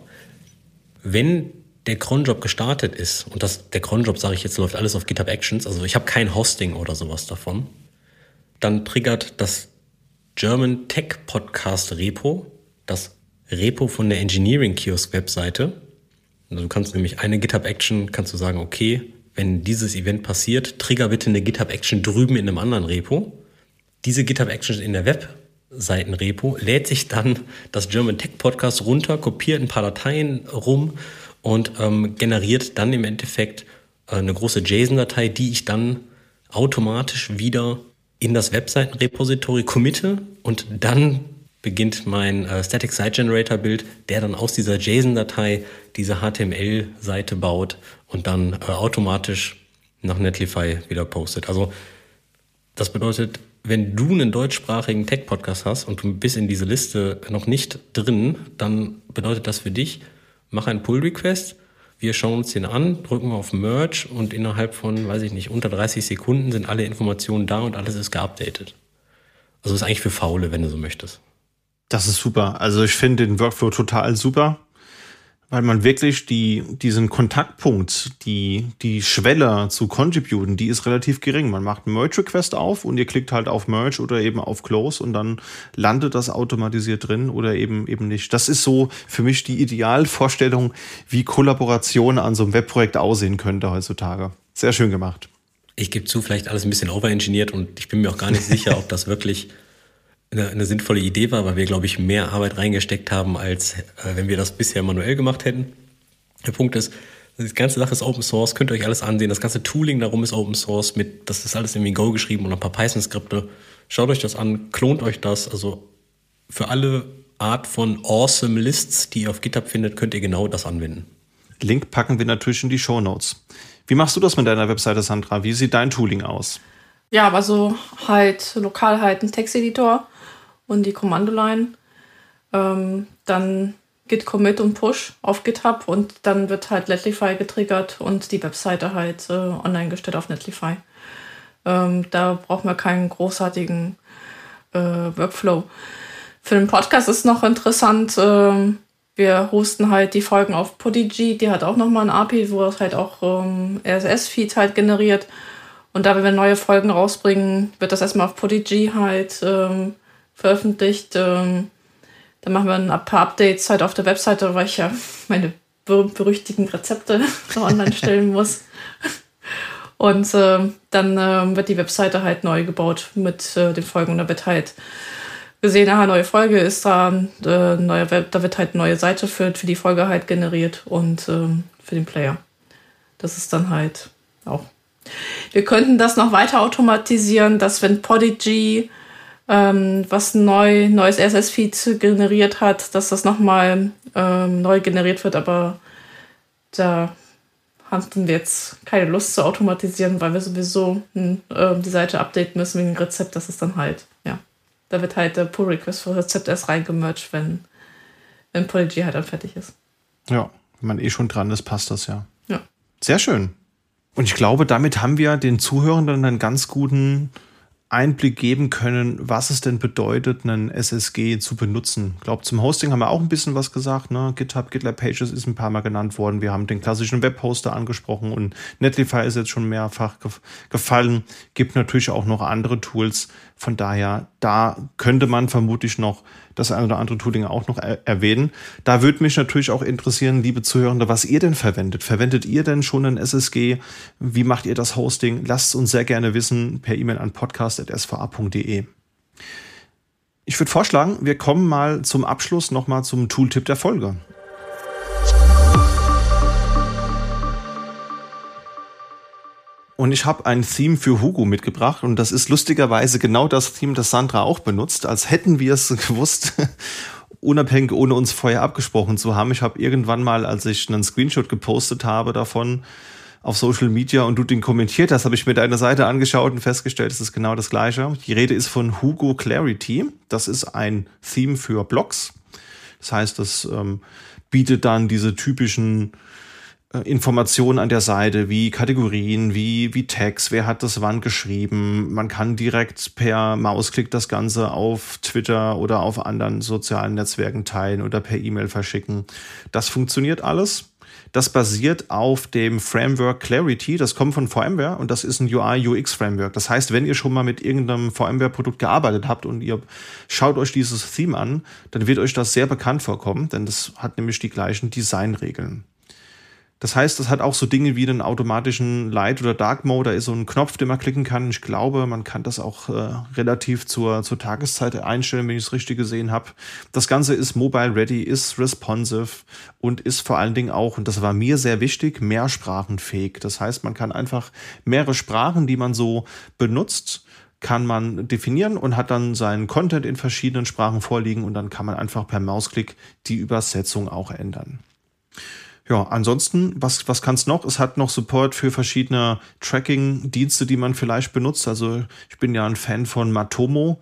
Wenn der Cronjob gestartet ist, und das, der Cronjob, sage ich jetzt, läuft alles auf GitHub Actions, also ich habe kein Hosting oder sowas davon, dann triggert das German Tech Podcast Repo, das Repo von der Engineering Kiosk Webseite. Also du kannst nämlich eine GitHub Action, kannst du sagen, okay, wenn dieses Event passiert, trigger bitte eine GitHub Action drüben in einem anderen Repo. Diese GitHub Action in der Webseitenrepo lädt sich dann das German Tech Podcast runter, kopiert ein paar Dateien rum und ähm, generiert dann im Endeffekt äh, eine große JSON-Datei, die ich dann automatisch wieder in das Webseitenrepository committe und dann beginnt mein äh, Static Site Generator Bild, der dann aus dieser JSON-Datei diese HTML-Seite baut und dann äh, automatisch nach Netlify wieder postet. Also das bedeutet, wenn du einen deutschsprachigen Tech-Podcast hast und du bist in diese Liste noch nicht drin, dann bedeutet das für dich, mach einen Pull-Request, wir schauen uns den an, drücken auf Merge und innerhalb von, weiß ich nicht, unter 30 Sekunden sind alle Informationen da und alles ist geupdatet. Also ist eigentlich für Faule, wenn du so möchtest. Das ist super. Also ich finde den Workflow total super, weil man wirklich die, diesen Kontaktpunkt, die, die Schwelle zu contributen, die ist relativ gering. Man macht einen Merge-Request auf und ihr klickt halt auf Merge oder eben auf Close und dann landet das automatisiert drin oder eben, eben nicht. Das ist so für mich die Idealvorstellung, wie Kollaboration an so einem Webprojekt aussehen könnte heutzutage. Sehr schön gemacht. Ich gebe zu, vielleicht alles ein bisschen overengineert und ich bin mir auch gar nicht sicher, ob das wirklich eine, eine sinnvolle Idee war, weil wir, glaube ich, mehr Arbeit reingesteckt haben, als äh, wenn wir das bisher manuell gemacht hätten. Der Punkt ist, die ganze Sache ist Open Source, könnt ihr euch alles ansehen. Das ganze Tooling darum ist Open Source, mit, das ist alles in Go geschrieben und ein paar Python-Skripte. Schaut euch das an, klont euch das. Also für alle Art von Awesome Lists, die ihr auf GitHub findet, könnt ihr genau das anwenden. Link packen wir natürlich in die Show Notes. Wie machst du das mit deiner Webseite, Sandra? Wie sieht dein Tooling aus? Ja, aber so halt lokal halt ein Texteditor und die Kommandoline. Ähm, dann git commit und push auf GitHub und dann wird halt Netlify getriggert und die Webseite halt äh, online gestellt auf Netlify. Ähm, da brauchen wir keinen großartigen äh, Workflow. Für den Podcast ist noch interessant, äh, wir hosten halt die Folgen auf Podigy, die hat auch nochmal ein API, wo es halt auch ähm, RSS-Feed halt generiert. Und da, wenn wir neue Folgen rausbringen, wird das erstmal auf Podigy halt ähm, veröffentlicht. Ähm, dann machen wir ein paar Updates halt auf der Webseite, weil ich ja meine berüchtigten Rezepte <laughs> online <laughs> stellen muss. Und äh, dann äh, wird die Webseite halt neu gebaut mit äh, den Folgen. Und da wird halt gesehen, aha, neue Folge ist da, äh, neue Web, da wird halt eine neue Seite für, für die Folge halt generiert und ähm, für den Player. Das ist dann halt auch. Wir könnten das noch weiter automatisieren, dass wenn Podigy ähm, was neu, neues RSS-Feed generiert hat, dass das nochmal ähm, neu generiert wird, aber da hatten wir jetzt keine Lust zu automatisieren, weil wir sowieso äh, die Seite updaten müssen wegen dem Rezept. Das ist dann halt, ja. Da wird halt der Pull Request für Rezept erst reingemerged, wenn, wenn Polyg halt dann fertig ist. Ja, wenn man eh schon dran ist, passt das ja. Ja. Sehr schön. Und ich glaube, damit haben wir den Zuhörenden einen ganz guten Einblick geben können, was es denn bedeutet, einen SSG zu benutzen. Ich glaube, zum Hosting haben wir auch ein bisschen was gesagt. Ne? GitHub, GitLab Pages ist ein paar Mal genannt worden. Wir haben den klassischen Webhoster angesprochen und Netlify ist jetzt schon mehrfach gefallen. Gibt natürlich auch noch andere Tools. Von daher, da könnte man vermutlich noch das eine oder andere Tooling auch noch er erwähnen. Da würde mich natürlich auch interessieren, liebe Zuhörende, was ihr denn verwendet. Verwendet ihr denn schon ein SSG? Wie macht ihr das Hosting? Lasst es uns sehr gerne wissen per E-Mail an podcast.sva.de. Ich würde vorschlagen, wir kommen mal zum Abschluss nochmal zum Tooltip der Folge. Und ich habe ein Theme für Hugo mitgebracht und das ist lustigerweise genau das Theme, das Sandra auch benutzt, als hätten wir es <laughs> gewusst, unabhängig ohne uns vorher abgesprochen zu haben. Ich habe irgendwann mal, als ich einen Screenshot gepostet habe davon auf Social Media und du den kommentiert hast, habe ich mir deine Seite angeschaut und festgestellt, es ist genau das gleiche. Die Rede ist von Hugo Clarity. Das ist ein Theme für Blogs. Das heißt, das ähm, bietet dann diese typischen Informationen an der Seite, wie Kategorien, wie, wie Tags, wer hat das wann geschrieben. Man kann direkt per Mausklick das Ganze auf Twitter oder auf anderen sozialen Netzwerken teilen oder per E-Mail verschicken. Das funktioniert alles. Das basiert auf dem Framework Clarity. Das kommt von VMware und das ist ein UI-UX-Framework. Das heißt, wenn ihr schon mal mit irgendeinem VMware-Produkt gearbeitet habt und ihr schaut euch dieses Theme an, dann wird euch das sehr bekannt vorkommen, denn das hat nämlich die gleichen Designregeln. Das heißt, das hat auch so Dinge wie einen automatischen Light- oder Dark-Mode. Da ist so ein Knopf, den man klicken kann. Ich glaube, man kann das auch äh, relativ zur, zur Tageszeit einstellen, wenn ich es richtig gesehen habe. Das Ganze ist mobile-ready, ist responsive und ist vor allen Dingen auch, und das war mir sehr wichtig, mehrsprachenfähig. Das heißt, man kann einfach mehrere Sprachen, die man so benutzt, kann man definieren und hat dann seinen Content in verschiedenen Sprachen vorliegen und dann kann man einfach per Mausklick die Übersetzung auch ändern. Ja, ansonsten, was, was kann es noch? Es hat noch Support für verschiedene Tracking-Dienste, die man vielleicht benutzt. Also ich bin ja ein Fan von Matomo.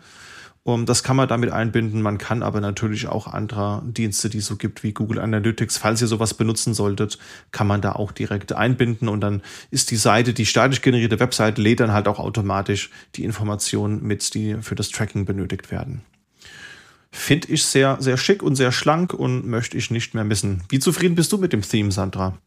Um, das kann man damit einbinden. Man kann aber natürlich auch andere Dienste, die es so gibt, wie Google Analytics. Falls ihr sowas benutzen solltet, kann man da auch direkt einbinden und dann ist die Seite, die statisch generierte Webseite, lädt dann halt auch automatisch die Informationen mit, die für das Tracking benötigt werden. Finde ich sehr, sehr schick und sehr schlank und möchte ich nicht mehr missen. Wie zufrieden bist du mit dem Theme, Sandra?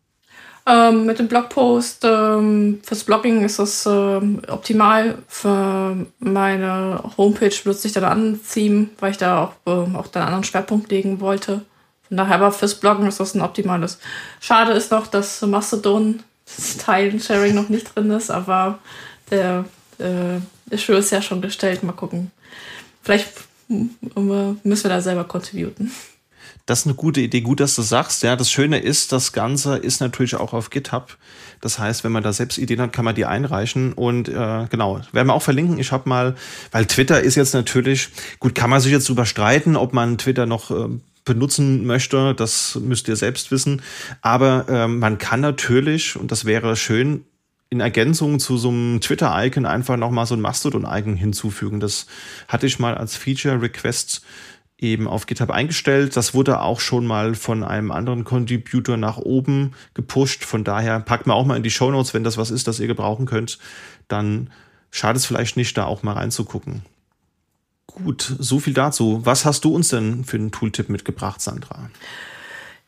Ähm, mit dem Blogpost ähm, fürs Blogging ist das ähm, optimal. Für meine Homepage benutze ich dann ein Theme, weil ich da auch, äh, auch dann einen anderen Schwerpunkt legen wollte. Von daher aber fürs Bloggen ist das ein optimales. Schade ist noch, dass Mastodon Teilen Sharing noch nicht drin ist, aber der, äh, der ist ja schon gestellt. Mal gucken. Vielleicht müssen wir da selber contributen. Das ist eine gute Idee. Gut, dass du sagst. Ja, das Schöne ist, das Ganze ist natürlich auch auf GitHub. Das heißt, wenn man da selbst Ideen hat, kann man die einreichen. Und äh, genau, werden wir auch verlinken. Ich habe mal, weil Twitter ist jetzt natürlich, gut, kann man sich jetzt drüber streiten, ob man Twitter noch äh, benutzen möchte. Das müsst ihr selbst wissen. Aber äh, man kann natürlich, und das wäre schön, in Ergänzung zu so einem Twitter-Icon einfach nochmal so ein Mastodon-Icon hinzufügen. Das hatte ich mal als Feature-Request eben auf GitHub eingestellt. Das wurde auch schon mal von einem anderen Contributor nach oben gepusht. Von daher packt man auch mal in die Show Notes, wenn das was ist, das ihr gebrauchen könnt. Dann schadet es vielleicht nicht, da auch mal reinzugucken. Gut, so viel dazu. Was hast du uns denn für einen Tooltip mitgebracht, Sandra?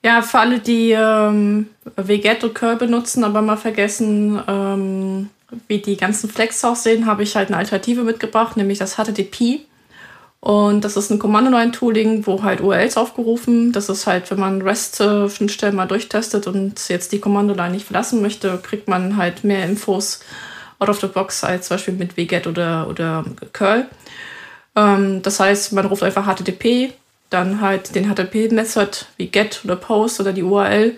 Ja, für alle, die ähm, Vegetto Curl benutzen, aber mal vergessen, ähm, wie die ganzen Flex aussehen, habe ich halt eine Alternative mitgebracht, nämlich das HTTP. Und das ist ein Kommando-Line-Tooling, wo halt URLs aufgerufen. Das ist halt, wenn man REST-Schnittstellen mal durchtestet und jetzt die Kommando-Line nicht verlassen möchte, kriegt man halt mehr Infos out of the box als zum Beispiel mit wget oder, oder curl. Ähm, das heißt, man ruft einfach HTTP dann halt den HTTP-Method wie get oder post oder die URL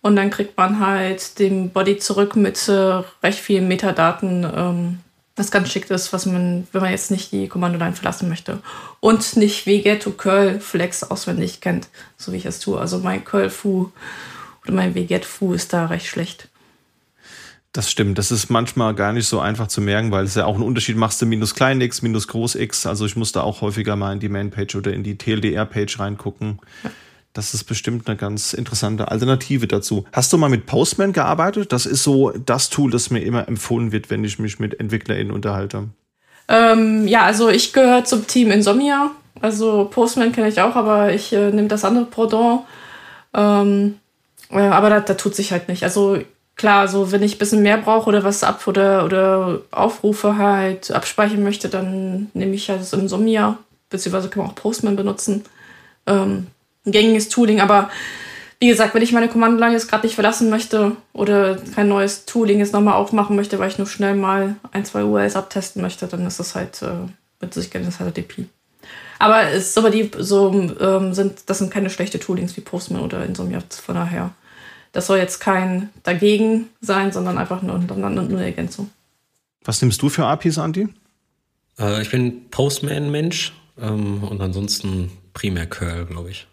und dann kriegt man halt den Body zurück mit äh, recht vielen Metadaten, ähm, was ganz schick ist, was man, wenn man jetzt nicht die Kommandoline verlassen möchte und nicht wie get to curl flex auswendig kennt, so wie ich es tue. Also mein curl foo oder mein wget foo ist da recht schlecht. Das stimmt. Das ist manchmal gar nicht so einfach zu merken, weil es ja auch einen Unterschied machst du minus klein x, minus groß x. Also ich musste auch häufiger mal in die Mainpage oder in die TLDR-Page reingucken. Das ist bestimmt eine ganz interessante Alternative dazu. Hast du mal mit Postman gearbeitet? Das ist so das Tool, das mir immer empfohlen wird, wenn ich mich mit EntwicklerInnen unterhalte. Ähm, ja, also ich gehöre zum Team Insomnia. Also Postman kenne ich auch, aber ich äh, nehme das andere Pendant. Ähm, äh, aber da, da, tut sich halt nicht. Also klar, so wenn ich ein bisschen mehr brauche oder was ab oder, oder Aufrufe halt abspeichern möchte, dann nehme ich halt das Insomnia, beziehungsweise kann man auch Postman benutzen. Ähm, ein gängiges Tooling, aber wie gesagt, wenn ich meine Kommandoline jetzt gerade nicht verlassen möchte oder kein neues Tooling jetzt nochmal aufmachen möchte, weil ich nur schnell mal ein, zwei URLs abtesten möchte, dann ist das halt äh, mit das HTTP. Aber es ist aber die so ähm, sind, das sind keine schlechte Toolings wie Postman oder Insomnia, von daher. Das soll jetzt kein dagegen sein, sondern einfach nur, nur eine Ergänzung. Was nimmst du für APIs, Andi? Äh, ich bin Postman-Mensch ähm, und ansonsten primär Curl, glaube ich.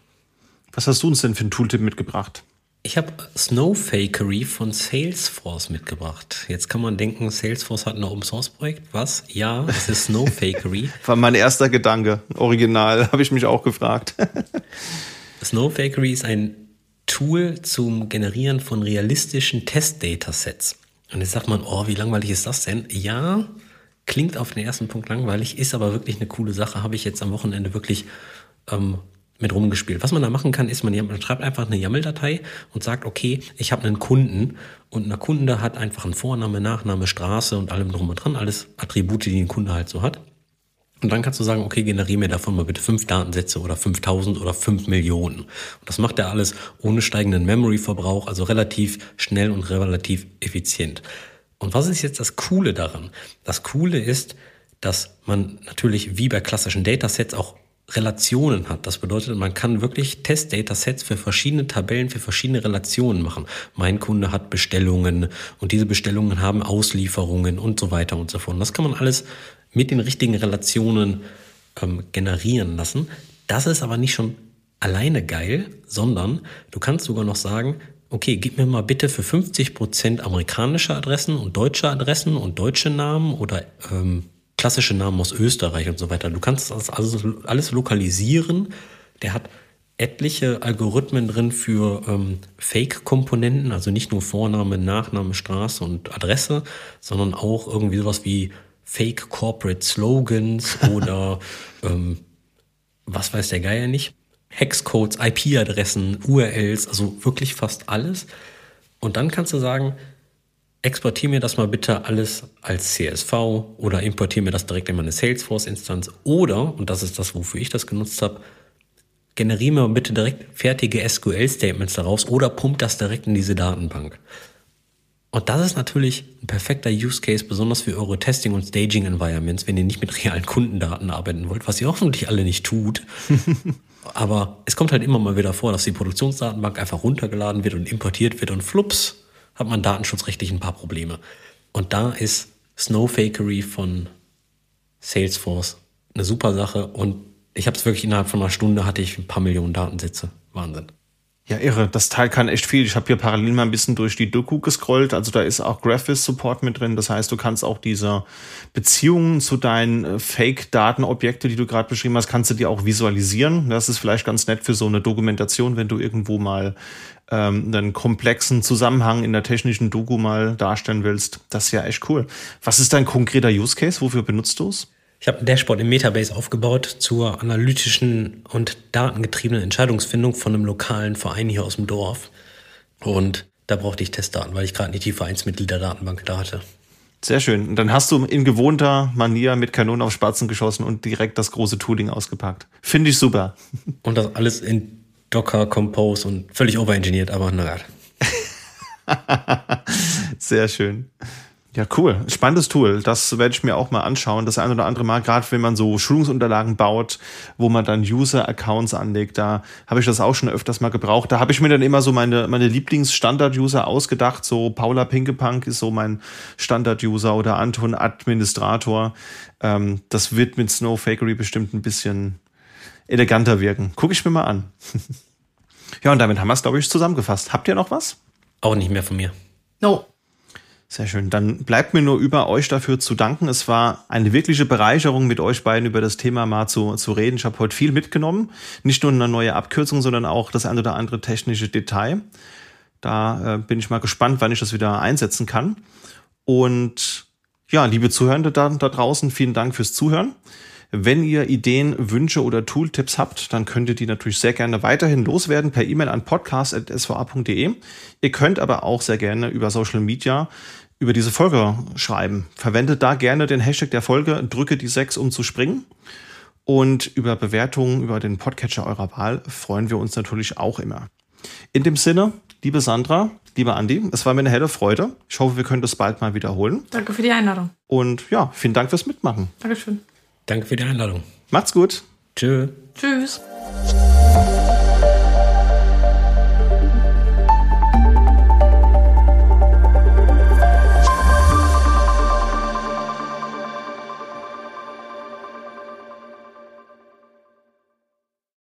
Was hast du uns denn für einen Tooltip mitgebracht? Ich habe Snowfakery von Salesforce mitgebracht. Jetzt kann man denken, Salesforce hat ein Open Source Projekt. Was? Ja, es ist Snowfakery. <laughs> War mein erster Gedanke. Original, <laughs> habe ich mich auch gefragt. <laughs> Snowfakery ist ein Tool zum Generieren von realistischen Test-Datasets. Und jetzt sagt man, oh, wie langweilig ist das denn? Ja, klingt auf den ersten Punkt langweilig, ist aber wirklich eine coole Sache. Habe ich jetzt am Wochenende wirklich ähm, mit rumgespielt. Was man da machen kann, ist, man, man schreibt einfach eine YAML-Datei und sagt, okay, ich habe einen Kunden und ein Kunde hat einfach einen Vorname, Nachname, Straße und allem drum und dran, alles Attribute, die ein Kunde halt so hat. Und dann kannst du sagen, okay, generiere mir davon mal bitte fünf Datensätze oder 5000 oder fünf Millionen. Und das macht er alles ohne steigenden Memory-Verbrauch, also relativ schnell und relativ effizient. Und was ist jetzt das Coole daran? Das Coole ist, dass man natürlich wie bei klassischen Datasets auch Relationen hat. Das bedeutet, man kann wirklich Test-Datasets für verschiedene Tabellen, für verschiedene Relationen machen. Mein Kunde hat Bestellungen und diese Bestellungen haben Auslieferungen und so weiter und so fort. Und das kann man alles mit den richtigen Relationen ähm, generieren lassen. Das ist aber nicht schon alleine geil, sondern du kannst sogar noch sagen, okay, gib mir mal bitte für 50 Prozent amerikanische Adressen und deutsche Adressen und deutsche Namen oder ähm, klassische Namen aus Österreich und so weiter. Du kannst das also alles lokalisieren. Der hat etliche Algorithmen drin für ähm, Fake-Komponenten, also nicht nur Vorname, Nachname, Straße und Adresse, sondern auch irgendwie sowas wie Fake Corporate Slogans <laughs> oder ähm, was weiß der Geier nicht. Hexcodes, IP-Adressen, URLs, also wirklich fast alles. Und dann kannst du sagen, exportiere mir das mal bitte alles als CSV oder importiere mir das direkt in meine Salesforce-Instanz oder, und das ist das, wofür ich das genutzt habe, generiere mir bitte direkt fertige SQL-Statements daraus oder pump das direkt in diese Datenbank. Und das ist natürlich ein perfekter Use Case, besonders für eure Testing- und Staging-Environments, wenn ihr nicht mit realen Kundendaten arbeiten wollt, was ihr hoffentlich alle nicht tut. <laughs> Aber es kommt halt immer mal wieder vor, dass die Produktionsdatenbank einfach runtergeladen wird und importiert wird und flups, hat man datenschutzrechtlich ein paar Probleme. Und da ist Snowfakery von Salesforce eine super Sache und ich habe es wirklich innerhalb von einer Stunde hatte ich ein paar Millionen Datensätze. Wahnsinn. Ja, irre. Das Teil kann echt viel. Ich habe hier parallel mal ein bisschen durch die Doku gescrollt. Also da ist auch Graphis-Support mit drin. Das heißt, du kannst auch diese Beziehungen zu deinen äh, Fake-Datenobjekte, die du gerade beschrieben hast, kannst du dir auch visualisieren. Das ist vielleicht ganz nett für so eine Dokumentation, wenn du irgendwo mal ähm, einen komplexen Zusammenhang in der technischen Doku mal darstellen willst. Das ist ja echt cool. Was ist dein konkreter Use Case? Wofür benutzt du es? Ich habe ein Dashboard im Metabase aufgebaut zur analytischen und datengetriebenen Entscheidungsfindung von einem lokalen Verein hier aus dem Dorf. Und da brauchte ich Testdaten, weil ich gerade nicht die Vereinsmitgliederdatenbank da hatte. Sehr schön. Und dann hast du in gewohnter Manier mit Kanonen auf Spatzen geschossen und direkt das große Tooling ausgepackt. Finde ich super. <laughs> Und das alles in Docker, Compose und völlig overengineert, aber naja. <laughs> Sehr schön. Ja, cool. Spannendes Tool. Das werde ich mir auch mal anschauen. Das ein oder andere Mal, gerade wenn man so Schulungsunterlagen baut, wo man dann User-Accounts anlegt, da habe ich das auch schon öfters mal gebraucht. Da habe ich mir dann immer so meine, meine Lieblings-Standard-User ausgedacht. So Paula Pinkepunk ist so mein Standard-User oder Anton Administrator. Ähm, das wird mit Snowfakery bestimmt ein bisschen eleganter wirken. Gucke ich mir mal an. <laughs> ja, und damit haben wir es, glaube ich, zusammengefasst. Habt ihr noch was? Auch nicht mehr von mir. No. Sehr schön. Dann bleibt mir nur über euch dafür zu danken. Es war eine wirkliche Bereicherung, mit euch beiden über das Thema mal zu, zu reden. Ich habe heute viel mitgenommen. Nicht nur eine neue Abkürzung, sondern auch das ein oder andere technische Detail. Da äh, bin ich mal gespannt, wann ich das wieder einsetzen kann. Und ja, liebe Zuhörende da, da draußen, vielen Dank fürs Zuhören. Wenn ihr Ideen, Wünsche oder Tooltips habt, dann könnt ihr die natürlich sehr gerne weiterhin loswerden per E-Mail an podcast.sva.de. Ihr könnt aber auch sehr gerne über Social Media über diese Folge schreiben. Verwendet da gerne den Hashtag der Folge, drücke die 6, um zu springen. Und über Bewertungen über den Podcatcher eurer Wahl freuen wir uns natürlich auch immer. In dem Sinne, liebe Sandra, lieber Andi, es war mir eine helle Freude. Ich hoffe, wir können das bald mal wiederholen. Danke für die Einladung. Und ja, vielen Dank fürs Mitmachen. Dankeschön. Danke für die Einladung. Macht's gut. Tschö. Tschüss.